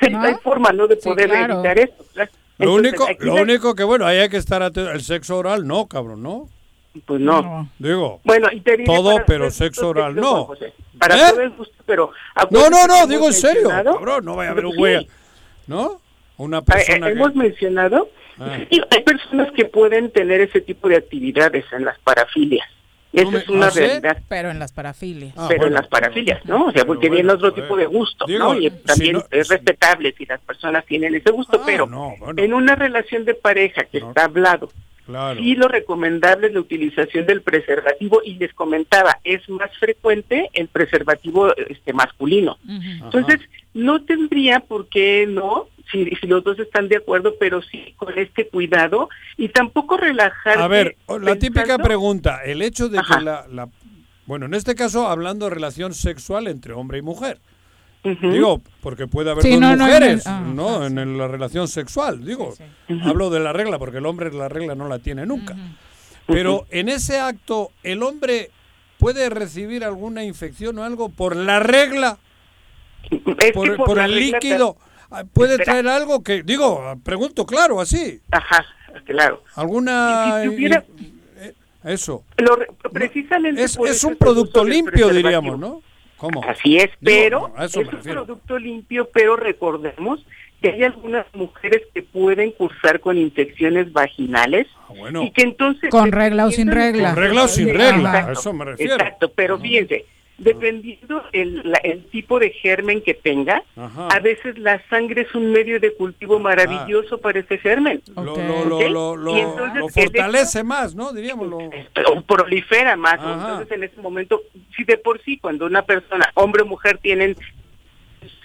Sí, no hay forma, ¿no?, de Sí, poder claro. evitar eso. claro. Lo Entonces, único, lo la- único que, bueno, ahí hay que estar atento. El sexo oral, no, cabrón, ¿no? Pues no. Digo, Bueno, y te diré todo, pero sexo que oral, tengo, no. José. Para ¿Eh? todo el gusto, pero... No, no, no, que digo en serio, cabrón, no vaya a haber un Sí. güey, ¿no? Una Ah, persona eh, que... Hemos mencionado, Ah. sí, hay personas que pueden tener ese tipo de actividades en las parafilias. Esa es una ¿Ah, realidad. Pero en las parafilias. pero en las parafilias, ¿no? O sea, porque viene otro tipo de gusto, Digo, ¿no? Y también si no- es respetable si las personas tienen ese gusto, pero en una relación de pareja que está hablado, Claro. sí lo recomendable es la utilización del preservativo y les comentaba, es más frecuente el preservativo este masculino. Entonces, no tendría por qué no, si, si los dos están de acuerdo, pero sí con este cuidado y tampoco relajar. A ver, la típica pregunta, el hecho de que la, la- Bueno, en este caso, hablando de relación sexual entre hombre y mujer. Digo, porque puede haber Sí, dos no, no, mujeres, no, ah, ¿no? En el- la relación sexual, digo. Hablo de la regla, porque el hombre la regla no la tiene nunca. Pero en ese acto, ¿el hombre puede recibir alguna infección o algo por la regla? Es por, que por por la el líquido. te- Ah, ¿Puede Espera. traer algo que, digo, pregunto claro, así? Ajá, claro. ¿Alguna... Si tuviera- eh, Eso. Lo re- precisamente Es, un producto limpio, diríamos, ¿no? ¿Cómo? Así es, Digo, pero no, a eso es me un refiero. producto limpio, pero recordemos que hay algunas mujeres que pueden cursar con infecciones vaginales Ah, bueno. y que entonces... Con regla o sin regla. Con regla o sin regla, a eso me refiero. Exacto, pero fíjense, dependiendo el, la- el tipo de germen que tenga, Ajá. a veces la sangre es un medio de cultivo maravilloso para ese germen. Lo, lo, lo, lo, lo- Y entonces lo el hecho- fortalece más, ¿no? Diríamos. Lo... o prolifera más. Ajá. Entonces, en ese momento, si de por sí, cuando una persona, hombre o mujer, tienen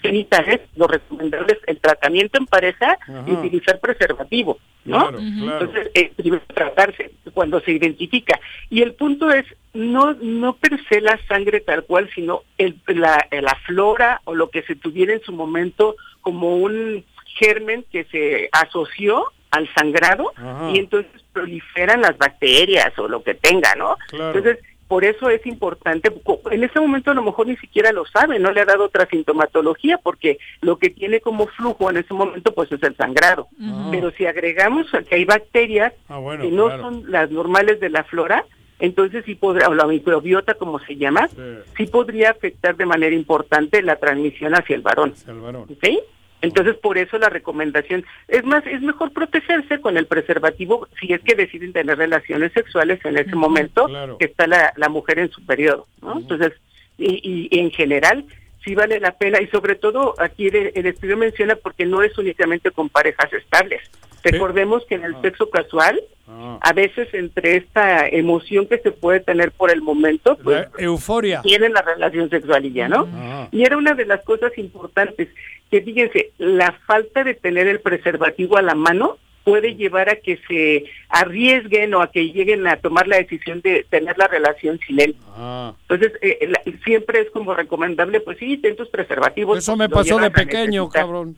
genitales, lo recomendable es el tratamiento en pareja y utilizar preservativo, ¿no? Claro, claro. Entonces, eh, primero tratarse cuando se identifica. Y el punto es, no no per se la sangre tal cual, sino el, la, la flora o lo que se tuviera en su momento como un germen que se asoció al sangrado Ajá. y entonces proliferan las bacterias o lo que tenga, ¿no? Claro. Entonces, por eso es importante, en ese momento a lo mejor ni siquiera lo sabe, no le ha dado otra sintomatología, porque lo que tiene como flujo en ese momento pues es el sangrado. Pero si agregamos que hay bacterias Ah, bueno, que no claro. son las normales de la flora, entonces sí podrá, o la microbiota como se llama, sí podría afectar de manera importante la transmisión hacia el varón. El varón. ¿Sí? Entonces, por eso la recomendación es más, es mejor protegerse con el preservativo si es que deciden tener relaciones sexuales en ese momento claro. que está la, la mujer en su periodo, ¿no? Entonces, y, y- en general, sí vale la pena, y sobre todo aquí el, el estudio menciona porque no es únicamente con parejas estables. Recordemos que en el sexo casual, Ah. a veces entre esta emoción que se puede tener por el momento, pues La euforia. tienen la relación sexual y ya, ¿no? Ajá. Y era una de las cosas importantes, que fíjense, la falta de tener el preservativo a la mano puede llevar a que se arriesguen o a que lleguen a tomar la decisión de tener la relación sin él. Ah. Entonces, eh, la- siempre es como recomendable, pues sí, ten tus preservativos. Eso me pasó de pequeño, cabrón.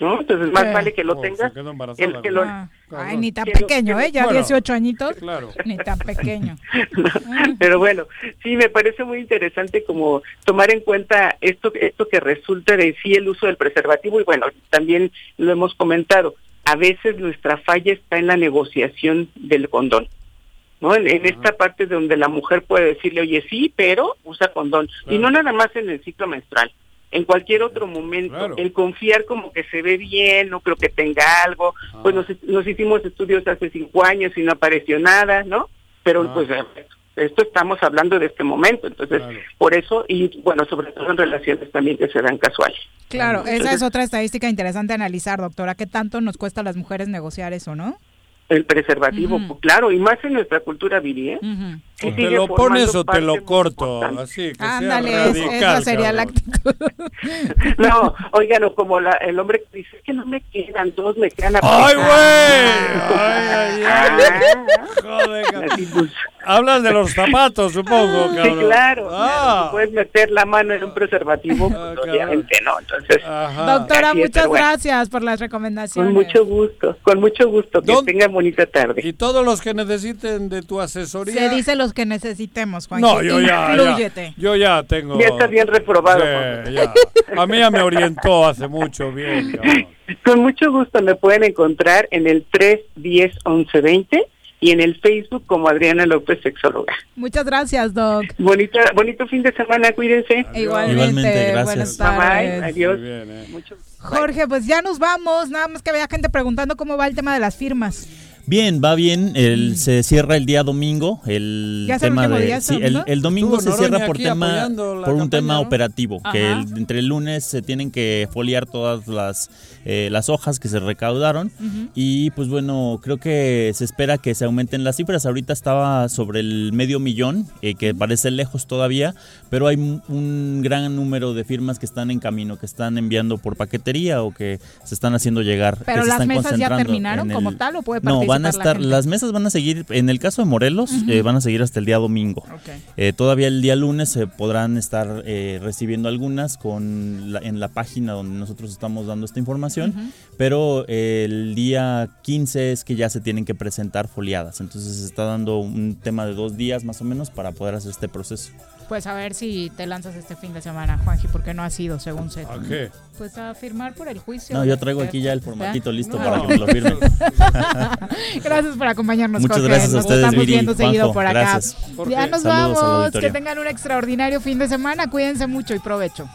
¿No? Entonces, más vale que lo Oh, se tengas. quedó embarazada, el que lo- Ah. Ay, ni tan pequeño, que- ¿eh? Ya bueno, 18 añitos. Claro. Ni tan pequeño. Pero bueno, sí me parece muy interesante como tomar en cuenta esto esto que resulta de sí el uso del preservativo y bueno, también lo hemos comentado, a veces nuestra falla está en la negociación del condón. ¿no? En, en esta parte donde la mujer puede decirle, oye, sí, pero usa condón. Y no nada más en el ciclo menstrual, en cualquier otro momento. Claro. El confiar como que se ve bien, no creo que tenga algo. Pues nos, nos hicimos estudios hace cinco años y no apareció nada, ¿no? Pero Ah. pues esto estamos hablando de este momento. Entonces, por eso, y bueno, sobre todo en relaciones también que se dan casuales. Claro, esa es otra estadística interesante a analizar, doctora. ¿Qué tanto nos cuesta a las mujeres negociar eso, no? el preservativo, pues, claro, y más en nuestra cultura viri, ¿eh? Te lo pones o te lo corto, importante. así que Ándale, sea radical. esa sería la cabrón. No, oigan, o como la, el hombre que dice, es que no me quedan, todos me quedan ¡Ay, apretados". güey! ¡Ay, ay, ay! Joder, cabrón. Pues, Hablas de los zapatos, supongo, Sí, cabrón. claro, Ah. claro, puedes meter la mano en un preservativo, pues, obviamente no, entonces... Doctora, muchas bueno, gracias por las recomendaciones. Con mucho gusto, con mucho gusto, que tengan bonita tarde. Y todos los que necesiten de tu asesoría. Se dice los que necesitemos, Juan. No, yo ya, ya. Yo ya tengo. Ya está bien reprobado, Sí, ya. A mí ya me orientó hace mucho bien, cabrón. Con mucho gusto me pueden encontrar en el 310 1120 y en el Facebook como Adriana López, sexóloga. Muchas gracias, Doc. Bonita, bonito fin de semana, cuídense. Igualmente, Igualmente, gracias. buenas Bye, tardes. bye, adiós. Muy bien, ¿eh? Mucho- Jorge, pues ya nos vamos. Nada más que había gente preguntando cómo va el tema de las firmas. Bien, va bien. El, se cierra el día domingo. El ¿Ya es el tema de día, sí, el, domingo? el domingo Estuvo se cierra por tema por un campaña, tema ¿no? operativo. Que el- entre el lunes se tienen que foliar todas las eh, las hojas que se recaudaron y pues bueno creo que se espera que se aumenten las cifras. Ahorita estaba sobre el medio millón eh, que parece lejos todavía, pero hay un- gran número de firmas que están en camino, que están enviando por paquetería o que se están haciendo llegar. que Pero se las están mesas ya terminaron como tal o puede no, van a la estar, las mesas van a seguir, en el caso de Morelos, eh, van a seguir hasta el día domingo. Eh, todavía el día lunes se podrán estar eh, recibiendo algunas con la- en la página donde nosotros estamos dando esta información, pero eh, el día 15 es que ya se tienen que presentar foliadas, entonces se está dando un tema de dos días más o menos para poder hacer este proceso. Pues a ver si te lanzas este fin de semana, Juanji, porque no ha sido, según sé. ¿A qué? Pues a firmar por el juicio. No, yo traigo aquí ya el formatito listo No. para que me lo firmen. gracias por acompañarnos, Muchas Jorge. gracias a Nos ustedes, estamos Viri, viendo seguido Juanjo, por acá. gracias. Ya nos Saludos vamos. Que tengan un extraordinario fin de semana. Cuídense mucho y provecho.